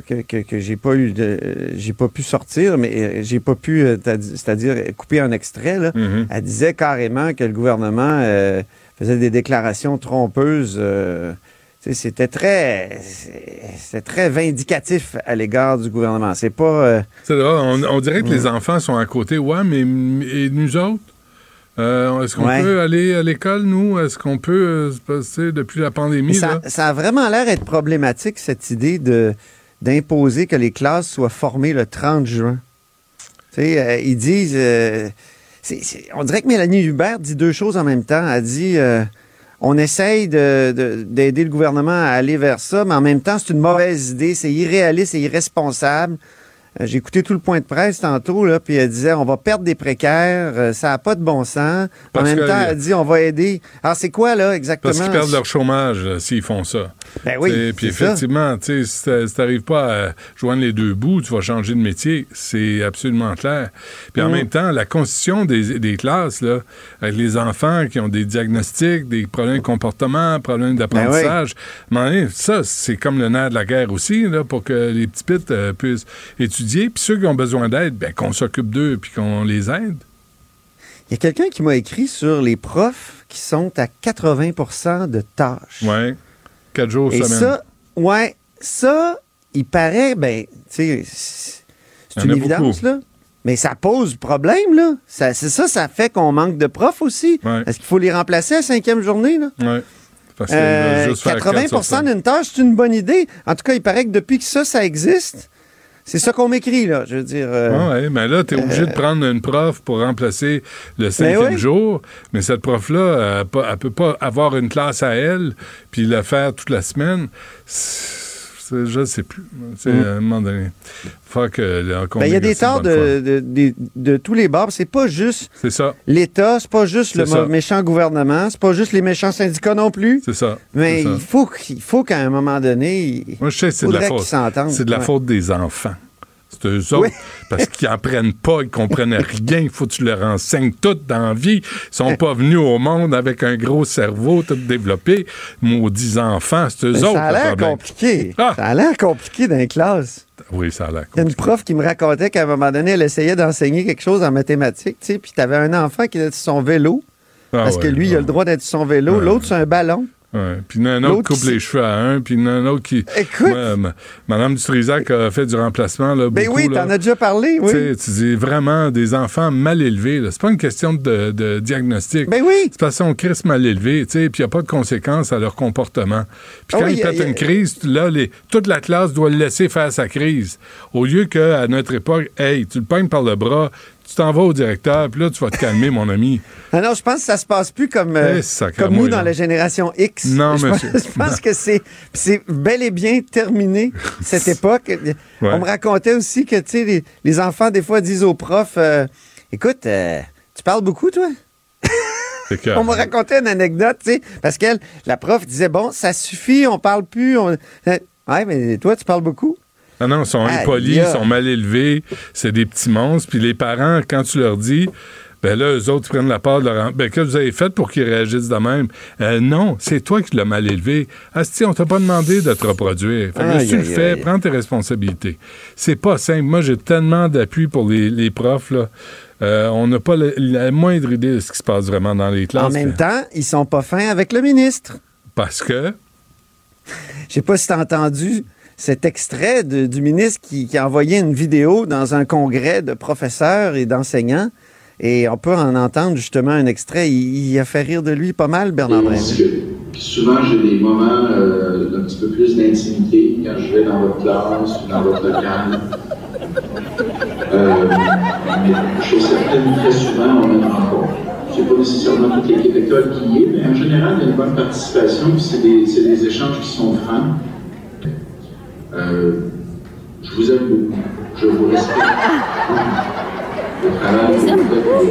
que, que, que j'ai pas eu de, j'ai pas pu sortir, mais j'ai pas pu, c'est-à-dire couper un extrait. Là. Mhm. Elle disait carrément que le gouvernement faisait des déclarations trompeuses. tu sais, c'était très, c'était très vindicatif à l'égard du gouvernement. C'est pas. on, on dirait que les enfants sont à côté. Ouais, mais et nous autres? Euh, Est-ce qu'on Ouais. peut aller à l'école, nous? Est-ce qu'on peut euh, se passer depuis la pandémie? ça, là? ça a vraiment l'air d'être problématique, cette idée de d'imposer que les classes soient formées le 30 juin. Tu sais, euh, ils disent... euh, on dirait que Mélanie Hubert dit deux choses en même temps. Elle dit... euh, on essaye de- de- d'aider le gouvernement à aller vers ça, mais en même temps, c'est une mauvaise idée, c'est irréaliste et irresponsable. Euh, J'ai écouté tout le point de presse tantôt, là, puis elle disait on va perdre des précaires, euh, ça n'a pas de bon sens. En même que- temps, elle dit on va aider. Alors, c'est quoi, là, exactement? Parce qu'ils perdent leur chômage euh, s'ils font ça. Ben oui, Puis effectivement, tu sais, si t'a- si t'arrives pas à joindre les deux bouts, tu vas changer de métier. C'est absolument clair. Puis en Mm. même temps, la constitution des, des classes, là, avec les enfants qui ont des diagnostics, des problèmes de comportement, problèmes d'apprentissage, donné, ça, c'est comme le nerf de la guerre aussi, là, pour que les petits pits euh, puissent étudier. Puis ceux qui ont besoin d'aide, ben, qu'on s'occupe d'eux puis qu'on les aide. Il y a quelqu'un qui m'a écrit sur les profs qui sont à 80% de tâches. Ouais. Quatre jours Et semaine. ça, ouais, ça, il paraît, ben, tu sais, c'est une évidence, beaucoup. là. Mais ça pose problème, là. Ça, c'est ça, ça fait qu'on manque de profs aussi. Ouais. Est-ce qu'il faut les remplacer à la cinquième journée, là? Ouais. Parce que Euh, juste faire 80 quatre sur cinq. d'une tâche, c'est une bonne idée. En tout cas, il paraît que depuis que ça, ça existe, c'est ça qu'on m'écrit, là. Je veux dire. euh, Ah ouais, mais là, tu es obligé de prendre une prof pour remplacer le cinquième Ben oui. jour. Mais cette prof-là, elle ne peut pas avoir une classe à elle puis la faire toute la semaine. C'est- Je ne sais plus. C'est Mm. à un moment donné. Faut que, là, qu'on ben, il y a des torts de, de, de- de tous les bords. C'est pas juste C'est ça. l'État, c'est pas juste le ça. méchant gouvernement, c'est pas juste les méchants syndicats non plus. C'est ça. Mais c'est ça. il faut, qu'il- faut qu'à un moment donné, il Moi, je sais c'est de la faudrait qu'ils faute. s'entendent. C'est de la Ouais. faute des enfants. C'est eux autres. Oui. Parce qu'ils n'en prennent pas, ils comprennent rien. Il faut que tu leur enseignes tout dans la vie. Ils sont pas venus au monde avec un gros cerveau tout développé. Maudits enfants, c'est eux Mais autres. ça a l'air compliqué. Ah! Ça a l'air compliqué dans les classes. Oui, ça a l'air Il y a une prof qui me racontait qu'à un moment donné, elle essayait d'enseigner quelque chose en mathématiques, tu sais, puis tu avais un enfant qui était sur son vélo, Ah parce que ouais, lui, il a le droit d'être sur son vélo, l'autre sur un ballon. Ouais. Puis il y en a un autre coupe qui- les cheveux à un, puis il y en a un autre qui. Écoute. Moi, ma- Madame Dutrisac a fait du remplacement. Là, Ben beaucoup, oui, t'en as déjà parlé, oui. Tu dis vraiment des enfants mal élevés. C'est pas une question de, de diagnostic. Ben oui. C'est parce qu'ils sont Chris mal élevés, tu sais, puis il n'y a pas de conséquences à leur comportement. Puis Ah quand oui, ils y a- pètent y a- une crise, là, les- toute la classe doit le laisser faire sa crise. Au lieu qu'à notre époque, hey, tu le pognes par le bras, tu t'en vas au directeur, puis là, tu vas te calmer, mon ami. Ah non, je pense que ça se passe plus comme, euh, Eh, comme nous là. dans la génération X. Non, je monsieur. Pense, je pense que c'est, c'est bel et bien terminé, cette époque. On me racontait aussi que, tu sais, les, les enfants, des fois, disent aux profs, euh, écoute, euh, tu parles beaucoup, toi? On m'a raconté une anecdote, tu sais, parce qu'elle, la prof disait, bon, ça suffit, on parle plus. On... Euh, Ouais, mais toi, tu parles beaucoup. Ah non, ils sont impolis, ils sont mal élevés, c'est des petits monstres. Puis les parents, quand tu leur dis, ben là, eux autres, ils prennent la part de leur... en- Ben, que vous avez fait pour qu'ils réagissent de même? Euh, non, c'est toi qui l'as mal élevé. Asti, on t'a pas demandé de te reproduire. Fait que si tu le fais, prends tes responsabilités. C'est pas simple. Moi, j'ai tellement d'appui pour les, les profs, là. Euh, on n'a pas la moindre idée de ce qui se passe vraiment dans les classes. En même temps, ils sont pas fins avec le ministre. Parce que... Je sais pas si tu as entendu cet extrait de- du ministre qui, qui a envoyé une vidéo dans un congrès de professeurs et d'enseignants. Et on peut en entendre justement un extrait. Il, il a fait rire de lui pas mal, Bernard souvent, j'ai des moments euh, d'un petit peu plus d'intimité quand je vais dans votre classe ou dans votre local. Euh, mais chose certaine, très souvent, on a une rencontre. C'est pas nécessairement toute l'équipe école qui y est, mais en général, il y a une bonne participation, puis c'est des, c'est des échanges qui sont francs. Euh, je vous aime beaucoup. Je vous respecte. Le travail que vous.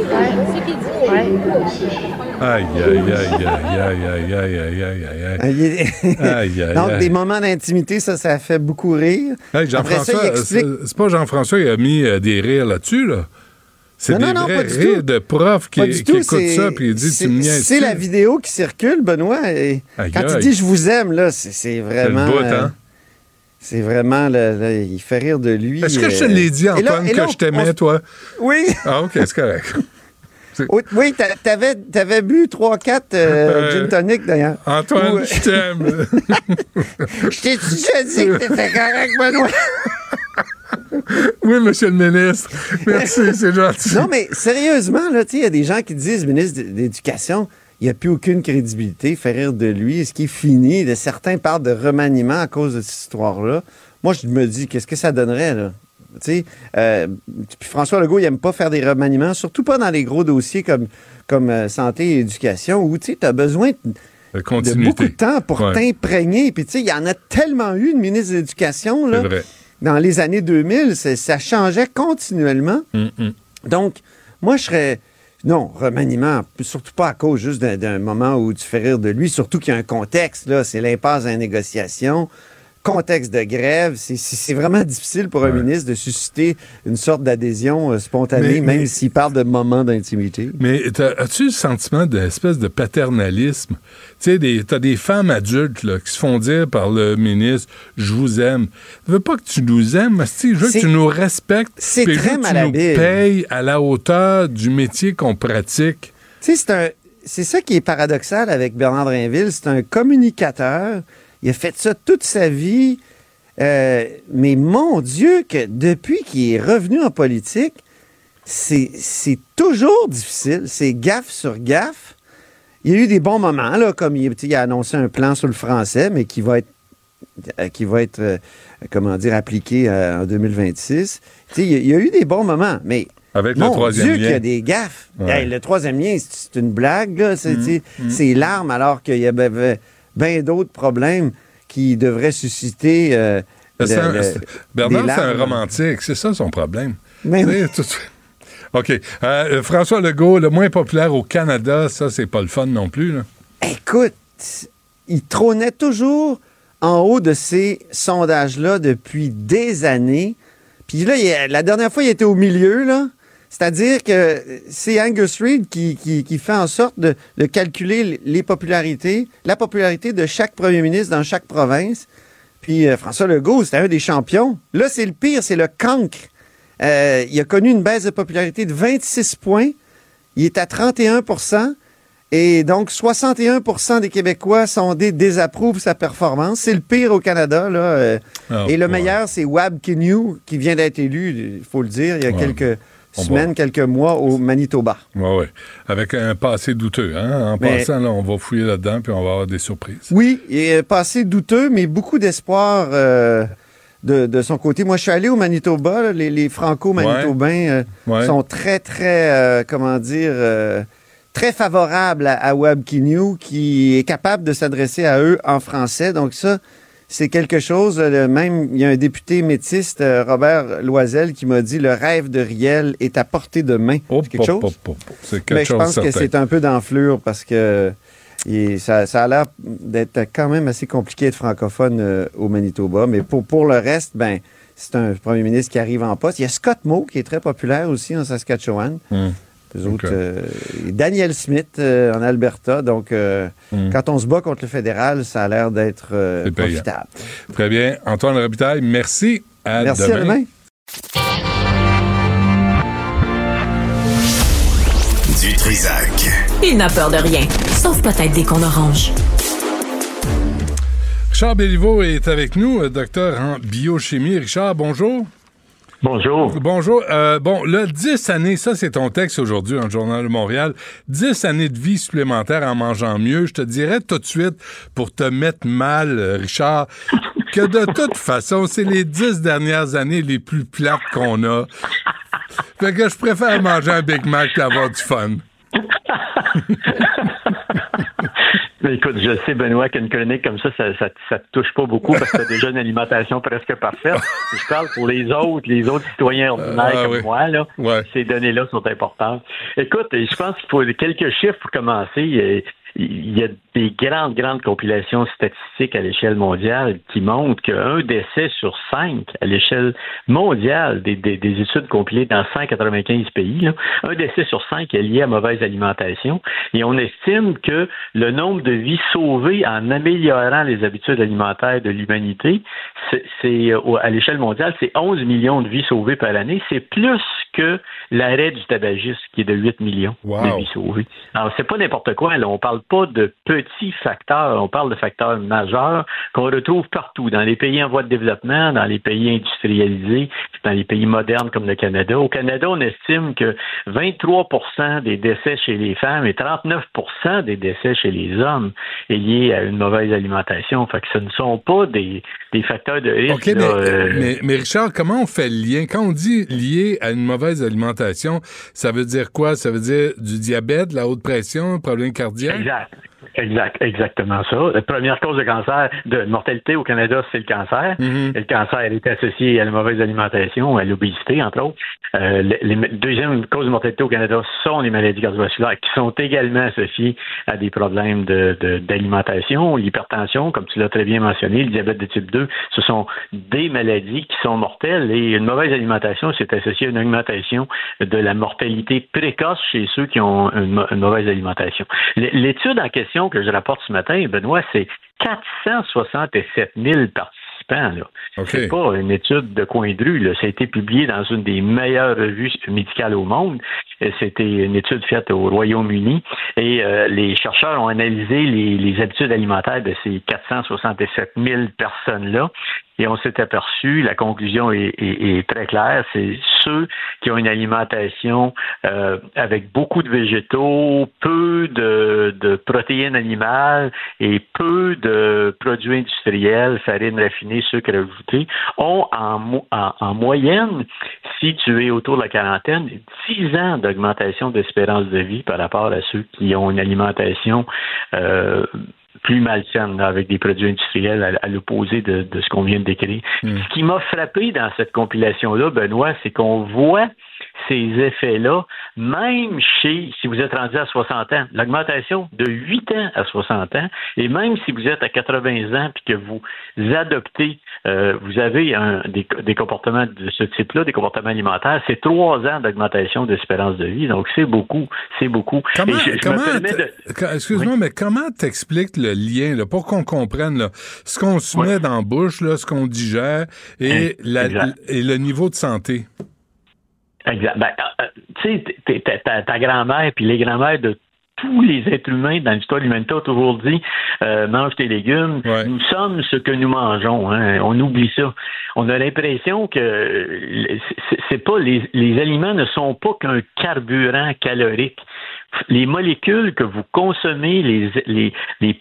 Aïe, aïe, aïe, aïe, aïe, aïe, aïe, aïe, aïe, aïe, Ah, Aïe, aïe, Donc, des moments d'intimité, ça, ça fait beaucoup rire. Hey, Jean-François, il explique... c'est c'est pas Jean-François qui a mis euh, des rires là-dessus, là. C'est Non, des non, non, vrais pas du rires tout. de profs qui, qui tout, c'est- ça puis il dit c'est- tu me C'est la vidéo qui circule, Benoît. et Aïe, quand il dit je vous aime, là, c'est c'est vraiment. bout, euh, hein? C'est vraiment. le- le- il fait rire de lui. Est-ce que je te euh, l'ai dit, là- Antoine, là, que je t'aimais, on- toi? Oui. Ah, OK, c'est correct. Oui, oui, t'a- t'avais, t'avais bu 3-4 Euh, gin tonic d'ailleurs. Antoine, euh, je t'aime. Je t'ai déjà dit que t'étais correct, Benoît. oui, monsieur le ministre. Merci, c'est gentil. Non, mais sérieusement, là, tu sais, il y a des gens qui disent, ministre de l'Éducation, il n'y a plus aucune crédibilité, fait rire de lui, est-ce qu'il est fini? De, certains parlent de remaniement à cause de cette histoire-là. Moi, je me dis, qu'est-ce que ça donnerait, là? Tu sais, euh, puis François Legault, il n'aime pas faire des remaniements, surtout pas dans les gros dossiers comme, comme euh, santé et éducation, où tu as besoin de, beaucoup de temps pour Ouais. t'imprégner. Puis, tu sais, il y en a tellement eu de ministre de l'Éducation, là. C'est vrai. Dans les années 2000, c'est- ça changeait continuellement. Hum, hum. Donc, moi, je serais. Non, remaniement, surtout pas à cause juste d'un- moment où tu fais rire de lui, surtout qu'il y a un contexte, là, c'est l'impasse à la négociation. Contexte de grève. C'est- vraiment difficile pour un ministre de susciter une sorte d'adhésion euh, spontanée, Mais- même mais- s'il parle de moments d'intimité. Mais as-tu le sentiment d'espèce de paternalisme? Tu sais, des- t'as des femmes adultes là, qui se font dire par le ministre « Je vous aime ». Je veux pas que tu nous aimes, asti, je veux que tu nous respectes. c'est très que tu nous payes à la hauteur du métier qu'on pratique. Tu sais. C'est ça qui est paradoxal avec Bernard Drinville. C'est un communicateur. Il a fait ça toute sa vie. Euh, mais mon Dieu, que depuis qu'il est revenu en politique, c'est toujours difficile. C'est gaffe sur gaffe. Il y a eu des bons moments, là, comme il, a annoncé un plan sur le français, mais qui va être, euh, qui va être euh, comment dire, appliqué euh, en 2026. Tu sais, il y a- il y a eu des bons moments, mais Avec le mon troisième Dieu qu'il y a des gaffes. Ouais. Hey, le troisième lien, c'est une blague. C'est Mhm. tu sais, Mhm. c'est l'arme, alors qu'il y avait bien d'autres problèmes qui devraient susciter. euh, le- un- le- Bernard, c'est un romantique. C'est ça son problème. Mais tout- OK. Euh, François Legault, le moins populaire au Canada, ça, c'est pas le fun non plus. Là. Écoute, il trônait toujours en haut de ces sondages-là depuis des années. Puis là, il la dernière fois, il était au milieu, là. C'est-à-dire que c'est Angus Reid qui, qui- qui fait en sorte de, de calculer les popularités, la popularité de chaque premier ministre dans chaque province. Puis euh, François Legault, c'était un des champions. Là, c'est le pire, c'est le cancre. Euh, il a connu une baisse de popularité de 26 points. Il est à 31% et donc, 61% des Québécois sondés désapprouvent sa performance. C'est le pire au Canada. Là. euh. Ah, et le ouais. meilleur, c'est Wab Kinnew, qui vient d'être élu, il faut le dire, il y a Ouais. quelques On semaines, quelques mois au Manitoba. Oui, oui. Avec un passé douteux. Hein? En Mais- passant, là, on va fouiller là-dedans puis on va avoir des surprises. Oui, il est passé douteux, mais beaucoup d'espoir euh, de, de son côté. Moi, je suis allé au Manitoba. là. les, les Franco-Manitobains euh, Ouais. sont très, très, euh, comment dire, euh, très favorables à, à Wab Kinnew, qui est capable de s'adresser à eux en français. Donc ça, c'est quelque chose. euh, Même, il y a un député métiste, euh, Robert Loisel, qui m'a dit le rêve de Riel est à portée de main. c'est quelque chose? C'est quelque Mais je chose pense que c'est un peu d'enflure parce que il- ça, ça a l'air d'être quand même assez compliqué d'être francophone euh, au Manitoba. Mais pour, pour le reste, ben, c'est un premier ministre qui arrive en poste. Il y a Scott Moe qui est très populaire aussi en Saskatchewan. Hum. Euh, Daniel Smith euh, en Alberta. Donc, euh, Hum. quand on se bat contre le fédéral, ça a l'air d'être euh, profitable. Très bien. Antoine Robitaille, merci. À Merci, demain. à demain. Du Trisac. Il n'a peur de rien, sauf peut-être des qu'on orange. Richard Béliveau est avec nous, docteur en biochimie. Richard, bonjour. Bonjour. Bonjour. Euh, bon, là, 10 années, ça c'est ton texte aujourd'hui dans le Journal de Montréal. 10 années de vie supplémentaires en mangeant mieux. Je te dirais tout de suite, pour te mettre mal, euh, Richard, que de toute façon, c'est les 10 dernières années les plus plates qu'on a. Fait que je préfère manger un Big Mac et avoir du fun. Écoute, je sais, Benoît, qu'une chronique comme ça, ça, ça, ça te touche pas beaucoup parce que tu as déjà une alimentation presque parfaite. Je parle pour les autres, les autres citoyens ordinaires Ah, comme oui. moi, là. Ouais. Ces données-là sont importantes. Écoute, je pense qu'il faut quelques chiffres pour commencer. Il y a des grandes, grandes compilations statistiques à l'échelle mondiale qui montrent qu'un décès sur cinq à l'échelle mondiale des, des- des études compilées dans 195 pays, un décès sur cinq est lié à mauvaise alimentation. Et on estime que le nombre de vies sauvées en améliorant les habitudes alimentaires de l'humanité, c'est, à l'échelle mondiale, c'est 11 millions de vies sauvées par année. C'est plus que l'arrêt du tabagisme, qui est de 8 millions Wow. de vies sauvées. Alors, c'est pas n'importe quoi. Là. On parle pas de petits facteurs. On parle de facteurs majeurs qu'on retrouve partout, dans les pays en voie de développement, dans les pays industrialisés, dans les pays modernes comme le Canada. Au Canada, on estime que 23% des décès chez les femmes et 39% des décès chez les hommes est lié à une mauvaise alimentation. Fait que ce ne sont pas des, des facteurs de risque. OK, mais, euh, mais, mais Richard, comment on fait le lien? Quand on dit lié à une mauvaise alimentation, ça veut dire quoi? Ça veut dire du diabète, la haute pression, problème cardiaque? Exact. Exact, exactement ça. La première cause de cancer, de mortalité au Canada, c'est le cancer. Et le cancer est associé à la mauvaise alimentation, à l'obésité, entre autres. Euh, les, les- deuxième cause de mortalité au Canada sont les maladies cardiovasculaires qui sont également associées à des problèmes de- de- d'alimentation, l'hypertension, comme tu l'as très bien mentionné, le diabète de type 2. Ce sont des maladies qui sont mortelles et une mauvaise alimentation, c'est associé à une augmentation de la mortalité précoce chez ceux qui ont une, une mauvaise alimentation. L'étude en question que je rapporte ce matin, Benoît, c'est 467 000 participants. Là. C'est pas une étude de coin de rue. Là. Ça a été publié dans une des meilleures revues médicales au monde. Et C'était une étude faite au Royaume-Uni. Et euh, les chercheurs ont analysé les, les habitudes alimentaires de ces 467 000 personnes-là. Et on s'est aperçu, la conclusion est, est- est très claire, c'est ceux qui ont une alimentation euh, avec beaucoup de végétaux, peu de, de protéines animales et peu de produits industriels, farine raffinée, sucre ajouté, ont en, en moyenne, si tu es autour de la quarantaine, 10 ans d'augmentation d'espérance de vie par rapport à ceux qui ont une alimentation euh, plus malsaine, là, avec des produits industriels à, à l'opposé de, de ce qu'on vient de décrire. Ce qui m'a frappé dans cette compilation-là, Benoît, c'est qu'on voit ces effets-là, même chez, si vous êtes rendu à 60 ans, l'augmentation de 8 ans à 60 ans, et même si vous êtes à 80 ans puis que vous adoptez, euh, vous avez un- des, des comportements de ce type-là, des comportements alimentaires, c'est 3 ans d'augmentation d'espérance de vie, donc c'est beaucoup, c'est beaucoup. Comment, excuse-moi, mais comment t'expliques le lien, là, pour qu'on comprenne, là, ce qu'on se met dans la bouche, là, ce qu'on digère et, la- Exact. et le niveau de santé? Exact. Ben, euh, tu sais, ta grand-mère puis les grand-mères de tous les êtres humains dans l'histoire de l'humanité ont toujours dit euh, mange tes légumes. Nous sommes ce que nous mangeons. hein. On oublie ça. On a l'impression que c'est- c'est pas les, les aliments ne sont pas qu'un carburant calorique. Les molécules que vous consommez,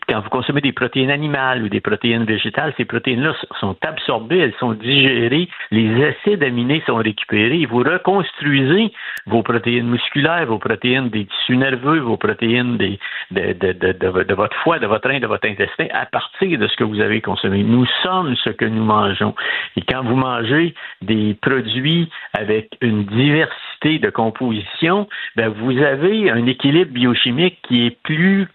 quand vous consommez des protéines animales ou des protéines végétales, ces protéines-là sont absorbées, elles sont digérées, les acides aminés sont récupérés. Vous reconstruisez vos protéines musculaires, vos protéines des tissus nerveux, vos protéines de, votre foie, de votre rein, de votre intestin, à partir de ce que vous avez consommé. Nous sommes ce que nous mangeons. Et quand vous mangez des produits avec une diversité de composition, ben vous avez un équilibre biochimique qui est plus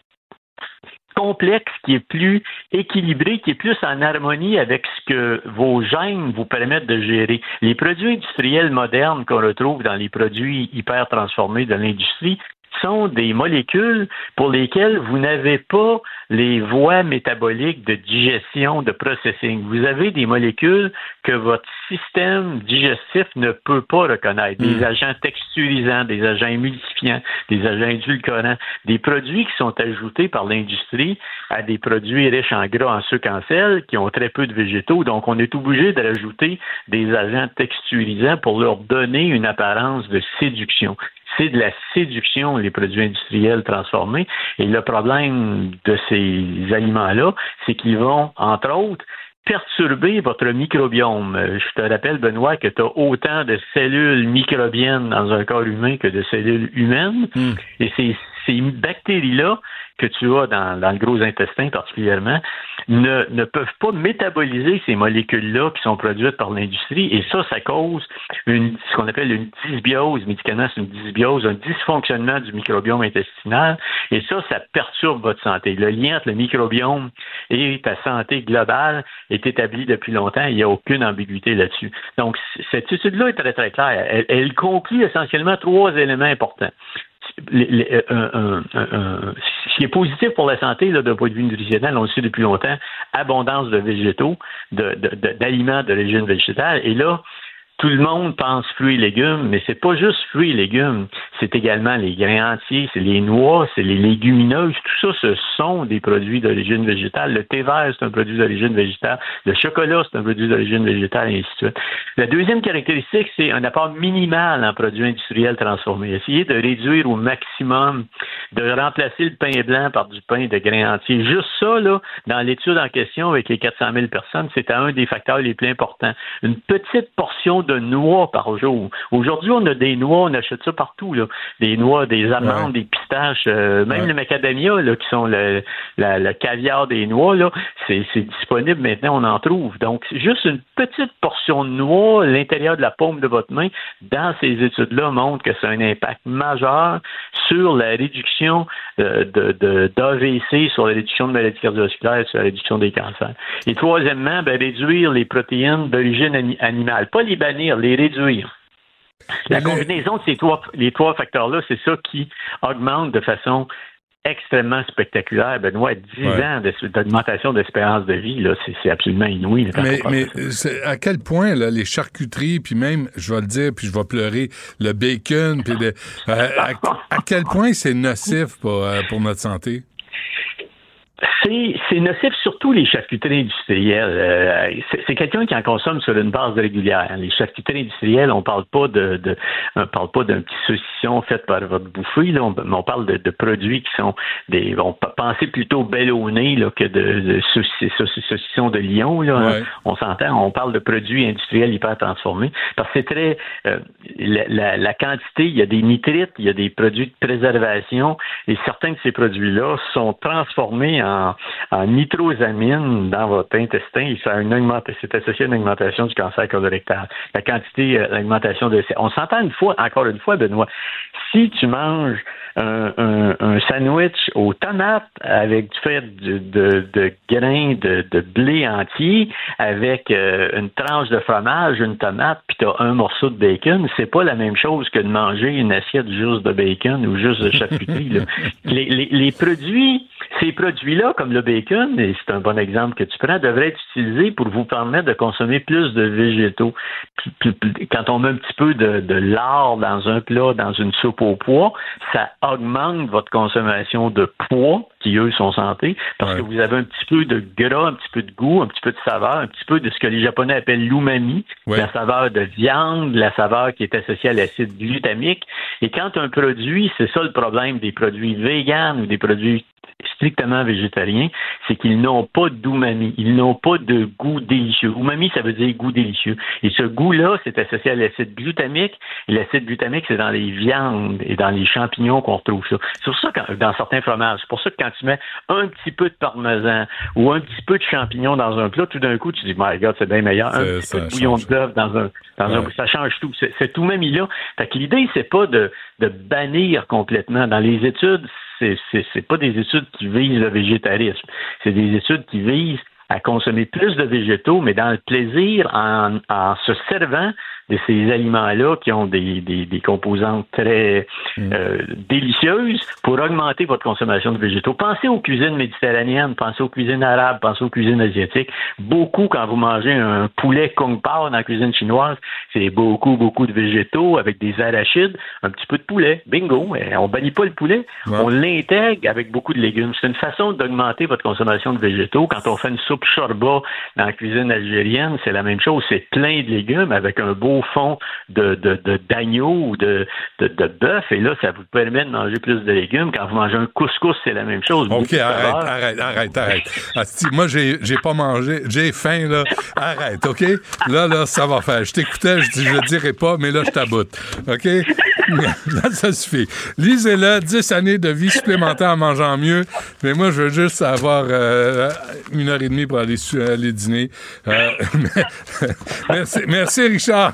complexe, qui est plus équilibré, qui est plus en harmonie avec ce que vos gènes vous permettent de gérer. Les produits industriels modernes qu'on retrouve dans les produits hyper transformés de l'industrie sont des molécules pour lesquelles vous n'avez pas les voies métaboliques de digestion, de processing. Vous avez des molécules que votre système digestif ne peut pas reconnaître. Des agents texturisants, des agents émulsifiants, des agents édulcorants, des produits qui sont ajoutés par l'industrie à des produits riches en gras, en sucre, en sel, qui ont très peu de végétaux. Donc, on est obligé de rajouter des agents texturisants pour leur donner une apparence de séduction c'est de la séduction, les produits industriels transformés. Et le problème de ces aliments-là, c'est qu'ils vont, entre autres, perturber votre microbiome. Euh, Je te rappelle, Benoît, que tu as autant de cellules microbiennes dans un corps humain que de cellules humaines. Et ces, ces bactéries-là que tu as dans, le gros intestin particulièrement ne, ne peuvent pas métaboliser ces molécules-là qui sont produites par l'industrie. Et ça, ça cause une, ce qu'on appelle une dysbiose. Médicalement, c'est une dysbiose, un dysfonctionnement du microbiome intestinal. Et ça, ça perturbe votre santé. Le lien entre le microbiome et ta santé globale est établi depuis longtemps. Il n'y a aucune ambiguïté là-dessus. Donc, cette étude-là est très, très claire. Elle conclut essentiellement trois éléments importants. Euh, ce qui est positif pour la santé d'un point de vue nutritionnel, on le sait depuis longtemps, abondance de végétaux, de- de- de- d'aliments d'origine végétale. Et là, tout le monde pense fruits et légumes, mais c'est pas juste fruits et légumes. C'est également les grains entiers, c'est les noix, c'est les légumineuses. Tout ça, ce sont des produits d'origine végétale. Le thé vert, c'est un produit d'origine végétale. Le chocolat, c'est un produit d'origine végétale, et ainsi de suite. La deuxième caractéristique, c'est un apport minimal en produits industriels transformés. Essayer de réduire au maximum, de remplacer le pain blanc par du pain de grains entiers. Juste ça, là, dans l'étude en question avec les 400 000 personnes, c'est un des facteurs les plus importants. Une petite portion de noix par jour. Aujourd'hui, on a des noix, on achète ça partout, là. Des noix, des amandes, des pistaches, euh, même le macadamia, là, qui sont le, la- le caviar des noix, là, c'est c'est disponible maintenant, on en trouve. Donc, juste une petite portion de noix à l'intérieur de la paume de votre main, dans ces études-là, montre que c'est un impact majeur sur la réduction euh, de, de, d'AVC, sur la réduction de maladies cardiovasculaires, sur la réduction des cancers. Et troisièmement, ben, réduire les protéines d'origine ani- animale. Pas les bannir, les réduire. La combinaison de ces trois, les trois facteurs-là, c'est ça qui augmente de façon extrêmement spectaculaire. Benoît, 10 Ouais. ans d'augmentation d'espérance de vie, là, c'est, absolument inouï. Mais, mais à quel point là, les charcuteries, puis même, je vais le dire, puis je vais pleurer, le bacon, puis le- euh, à, à quel point c'est nocif pour, euh, pour notre santé? C'est, nocif surtout les charcuteries industrielles. Euh, c'est, quelqu'un qui en consomme sur une base régulière. Les charcuteries industrielles, on parle pas de, de on parle pas d'un petit saucisson fait par votre bouffée, là, on, on parle de, de produits qui sont des, on penser plutôt bellonné là que de, de sauci- sauci- saucissons de lion. Là, Ouais. On s'entend, on parle de produits industriels hyper transformés parce que c'est très euh, la, la- la quantité, il y a des nitrites, il y a des produits de préservation et certains de ces produits-là sont transformés en, en nitrosamine dans votre intestin et ça a une augmentation, c'est associé à une augmentation du cancer colorectal. La quantité, euh, l'augmentation de on s'entend une fois, encore une fois, Benoît, si tu manges un, un- un sandwich aux tomates avec du fait de, de, de grains de, de blé entier, avec euh, une tranche de fromage, une tomate, puis tu as un morceau de bacon, c'est pas la même chose que de manger une assiette juste de bacon ou juste de charcuterie. les, les produits, ces produits-là, comme le bacon, et c'est un bon exemple que tu prends, devraient être utilisés pour vous permettre de consommer plus de végétaux. Quand on met un petit peu de, de lard dans un plat, dans une soupe au pois, ça augmente votre consommation de poids, sont santé, parce que vous avez un petit peu de gras, un petit peu de goût, un petit peu de saveur, un petit peu de ce que les Japonais appellent l'umami, la saveur de viande, la saveur qui est associée à l'acide glutamique. Et quand un produit, c'est ça le problème des produits véganes ou des produits strictement végétariens, c'est qu'ils n'ont pas d'umami, ils n'ont pas de goût délicieux. Umami, ça veut dire goût délicieux. Et ce goût-là, c'est associé à l'acide glutamique. L'acide glutamique, c'est dans les viandes et dans les champignons qu'on retrouve ça. C'est pour ça que dans certains fromages, c'est pour ça que quand tu mets un petit peu de parmesan ou un petit peu de champignons dans un plat, tout d'un coup, tu dis, my God, c'est bien meilleur. Un petit peu de bouillon d'œuf dans un, dans un, ça change tout. C'est- Cet umami-là. Fait que l'idée, c'est pas de, de bannir complètement. Dans les études, c'est, c'est pas des études qui visent le végétarisme. C'est des études qui visent à consommer plus de végétaux, mais dans le plaisir, en, en se servant de ces aliments-là qui ont des, des, des composantes très euh, délicieuses pour augmenter votre consommation de végétaux. Pensez aux cuisines méditerranéennes, pensez aux cuisines arabes, pensez aux cuisines asiatiques. Beaucoup, quand vous mangez un poulet kung pao dans la cuisine chinoise, c'est beaucoup, beaucoup de végétaux avec des arachides, un petit peu de poulet. Bingo! Eh, On bannit pas le poulet, on l'intègre avec beaucoup de légumes. C'est une façon d'augmenter votre consommation de végétaux. Quand on fait une soupe chorba dans la cuisine algérienne, c'est la même chose. C'est plein de légumes avec un beau fond de, de, de- d'agneau ou de, de, de bœuf. Et là, ça vous permet de manger plus de légumes. Quand vous mangez un couscous, c'est la même chose. OK, arrête, arrête, arrête, arrête. Asti, moi, j'ai, j'ai pas mangé, j'ai faim, là. Arrête, OK? Là, là, ça va faire. Je t'écoutais, je je le dirai pas, mais là, je taboute. OK? là, ça suffit. Lisez-le, 10 années de vie supplémentaire en mangeant mieux. Mais moi, je veux juste avoir euh, une heure et demie pour aller, su- aller dîner. Euh, merci, merci, Richard.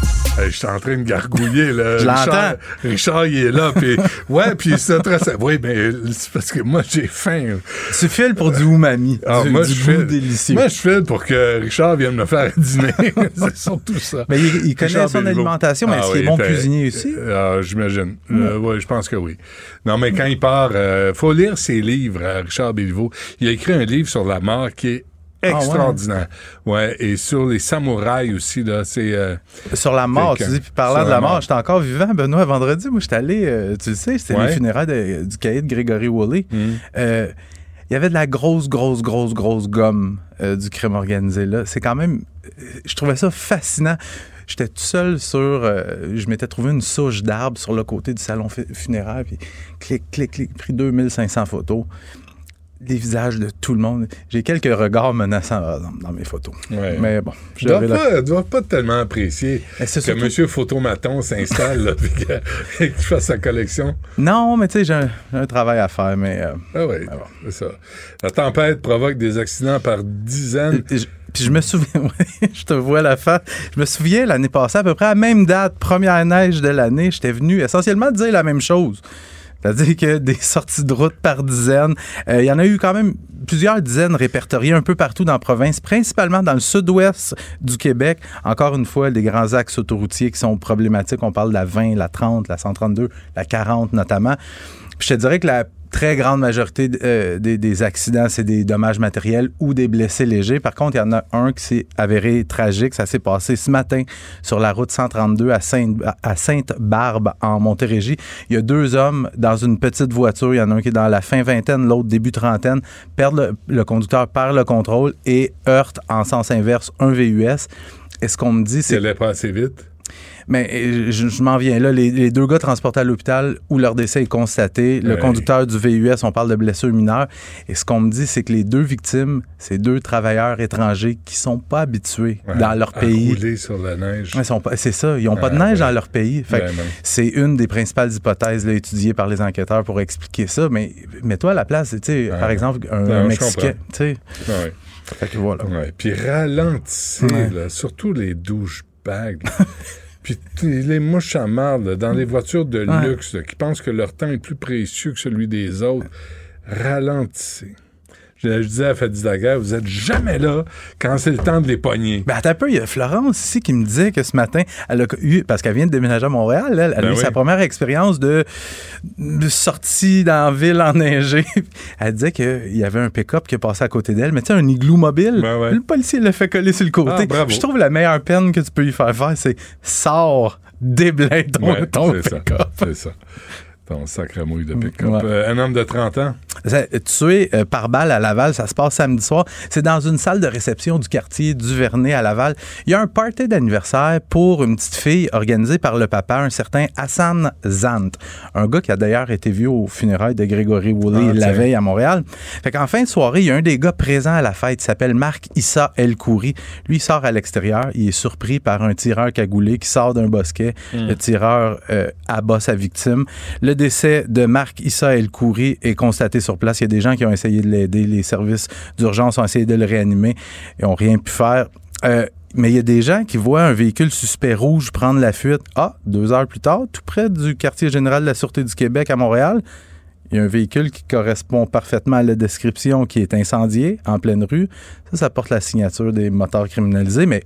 Je suis en train de gargouiller, là. Je Richard, l'entends. Richard, il est là, puis ouais, puis c'est très... Oui, mais c'est parce que moi, j'ai faim. Tu files pour du umami, Ah, du, moi, du goût file- délicieux. Moi, je file pour que Richard vienne me faire dîner. c'est surtout ça. Mais il, il connaît Richard son alimentation, mais Ah est-ce oui, qu'il est bon fait- cuisinier aussi? euh, ah, J'imagine. Euh, oui, je pense que oui. Non, mais quand il part, euh, faut lire ses livres à Richard Béliveau. Il a écrit un livre sur la mort qui est Ah ouais? extraordinaire. ouais. et sur les samouraïs aussi, là, c'est... euh, Sur la mort, tu dis, puis parlant de la mort, j'étais encore vivant, Benoît, vendredi. Moi, j'étais allé, euh, tu le sais, c'était Ouais. les funérailles de- du cahier de Grégory Woolley. Euh, il y avait de la grosse, grosse, grosse, grosse gomme du crime organisé là. C'est quand même, je trouvais ça fascinant. J'étais tout seul sur, euh, je m'étais trouvé une souche d'arbre sur le côté du salon fu- funéraire, puis clic, clic, clic, pris 2500 photos. Les visages de tout le monde. J'ai quelques regards menaçants dans, mes photos. Ouais. Mais bon, Je dois pas, dois pas tellement apprécier que surtout- Monsieur Photomaton s'installe et qu'il fasse sa collection. Non, mais tu sais, j'ai un, travail à faire, mais... euh, Ah oui, c'est ça. La tempête provoque des accidents par dizaines. Je- Puis je me souviens, je te vois la face. Je me souviens l'année passée, à peu près à la même date, première neige de l'année, j'étais venu essentiellement dire la même chose. C'est-à-dire que des sorties de route par dizaines, euh, il y en a eu quand même plusieurs dizaines répertoriées un peu partout dans la province, principalement dans le sud-ouest du Québec. Encore une fois, des grands axes autoroutiers qui sont problématiques. On parle de la 20, la 30, la 132, la 40 notamment. Je te dirais que la très grande majorité euh, des, des accidents, c'est des dommages matériels ou des blessés légers. Par contre, il y en a un qui s'est avéré tragique. Ça s'est passé ce matin sur la route 132 à Sainte- à Sainte-Barbe, en Montérégie. Il y a deux hommes dans une petite voiture. Il y en a un qui est dans la fin vingtaine, l'autre début trentaine. Perdent le, le conducteur perd le contrôle et heurte en sens inverse un VUS. Et ce qu'on me dit, c'est... Elle allait pas assez vite? Mais euh, je, je m'en viens là. Les, les deux gars transportés à l'hôpital où leur décès est constaté. Le conducteur du VUS, on parle de blessures mineures. Et ce qu'on me dit, c'est que les deux victimes, c'est deux travailleurs étrangers qui sont pas habitués Ouais, dans leur à pays. rouler sur la neige. Ils sont pas- C'est ça, ils n'ont pas de Ah, neige ouais. dans leur pays. Fait c'est une des principales hypothèses là, étudiées par les enquêteurs pour expliquer ça. Mais mets-toi à la place, tu sais, par exemple, un, Non, un Mexicain. tu sais. Fait que voilà. Puis là, surtout les douchebags. Puis les mouches à marde, dans les voitures de Ouais. luxe, là, qui pensent que leur temps est plus précieux que celui des autres, ralentissez. Je, je disais à Fadi Daguerre, vous êtes jamais là quand c'est le temps de les pogner. Ben, attends un peu, il y a Florence ici qui me disait que ce matin, elle a eu, parce qu'elle vient de déménager à Montréal, elle, elle a Ben eu oui. sa première expérience de, de sortie dans la ville enneigée. Elle disait qu'il y avait un pick-up qui est passé à côté d'elle, mais tu sais, un igloo mobile. Le policier l'a fait coller sur le côté. Ben Ah. Je trouve la meilleure peine que tu peux lui faire faire, c'est sors, déblinde ton, Ouais, ton pick-up. C'est ça. Ton sacré mouille de pick-up. Ouais. Euh, un homme de 30 ans. Tué euh, par balle à Laval, ça se passe samedi soir. C'est dans une salle de réception du quartier du Vernet à Laval. Il y a un party d'anniversaire pour une petite fille organisée par le papa, un certain Hassan Zant. Un gars qui a d'ailleurs été vu au funérailles de Grégory Woolley Ah, la veille à Montréal. Fait qu'en fin de soirée, il y a un des gars présents à la fête qui s'appelle Marc Issa El Khouri. Lui, il sort à l'extérieur. Il est surpris par un tireur cagoulé qui sort d'un bosquet. Hmm. Le tireur euh, abat sa victime. Le décès de Marc Issa El Khouri est constaté sur place. Il y a des gens qui ont essayé de l'aider. Les services d'urgence ont essayé de le réanimer et ont rien pu faire. Euh, mais il y a des gens qui voient un véhicule suspect rouge prendre la fuite. Ah, deux heures plus tard, tout près du quartier général de la Sûreté du Québec à Montréal, il y a un véhicule qui correspond parfaitement à la description qui est incendié en pleine rue. Ça, ça porte la signature des moteurs criminalisés, mais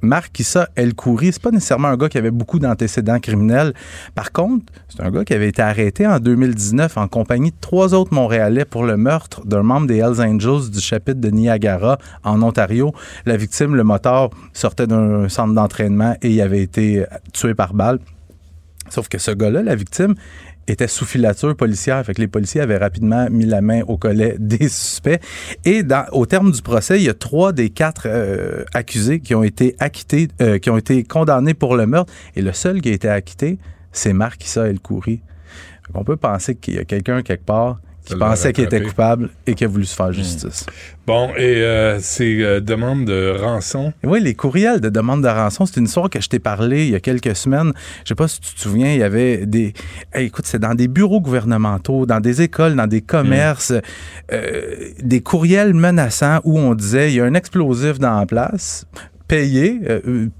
Marc Issa El Khouri, c'est pas nécessairement un gars qui avait beaucoup d'antécédents criminels. Par contre, c'est un gars qui avait été arrêté en 2019 en compagnie de trois autres Montréalais pour le meurtre d'un membre des Hells Angels du chapitre de Niagara en Ontario. La victime, le moteur, sortait d'un centre d'entraînement et avait été tué par balle. Sauf que ce gars-là, la victime, était sous filature policière. Fait que les policiers avaient rapidement mis la main au collet des suspects. Et au terme du procès, il y a trois des quatre euh, accusés qui ont été acquittés, euh, qui ont été condamnés pour le meurtre. Et le seul qui a été acquitté, c'est Marc Issa El Khoury. On peut penser qu'il y a quelqu'un quelque part qui pensait qu'il était coupable et qui a voulu se faire justice. Bon, et euh, ces euh, demandes de rançon? Oui, les courriels de demande de rançon, c'est une histoire que je t'ai parlé il y a quelques semaines. Je sais pas si tu te souviens, il y avait des... Hey, écoute, c'est dans des bureaux gouvernementaux, dans des écoles, dans des commerces, euh, des courriels menaçants où on disait, il y a un explosif dans la place, payez,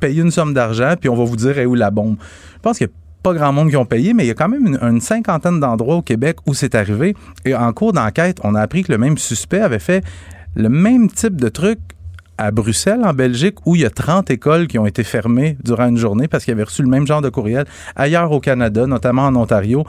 payez une somme d'argent, puis on va vous dire est où la bombe? Je pense qu'il y a pas grand monde qui ont payé, mais il y a quand même une, cinquantaine d'endroits au Québec où c'est arrivé. Et en cours d'enquête, on a appris que le même suspect avait fait le même type de truc à Bruxelles, en Belgique, où il y a 30 écoles qui ont été fermées durant une journée parce qu'ils avaient reçu le même genre de courriel ailleurs au Canada, notamment en Ontario.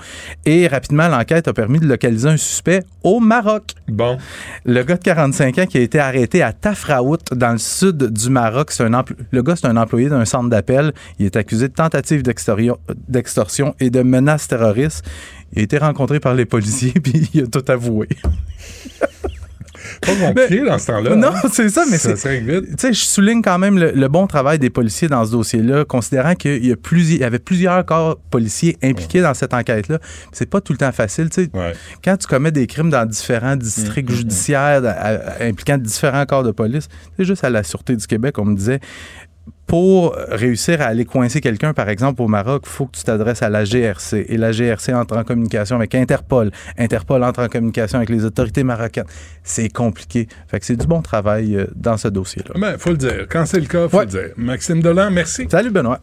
Et rapidement, l'enquête a permis de localiser un suspect au Maroc. Bon. Le gars de 45 ans qui a été arrêté à Tafraout, dans le sud du Maroc. C'est un empl- le gars, c'est un employé d'un centre d'appel. Il est accusé de tentative d'extorsion et de menace terroriste. Il a été rencontré par les policiers, puis il a tout avoué. Pas compliqué dans ce temps-là. Non, hein. c'est ça, mais ça c'est. Tu sais, je souligne quand même le, le bon travail des policiers dans ce dossier-là, considérant qu'il y, a plusieurs- il y avait plusieurs corps policiers impliqués dans cette enquête-là. C'est pas tout le temps facile. Tu sais, Quand tu commets des crimes dans différents districts judiciaires à- à- impliquant différents corps de police, c'est juste à la Sûreté du Québec, on me disait, pour réussir à aller coincer quelqu'un, par exemple, au Maroc, il faut que tu t'adresses à la GRC. Et la GRC entre en communication avec Interpol. Interpol entre en communication avec les autorités marocaines. C'est compliqué. Fait que c'est du bon travail euh, dans ce dossier-là. Ben, faut le dire. Quand c'est le cas, faut le dire. Maxime Delan, merci. Salut, Benoît.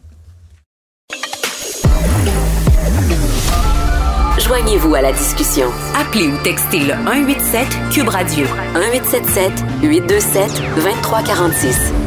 Joignez-vous à la discussion. Appelez ou textez le 187 Cube Radio 1877 827 2346.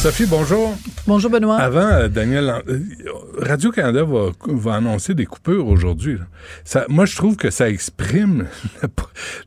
Sophie, bonjour. Bonjour, Benoît. Avant, euh, Daniel, euh, Radio-Canada va, va annoncer des coupures aujourd'hui. Moi, je trouve que ça exprime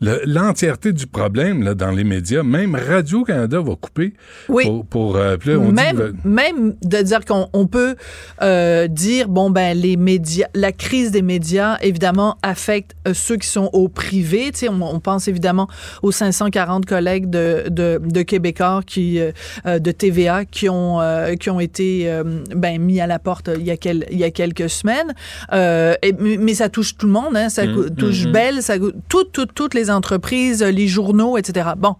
le- l'entièreté du problème là, dans les médias. Même Radio-Canada va couper. Oui. Pour, pour, euh, là, on dit même, que- même de dire qu'on on peut euh, dire, bon, ben, les médias, la crise des médias, évidemment, affecte ceux qui sont au privé. Tu sais, on, on pense évidemment aux 540 collègues de, de, de Québécois qui, euh, de TVA qui ont, euh, qui ont été euh, ben, mis à la porte il y a, quel- il y a quelques semaines. Euh, et- mais ça touche tout le monde. Hein, ça Mm, cou- touche mm, mm. Bell, ça toutes, toutes, toutes les entreprises, les journaux, etc. Bon.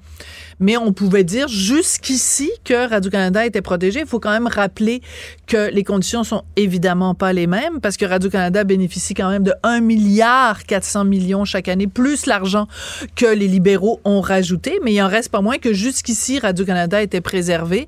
Mais on pouvait dire jusqu'ici que Radio-Canada était protégé. Il faut quand même rappeler que les conditions sont évidemment pas les mêmes parce que Radio-Canada bénéficie quand même de 1 milliard 400 millions chaque année, plus l'argent que les libéraux ont rajouté. Mais il en reste pas moins que jusqu'ici, Radio-Canada était préservé.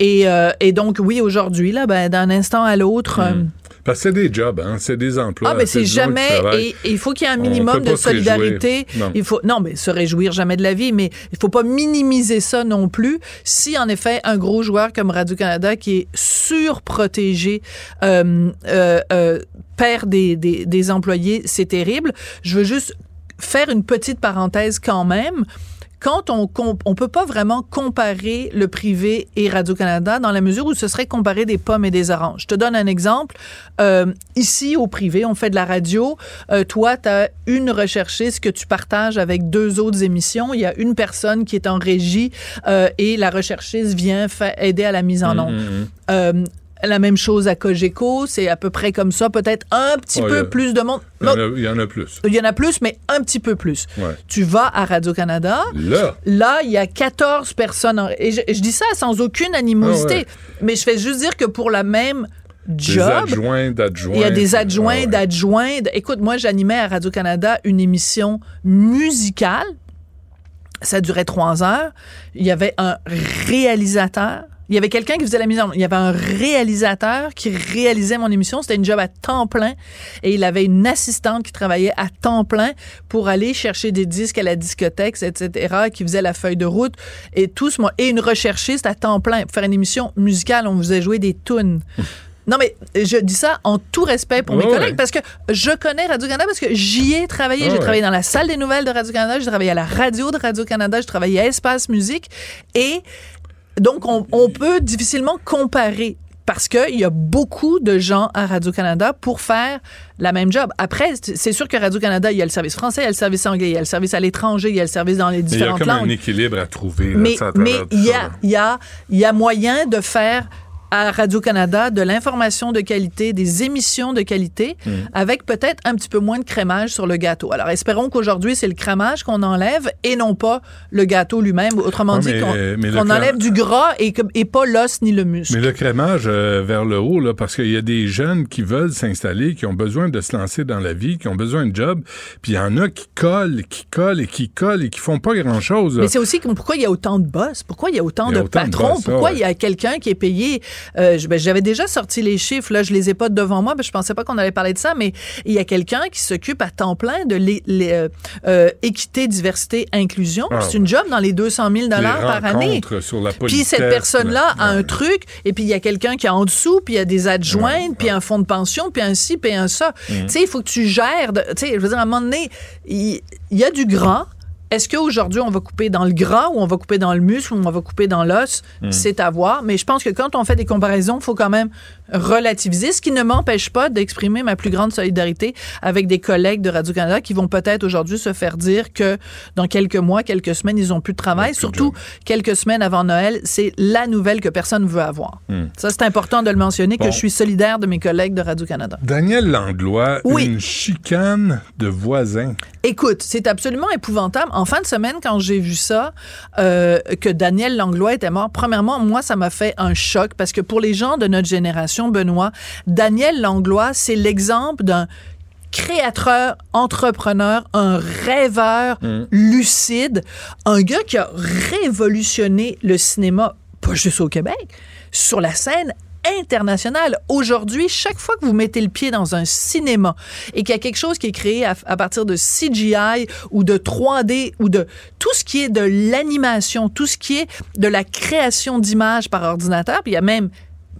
Et, euh, et donc, oui, aujourd'hui, là, ben, d'un instant à l'autre, euh, Parce que c'est des jobs, hein, c'est des emplois. ah, mais c'est jamais. Et et il faut qu'il y ait un minimum de solidarité. Non. Il faut non, mais se réjouir jamais de la vie, mais il faut pas minimiser ça non plus. Si en effet un gros joueur comme Radio Canada qui est surprotégé euh, euh, euh, perd des, des, des employés, c'est terrible. Je veux juste faire une petite parenthèse quand même quand on on peut pas vraiment comparer le privé et Radio-Canada dans la mesure où ce serait comparer des pommes et des oranges. Je te donne un exemple. Euh, ici, au privé, on fait de la radio. Euh, toi, tu as une recherchiste que tu partages avec deux autres émissions. Il y a une personne qui est en régie euh, et la recherchiste vient aider à la mise en Mm, onde. mm, mm. Euh, la même chose à Cogeco, c'est à peu près comme ça, peut-être un petit Oh, peu a- plus de monde. Il y, en a, il y en a plus. Il y en a plus, mais un petit peu plus. Ouais. Tu vas à Radio-Canada. Là? Là, il y a 14 personnes. en- et je, je dis ça sans aucune animosité. Ah ouais. Mais je fais juste dire que pour la même Des job. adjoints, d'adjoints. Il y a des Ah adjoints, ouais. d'adjoints. Écoute, moi, j'animais à Radio-Canada une émission musicale. Ça durait trois heures. Il y avait un réalisateur. Il y avait quelqu'un qui faisait la mise en Il y avait un réalisateur qui réalisait mon émission. C'était une job à temps plein. Et il avait une assistante qui travaillait à temps plein pour aller chercher des disques à la discothèque, etc., qui faisait la feuille de route. Et tout ce Et une recherchiste à temps plein. Pour faire une émission musicale, on vous faisait jouer des tunes. Non, mais je dis ça en tout respect pour mes collègues ouais. parce que je connais Radio-Canada parce que j'y ai travaillé. J'ai ouais. travaillé dans la salle des nouvelles de Radio-Canada, j'ai travaillé à la radio de Radio-Canada, j'ai travaillé à Espace Musique. Et donc, on, on peut difficilement comparer parce qu'il y a beaucoup de gens à Radio-Canada pour faire la même job. Après, c'est sûr que Radio-Canada, il y a le service français, il y a le service anglais, il y a le service à l'étranger, il y a le service dans les Mais il y a comme langues un équilibre à trouver. là, mais il y a y a il y a moyen de faire à Radio-Canada de l'information de qualité, des émissions de qualité, Mm. avec peut-être un petit peu moins de crémage sur le gâteau. Alors, espérons qu'aujourd'hui, c'est le crémage qu'on enlève et non pas le gâteau lui-même. Autrement Ouais, dit, qu'on enlève du gras et, pas l'os ni le muscle. Mais le crémage euh, vers le haut, là, parce qu'il y a des jeunes qui veulent s'installer, qui ont besoin de se lancer dans la vie, qui ont besoin de job, puis il y en a qui collent, qui collent et qui collent et qui font pas grand-chose. Mais c'est aussi pourquoi il y a autant de boss, pourquoi il y a autant Il y a de autant de patrons, boss, pourquoi ouais. il y a quelqu'un qui est payé euh, ben, j'avais déjà sorti les chiffres, là, je les ai pas devant moi, ben, je pensais pas qu'on allait parler de ça, mais il y a quelqu'un qui s'occupe à temps plein de l'é- l'é- euh, euh, diversité, inclusion. Ah, c'est une job dans les 200 000 dollars par année. sur la Puis cette personne-là là. a un truc, et puis il y a quelqu'un qui est en dessous, puis il y a des adjointes, puis un fonds de pension, puis un ci, puis un ça. Mm. Tu sais, il faut que tu gères. Tu sais, je veux dire, à un moment donné, il y, a du gras. Est-ce qu'aujourd'hui, on va couper dans le gras ou on va couper dans le muscle ou on va couper dans l'os? Mm. C'est à voir. Mais je pense que quand on fait des comparaisons, il faut quand même relativiser, ce qui ne m'empêche pas d'exprimer ma plus grande solidarité avec des collègues de Radio-Canada qui vont peut-être aujourd'hui se faire dire que dans quelques mois, quelques semaines, ils ont plus de travail. Surtout quelques semaines avant Noël, c'est la nouvelle que personne ne veut avoir. Hmm. Ça, c'est important de le mentionner, Bon. que je suis solidaire de mes collègues de Radio-Canada. Daniel Langlois, Oui. une chicane de voisins. Écoute, c'est absolument épouvantable. En fin de semaine, quand j'ai vu ça, euh, que Daniel Langlois était mort, premièrement, moi, ça m'a fait un choc parce que pour les gens de notre génération, Benoît, Daniel Langlois, c'est l'exemple d'un créateur, entrepreneur, un rêveur lucide, un gars qui a révolutionné le cinéma, pas juste au Québec, sur la scène internationale. Aujourd'hui, chaque fois que vous mettez le pied dans un cinéma et qu'il y a quelque chose qui est créé à, partir de CGI ou de 3D ou de tout ce qui est de l'animation, tout ce qui est de la création d'images par ordinateur, puis il y a même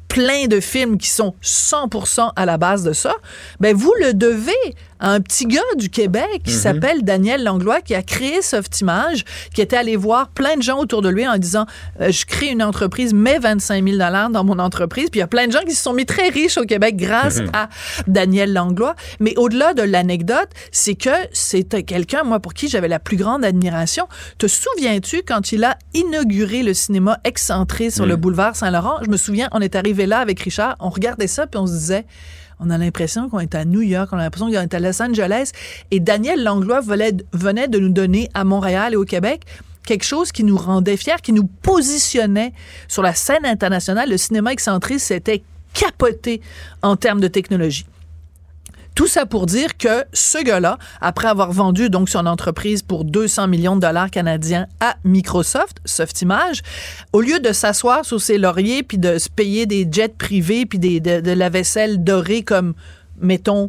plein de films qui sont 100% à la base de ça, ben vous le devez un petit gars du Québec qui Mhm. s'appelle Daniel Langlois qui a créé Softimage, qui était allé voir plein de gens autour de lui en disant euh, je crée une entreprise, mets 25 000 dollars dans mon entreprise. Puis il y a plein de gens qui se sont mis très riches au Québec grâce Mhm. à Daniel Langlois. Mais au-delà de l'anecdote, c'est que c'était quelqu'un, moi, pour qui j'avais la plus grande admiration. Te souviens-tu quand il a inauguré le cinéma excentré sur Mhm. le boulevard Saint-Laurent? Je me souviens, on est arrivé là avec Richard, on regardait ça, puis on se disait, on a l'impression qu'on est à New York, on a l'impression qu'on est à Los Angeles. Et Daniel Langlois venait, de nous donner à Montréal et au Québec quelque chose qui nous rendait fiers, qui nous positionnait sur la scène internationale. Le cinéma excentré s'était capoté en termes de technologie. Tout ça pour dire que ce gars-là, après avoir vendu donc son entreprise pour 200 millions de dollars canadiens à Microsoft, Softimage, au lieu de s'asseoir sur ses lauriers puis de se payer des jets privés puis de, de la vaisselle dorée comme, mettons,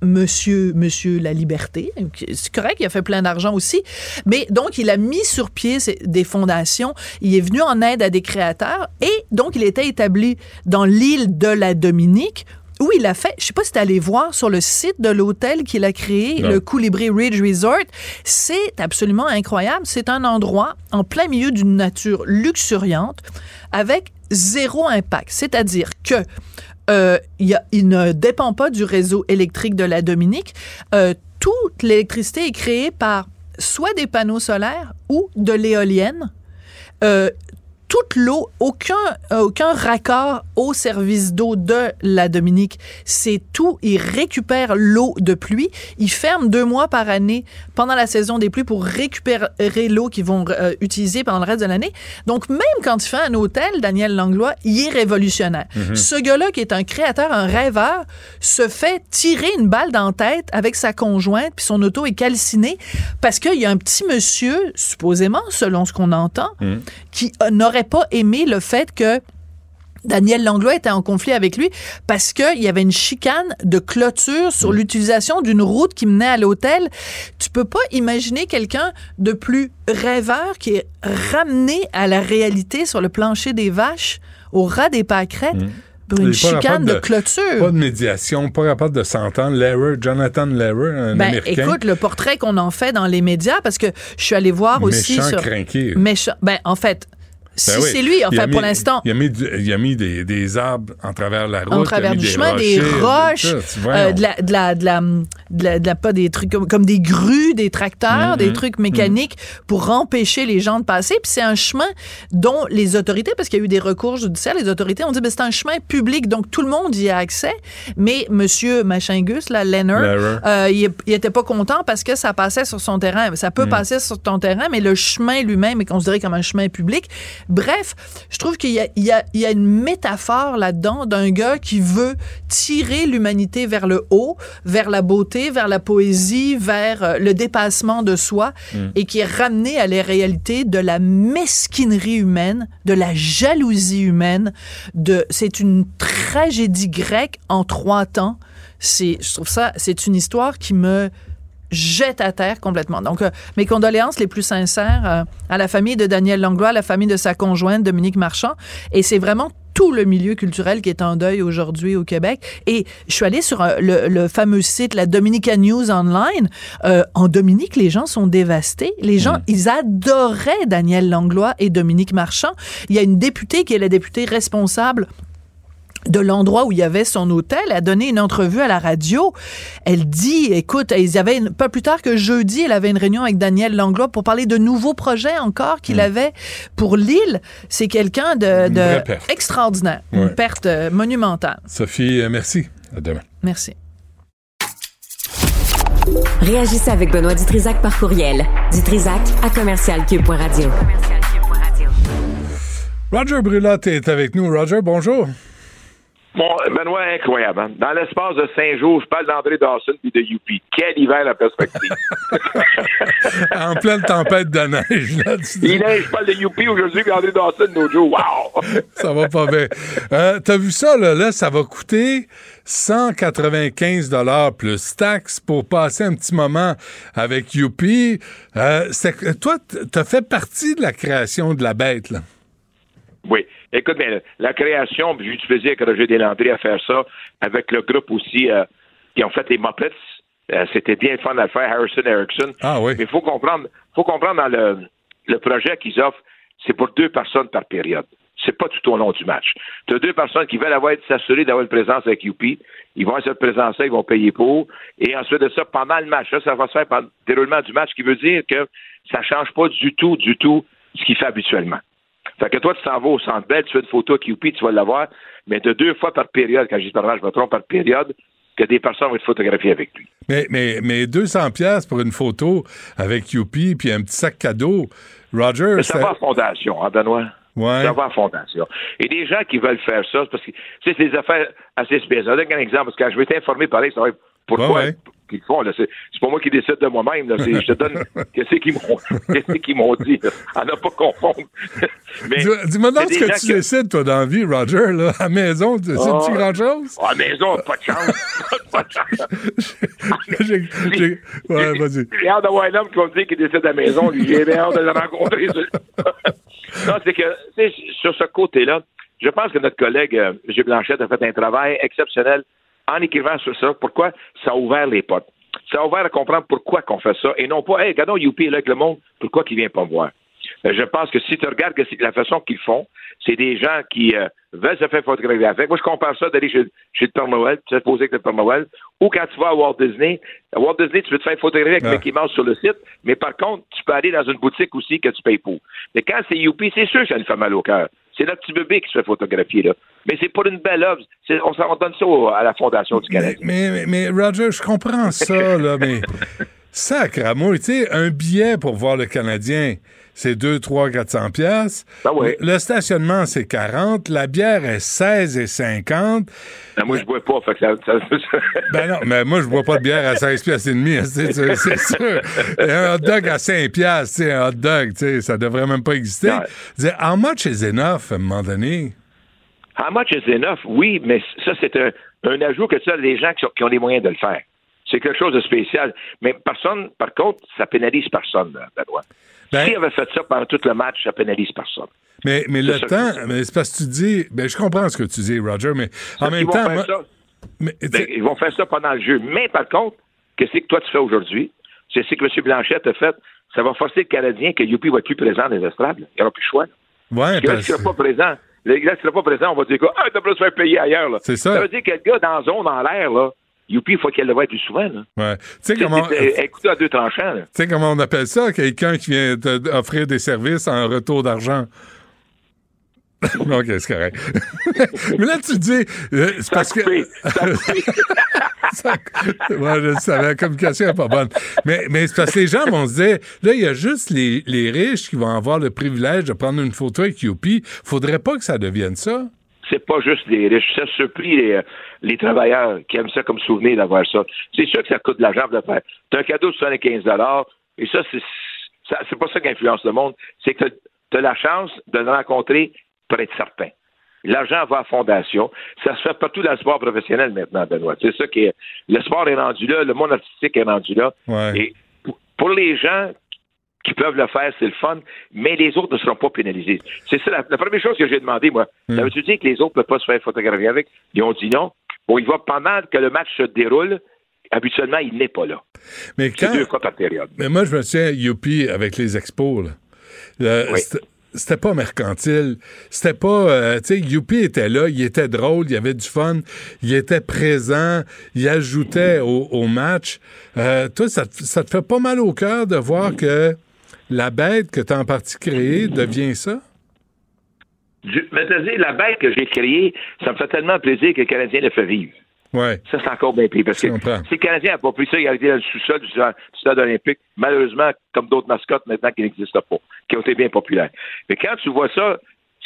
Monsieur, Monsieur la Liberté. C'est correct, il a fait plein d'argent aussi. Mais donc, il a mis sur pied des fondations. Il est venu en aide à des créateurs. Et donc, il était établi dans l'île de la Dominique où il a fait, je sais pas si tu allé voir sur le site de l'hôtel qu'il a créé, Non. le Colibri Ridge Resort. C'est absolument incroyable. C'est un endroit en plein milieu d'une nature luxuriante avec zéro impact. C'est-à-dire que euh, il, y a- il ne dépend pas du réseau électrique de la Dominique. Euh, toute l'électricité est créée par soit des panneaux solaires ou de l'éolienne. Euh, toute l'eau, aucun, aucun raccord au service d'eau de la Dominique. C'est tout. Ils récupèrent l'eau de pluie. Ils ferment deux mois par année pendant la saison des pluies pour récupérer l'eau qu'ils vont euh, utiliser pendant le reste de l'année. Donc, même quand il fait un hôtel, Daniel Langlois, il est révolutionnaire. Mhm. Ce gars-là, qui est un créateur, un rêveur, se fait tirer une balle dans la tête avec sa conjointe, puis son auto est calcinée parce qu'il y a un petit monsieur, supposément, selon ce qu'on entend, qui euh, n'aurait pas aimé le fait que Daniel Langlois était en conflit avec lui parce qu'il y avait une chicane de clôture sur l'utilisation d'une route qui menait à l'hôtel. Tu peux pas imaginer quelqu'un de plus rêveur qui est ramené à la réalité sur le plancher des vaches au ras des pâquerettes pour une chicane de, clôture. Pas de médiation, pas capable de s'entendre. Lehrer, Jonathan Lehrer, un Ben, Américain. écoute, le portrait qu'on en fait dans les médias, parce que je suis allée voir aussi Méchant sur... crinqué. Méchant. Ben, en fait, si Ben oui. c'est lui, enfin, pour mis- l'instant, Il a mis, du- il a mis des, des arbres en travers la route. en travers du des chemin, des roches, de, la, pas des trucs comme, comme des grues, des tracteurs, des trucs mécaniques pour empêcher les gens de passer. Puis c'est un chemin dont les autorités, parce qu'il y a eu des recours judiciaires, les autorités ont dit ben, c'est un chemin public, donc tout le monde y a accès. Mais Monsieur Machingus, là, Leonard, euh, il, il était pas content parce que ça passait sur son terrain. Ça peut Mhm. passer sur ton terrain, mais le chemin lui-même est considéré comme un chemin public. Bref, je trouve qu'il y a, y y une métaphore là-dedans d'un gars qui veut tirer l'humanité vers le haut, vers la beauté, vers la poésie, vers euh, le dépassement de soi Mm. et qui est ramené à la réalité de la mesquinerie humaine, de la jalousie humaine, de c'est une tragédie grecque en trois temps. C'est je trouve ça c'est une histoire qui me jette à terre complètement. Donc, euh, mes condoléances les plus sincères euh, à la famille de Daniel Langlois, à la famille de sa conjointe Dominique Marchand. Et c'est vraiment tout le milieu culturel qui est en deuil aujourd'hui au Québec. Et je suis allée sur euh, le, le fameux site, la Dominica News Online. En Dominique, les gens sont dévastés. Les gens, ils adoraient Daniel Langlois et Dominique Marchand. Il y a une députée qui est la députée responsable de l'endroit où il y avait son hôtel, a donné une entrevue à la radio. Elle dit, écoute, ils avaient une- pas plus tard que jeudi, elle avait une réunion avec Daniel Langlois pour parler de nouveaux projets encore qu'il avait pour l'île. C'est quelqu'un de, Une de vraie perte. extraordinaire, Ouais. une perte euh, monumentale. Sophie, euh, merci. À demain. Merci. Réagissez avec Benoît Dutrisac par courriel. Dutrisac à commercialcube.radio. Roger Brulotte est avec nous. Roger, bonjour. Bon, Benoît, incroyable. hein. Dans l'espace de cinq jours, je parle d'André Dawson puis de Youpi. Quel hiver la perspective. en pleine tempête de neige. Là, tu. Il neige, je parle de Youpi aujourd'hui puis André Dawson l'autre jour. Wow! ça va pas bien. Euh, T'as vu ça, là, là, ça va coûter 195 dollars plus taxes pour passer un petit moment avec Youpi. Euh, toi, t'as fait partie de la création de la bête, là. Oui. Écoute, mais la création, j'ai eu du plaisir avec Roger Deslandré à faire ça, avec le groupe aussi euh, qui ont fait les Muppets. Euh, C'était bien fun à le faire, Harrison Erickson. Ah oui. Mais il faut comprendre, faut comprendre dans le, le projet qu'ils offrent, c'est pour deux personnes par période. C'est pas tout au long du match. Tu as deux personnes qui veulent avoir s'assurer d'avoir une présence avec Youpi. Ils vont se présenter, ils vont payer pour. Et ensuite de ça, pendant le match, là, ça va se faire pendant le déroulement du match, ce qui veut dire que ça change pas du tout, du tout ce qu'il fait habituellement. Fait que toi, tu t'en vas au centre belle, tu fais une photo avec Youpi, tu vas l'avoir, mais de deux fois par période, quand je dis par je me trompe par période, que des personnes vont être photographiées avec lui. Mais, mais, mais 200 pièces pour une photo avec Youpi puis un petit sac cadeau. Roger, Mais ça va à fondation, hein, Benoît? Ouais. Ça va à fondation. Et des gens qui veulent faire ça, parce que tu sais, c'est des affaires assez spéciales. Je donne un exemple, parce que quand je vais t'informer pareil, ça va être pourquoi Ouais, ouais. Qu'ils font. là. C'est c'est pas moi qui décide de moi-même. là. C'est- Je te donne qu'est-ce qu'ils m'ont qu'est-ce qu'ils m'ont dit. À ne pas confondre. Mais Dis-moi donc ce que tu décides, toi, dans la vie, Roger, là, à la maison. C'est Ah. tu grand-chose? À la maison, pas de chance. pas de chance. J'ai- j'ai- Ouais, vas-y. J'ai hâte d'avoir un homme qui va me dire qu'il décide à la maison, lui. J'ai bien hâte de le rencontrer. non, c'est que, tu sur ce côté-là, je pense que notre collègue euh, M. Blanchette a fait un travail exceptionnel en écrivant sur ça. Pourquoi? Ça a ouvert les portes. Ça a ouvert à comprendre pourquoi qu'on fait ça et non pas, hey, regardons Youpi est là avec le monde, pourquoi qu'il vient pas me voir? Euh, Je pense que si tu regardes que la façon qu'ils font, c'est des gens qui euh, veulent se faire photographier avec. Moi, je compare ça d'aller chez, chez le Père Noël, tu te poser avec le Père Noël, ou quand tu vas à Walt Disney. À Walt Disney, tu peux te faire photographier avec Ah. Mickey Mouse sur le site, mais par contre, tu peux aller dans une boutique aussi que tu payes pour. Mais quand c'est Youpi, c'est sûr que ça nous fait mal au cœur. C'est notre petit bébé qui se fait photographier, là. Mais c'est pour une belle œuvre. On, s'en- on donne ça à la Fondation du Canada. Mais, mais, mais, Roger, je comprends ça, là, mais sacramouille, tu sais, un billet pour voir le Canadien, c'est 2, 3, 400 pièces. Ah ouais. Le stationnement, c'est 40. La bière est 16 et 50. Ben, moi, je bois pas, fait que ça... ça- Ben non, mais moi, je bois pas de bière à 16 pièces et demi, c'est sûr. Et un hot dog à 5 pièces, tu un hot dog, tu ça devrait même pas exister. How much is enough, à un moment donné? How much is enough? Oui, mais ça, c'est un, un ajout que ça, les gens qui, sont- qui ont les moyens de le faire. C'est quelque chose de spécial. Mais personne, par contre, ça pénalise personne, là, Benoît. Ben- S'il avait fait ça pendant tout le match, ça pénalise personne. Mais, mais le temps, mais c'est parce que tu dis, ben, je comprends ce que tu dis, Roger, mais en même temps, faire moi- ça. mais, tu Ben, ils vont faire ça pendant le jeu. Mais par contre, qu'est-ce que toi tu fais aujourd'hui? C'est ce que M. Blanchette a fait. Ça va forcer le Canadien que Youpi va être plus présent dans les estrades. Il n'y aura plus le choix. ouais, Parce que là, pas présent, là, s'il pas présent, on va dire quoi? Ah, t'as se faire payer ailleurs. là. C'est ça. Ça veut dire que le gars dans la zone, dans l'air, là, Youpi, il faut qu'elle le voie plus souvent. Là. ouais. Tu sais comment, tu un couteau à deux tranchants. là. sais comment on appelle ça? Quelqu'un qui vient t'offrir des services en retour d'argent? OK, c'est correct. Mais là, tu dis. euh, c'est parce que. Ça- je savais, la communication n'est pas bonne. Mais, mais c'est parce que les gens vont se dire là, il y a juste les, les riches qui vont avoir le privilège de prendre une photo avec Youpi. Faudrait pas que ça devienne ça. C'est pas juste les riches. Ça surpris les, les travailleurs qui aiment ça comme souvenir d'avoir ça. C'est sûr que ça coûte de l'argent de le faire. T'as un cadeau de 75 et ça, c'est c'est pas ça qui influence le monde. C'est que tu as la chance de le rencontrer pour être certain. L'argent va à fondation. Ça se fait partout dans le sport professionnel maintenant, Benoît. C'est ça qui est. Le sport est rendu là, le monde artistique est rendu là. Et pour les gens qui peuvent le faire, c'est le fun, mais les autres ne seront pas pénalisés. C'est ça la, la première chose que j'ai demandé, moi. Ça veut-tu dire que les autres ne peuvent pas se faire photographier avec? Ils ont dit non. Bon, il va pendant que le match se déroule, habituellement, il n'est pas là. Mais quand. deux fois par période. Mais moi, je me souviens, Youpi, avec les expos, là. C'était- C'était pas mercantile. C'était pas. euh, tu sais, Youpi était là, il était drôle, il y avait du fun, il était présent, il ajoutait au, au match. Euh, toi, ça te fait pas mal au cœur de voir que la bête que tu as en partie créée devient ça? Je mais dire, la bête que j'ai créée, ça me fait tellement plaisir que le Canadien le fait vivre. Ouais. Ça, c'est encore bien pire. Parce que si le Canadien n'a pas pris ça, il a été dans le sous-sol du stade du stade olympique, malheureusement, comme d'autres mascottes maintenant qui n'existent pas, qui ont été bien populaires. Mais quand tu vois ça,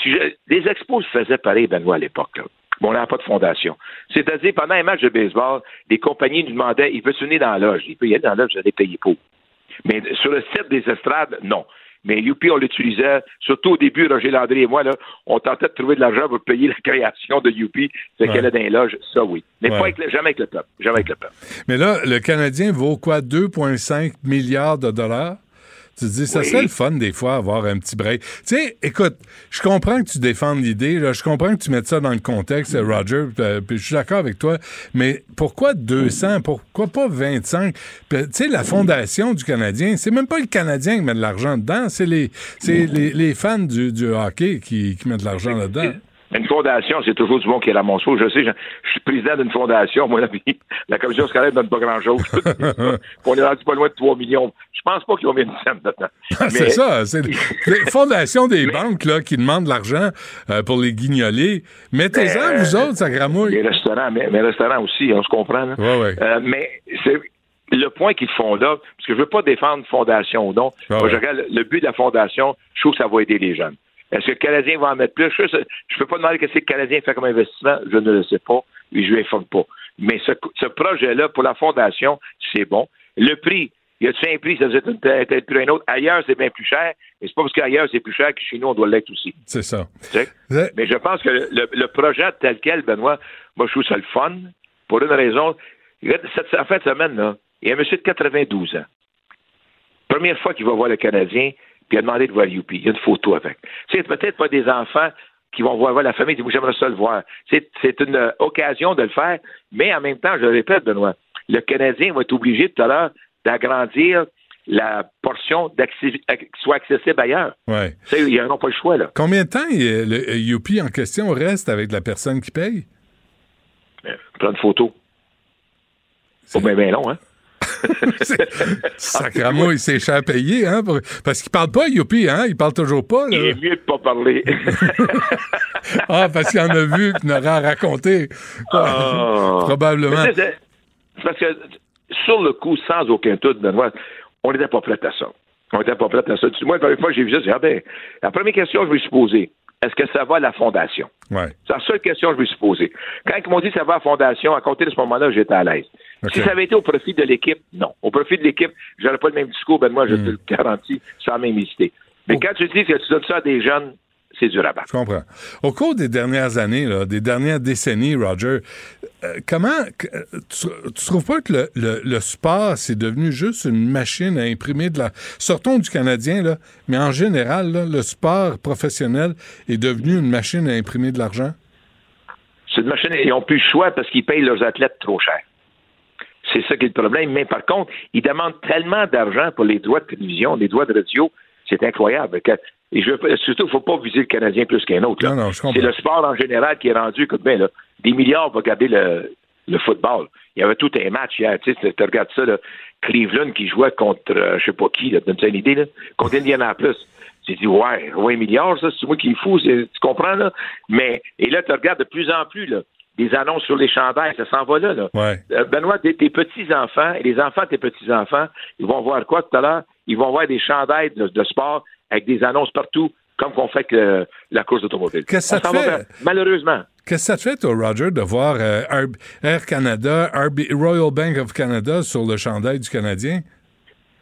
les expos se faisaient pareil, Benoît, à l'époque. Bon, on n'avait pas de fondation. C'est-à-dire, pendant un match de baseball, les compagnies nous demandaient, il peut se venir dans la loge. Il peut y aller dans la loge, vous allez payer pour. Mais sur le site des estrades, non. Mais Youpi, on l'utilisait, surtout au début, Roger Landry et moi, là, on tentait de trouver de l'argent pour payer la création de Youpi, fait Ouais. qu'elle est dans les loges, ça oui. Mais Ouais. pas avec le- jamais avec le peuple. Jamais avec le peuple. Mais là, le Canadien vaut quoi? 2,5 milliards de dollars? Tu te dis, ça Oui. serait le fun des fois avoir un petit break. Tu sais, écoute, je comprends que tu défendes l'idée, je comprends que tu mettes ça dans le contexte, euh, Roger, euh, puis je suis d'accord avec toi, mais pourquoi 200? Pourquoi pas 25? Puis, Tu sais, la fondation du Canadien, c'est même pas le Canadien qui met de l'argent dedans, c'est les, c'est les, les fans du, du hockey qui, qui mettent de l'argent là-dedans. Une fondation, c'est toujours du monde qui est ramasse Je sais, je, je suis président d'une fondation, moi, là, puis la commission scolaire ne donne pas grand-chose. on est rendu pas loin de 3 millions. Je pense pas qu'ils ont mis une scène dedans. Ah, c'est ça. C'est les fondations des banques là, qui demandent de l'argent euh, pour les guignoler. Mettez-en, Euh, vous autres, ça gramouille. Les restaurants, mais, les restaurants aussi, on se comprend. là. Ouais, ouais. Euh, mais c'est le point qu'ils font là, parce que je veux pas défendre fondation ou non. Ah Moi, je regarde le but de la fondation, je trouve que ça va aider les jeunes. Est-ce que le Canadien va en mettre plus? Je ne peux pas demander qu'est-ce que le Canadien fait comme investissement, je ne le sais pas, et je ne l'informe pas. Mais ce, ce projet-là, pour la fondation, c'est bon. Le prix, y a-t-il un prix, ça tel tel prix un autre? Ailleurs, c'est bien plus cher, et c'est pas parce qu'ailleurs, c'est plus cher que chez nous, on doit l'être aussi. C'est ça. Mais je pense que le, le projet tel quel, Benoît, moi, je trouve ça le fun, pour une raison. Cette en fin de semaine, là, il y a un monsieur de 92 ans. Première fois qu'il va voir le Canadien, puis il a demandé de voir Youpi. Il y a une photo avec. Sais, peut-être pas des enfants qui vont voir, voir la famille, j'aimerais ça le voir. C'est c'est une euh, occasion de le faire, mais en même temps, je le répète, Benoît, le Canadien va être obligé tout à l'heure d'agrandir la portion d'accès- qui soit accessible ailleurs. Ouais. Ils n'auront pas le choix, là. Combien de temps euh, le euh, Youpi en question reste avec la personne qui paye? Prendre une photo. Pas bien, bien long, hein? Sacrament, il s'est cher payé, hein? pour- Parce qu'il parle pas, Youpi, hein? Il parle toujours pas. là. Il est mieux de pas parler. ah, parce qu'il en a vu qu'il n'aurait à raconter. Ah. Probablement. Parce que sur le coup, sans aucun doute, Benoît, on n'était pas prêt à ça. On n'était pas prêt à ça. Moi, la première fois que j'ai vu ça, j'ai dit, ah ben, la première question que je me suis posée, est-ce que ça va à la fondation? Ouais. C'est la seule question que je me suis posée. Quand ils m'ont dit que ça va à la fondation, à compter de ce moment-là, j'étais à l'aise. Si ça avait été au profit de l'équipe, non. Au profit de l'équipe, j'aurais pas le même discours, ben moi, je te le garantis, sans même hésiter. Mais quand tu dis que tu donnes ça à des jeunes, c'est du rabat. Je comprends. Au cours des dernières années, là, des dernières décennies, Roger, euh, comment euh, tu, tu trouves pas que le, le- le sport c'est devenu juste une machine à imprimer de la sortons du Canadien là, mais en général là, le sport professionnel est devenu une machine à imprimer de l'argent? C'est une machine, ils n'ont plus le choix parce qu'ils payent leurs athlètes trop cher. C'est ça qui est le problème. Mais par contre, ils demandent tellement d'argent pour les droits de télévision, les droits de radio, c'est incroyable. Que- et je surtout, il ne faut pas viser le Canadien plus qu'un autre. là. Non, non, je comprends. C'est le sport en général qui est rendu, écoute bien, là, des milliards pour regarder le, le football. Il y avait tout un match hier. Tu sais, tu regardes ça, là, Cleveland qui jouait contre, euh, je sais pas qui, là, donne-toi une idée, là, contre Indianapolis. J'ai dit, ouais, ouais, milliards, ça, c'est moi qui est fou, tu comprends, là? Mais, et là, tu regardes de plus en plus, là, des annonces sur les chandails, ça s'en va là, là. Ouais. Euh, Benoît, tes, tes petits-enfants et les enfants de tes petits-enfants, ils vont voir quoi tout à l'heure? Ils vont voir des chandails de, de sport avec des annonces partout, comme qu'on fait avec la course d'automobile. Qu'est-ce que ça te va fait? vers- malheureusement. Qu'est-ce que ça te fait, toi, Roger, de voir euh, Air, Canada, RB Royal Bank of Canada sur le chandail du Canadien?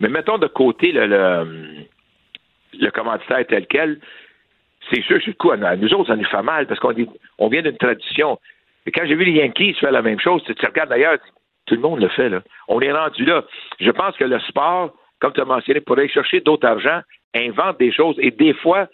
Mais mettons de côté le, le, le commanditaire tel quel, c'est sûr, sur le coup, nous autres, ça nous fait mal parce qu'on on vient d'une tradition. Et quand j'ai vu les Yankees faire la même chose, tu tu regardes d'ailleurs, tout le monde le fait. Là. On est rendu là. Je pense que le sport, comme tu as mentionné, pour aller chercher d'autres argent, invente des choses et des fois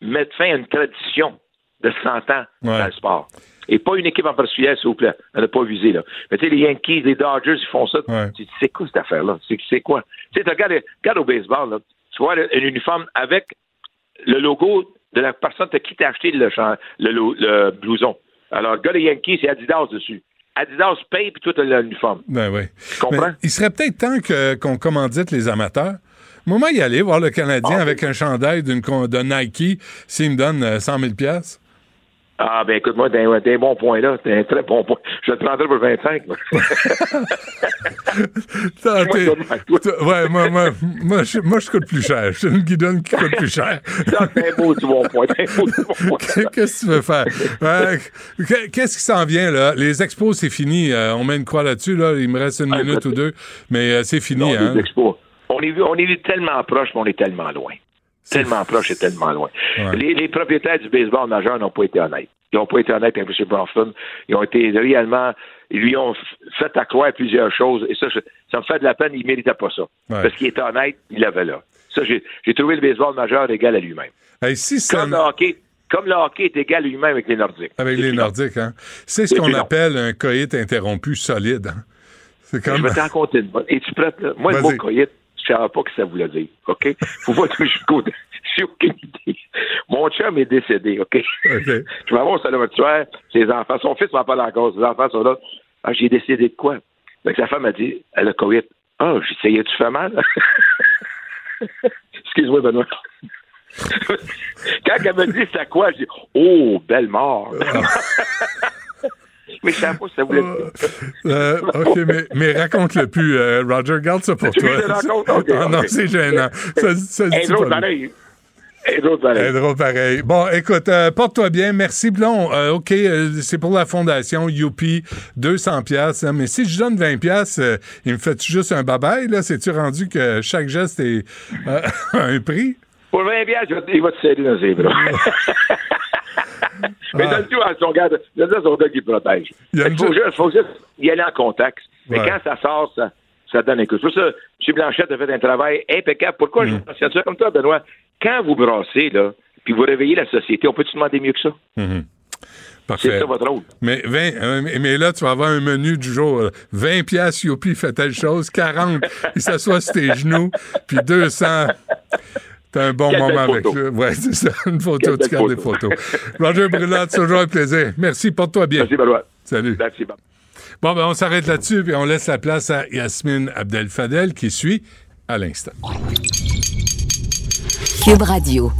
mettre fin à une tradition de 100 ans dans le sport. Et pas une équipe en particulier, s'il vous plaît. On n'a pas visé, là. Mais tu sais, les Yankees, les Dodgers, ils font ça. Tu c'est quoi cette affaire-là? C'est quoi? Tu sais, regarde au baseball, là. Tu vois un uniforme avec le logo de la personne qui t'a acheté le, le blouson. Alors, le gars des Yankees, c'est Adidas dessus. Adidas paye, puis toi, t'as l'uniforme. Ben oui. comprends? Mais il serait peut-être temps qu'on commandite les amateurs. Moi, y aller voir le Canadien Ah, avec un chandail d'une de Nike s'il me donne euh, 100 000 piastres. Ah, ben écoute-moi, t'as un, bon point là. T'as un très bon point. Je te prendrai pour 25. moi. T'as- Moi, t'es- je donne à toi. t'as- ouais, moi, moi, moi, je, moi, je coûte plus cher. Je suis une guidonne qui coûte plus cher. C'est un beau du bon point. C'est. Qu'est-ce que tu veux faire? Qu'est-ce qui s'en vient, là? Les expos, c'est fini. Euh, on met une croix là-dessus, là? Il me reste une Ah, minute ou deux. Mais euh, c'est fini, Non, hein? les expos. On est, vu, on est vu tellement proche, mais on est tellement loin. Tellement proche et tellement loin. Ouais. Les, les propriétaires du baseball majeur n'ont pas été honnêtes. Ils n'ont pas été honnêtes avec M. Bronfman. Ils ont été réellement. Ils lui ont fait accroire plusieurs choses. Et ça, ça me fait de la peine. Il ne méritait pas ça. Ouais. Parce qu'il était honnête, il l'avait là. Ça, j'ai trouvé le baseball majeur égal à lui-même. Hey, si ça- Comme le hockey. Comme le hockey est égal à lui-même avec les Nordiques. Avec les Nordiques, hein? C'est ce qu'on appelle un coït interrompu solide. hein? C'est Je comme. vais t'en raconter une bonne. Es-tu prête? Là? Moi, le mot coït, ne savais pas ce que ça voulait dire. OK? Faut pas je côté. J'ai aucune idée. Mon chum est décédé, OK? Je vais voir ça le tueur, ses enfants. Son fils m'en parle encore. Ses enfants sont là. Ah, j'ai décédé de quoi? Sa femme a dit, elle a coït. Ah, j'ai essayé, tu fais mal? Excuse-moi, Benoît. Quand elle me dit c'est à quoi, je dis Oh, belle mort. Mais je savais pas que ça voulait dire. Euh, OK, mais, mais raconte-le plus, euh, Roger. Garde ça pour toi. veux que je le raconte? OK, Ah non, c'est gênant. Ça, ça dit drôle pas. pareil. Drôle pareil. Est drôle pareil. Bon, écoute, euh, porte-toi bien. Merci, Blon. Euh, OK, euh, c'est pour la fondation Youpi, 200 pièces. Mais si je donne 20 pièces, il me fait juste un babaille, là? C'est-tu rendu que chaque geste est euh, un prix? Pour 20 piastres, je vais- il va te serrer dans ses bras. Mais donne-tu à son gars, donne à son gars qui protège. Il y a Il faut, juste, faut juste y aller en contact. Mais Ouais. quand ça sort, ça, ça donne un coup. C'est pour ça, M. Blanchette a fait un travail impeccable. Pourquoi Mm. je mentionne ça comme toi, Benoît? Quand vous brassez, là, puis vous réveillez la société, on peut-tu demander mieux que ça? Mhm. Parfait. C'est ça votre rôle. Mais, 20, euh, mais- là, tu vas avoir un menu du jour. euh, 20 pièces Youpi fait telle chose, 40, il s'assoit sur tes genoux, puis 200, t'as un bon Quelle moment avec lui. Ouais, c'est ça, une photo, Quelle tu gardes des photo. photos. Roger Brulat, c'est toujours un plaisir. Merci, porte-toi bien. Merci, Benoît. Salut. Merci, Bob. Bon, ben, on s'arrête là-dessus, puis on laisse la place à Yasmine Abdel Fadel qui suit à l'instant. Cube Radio.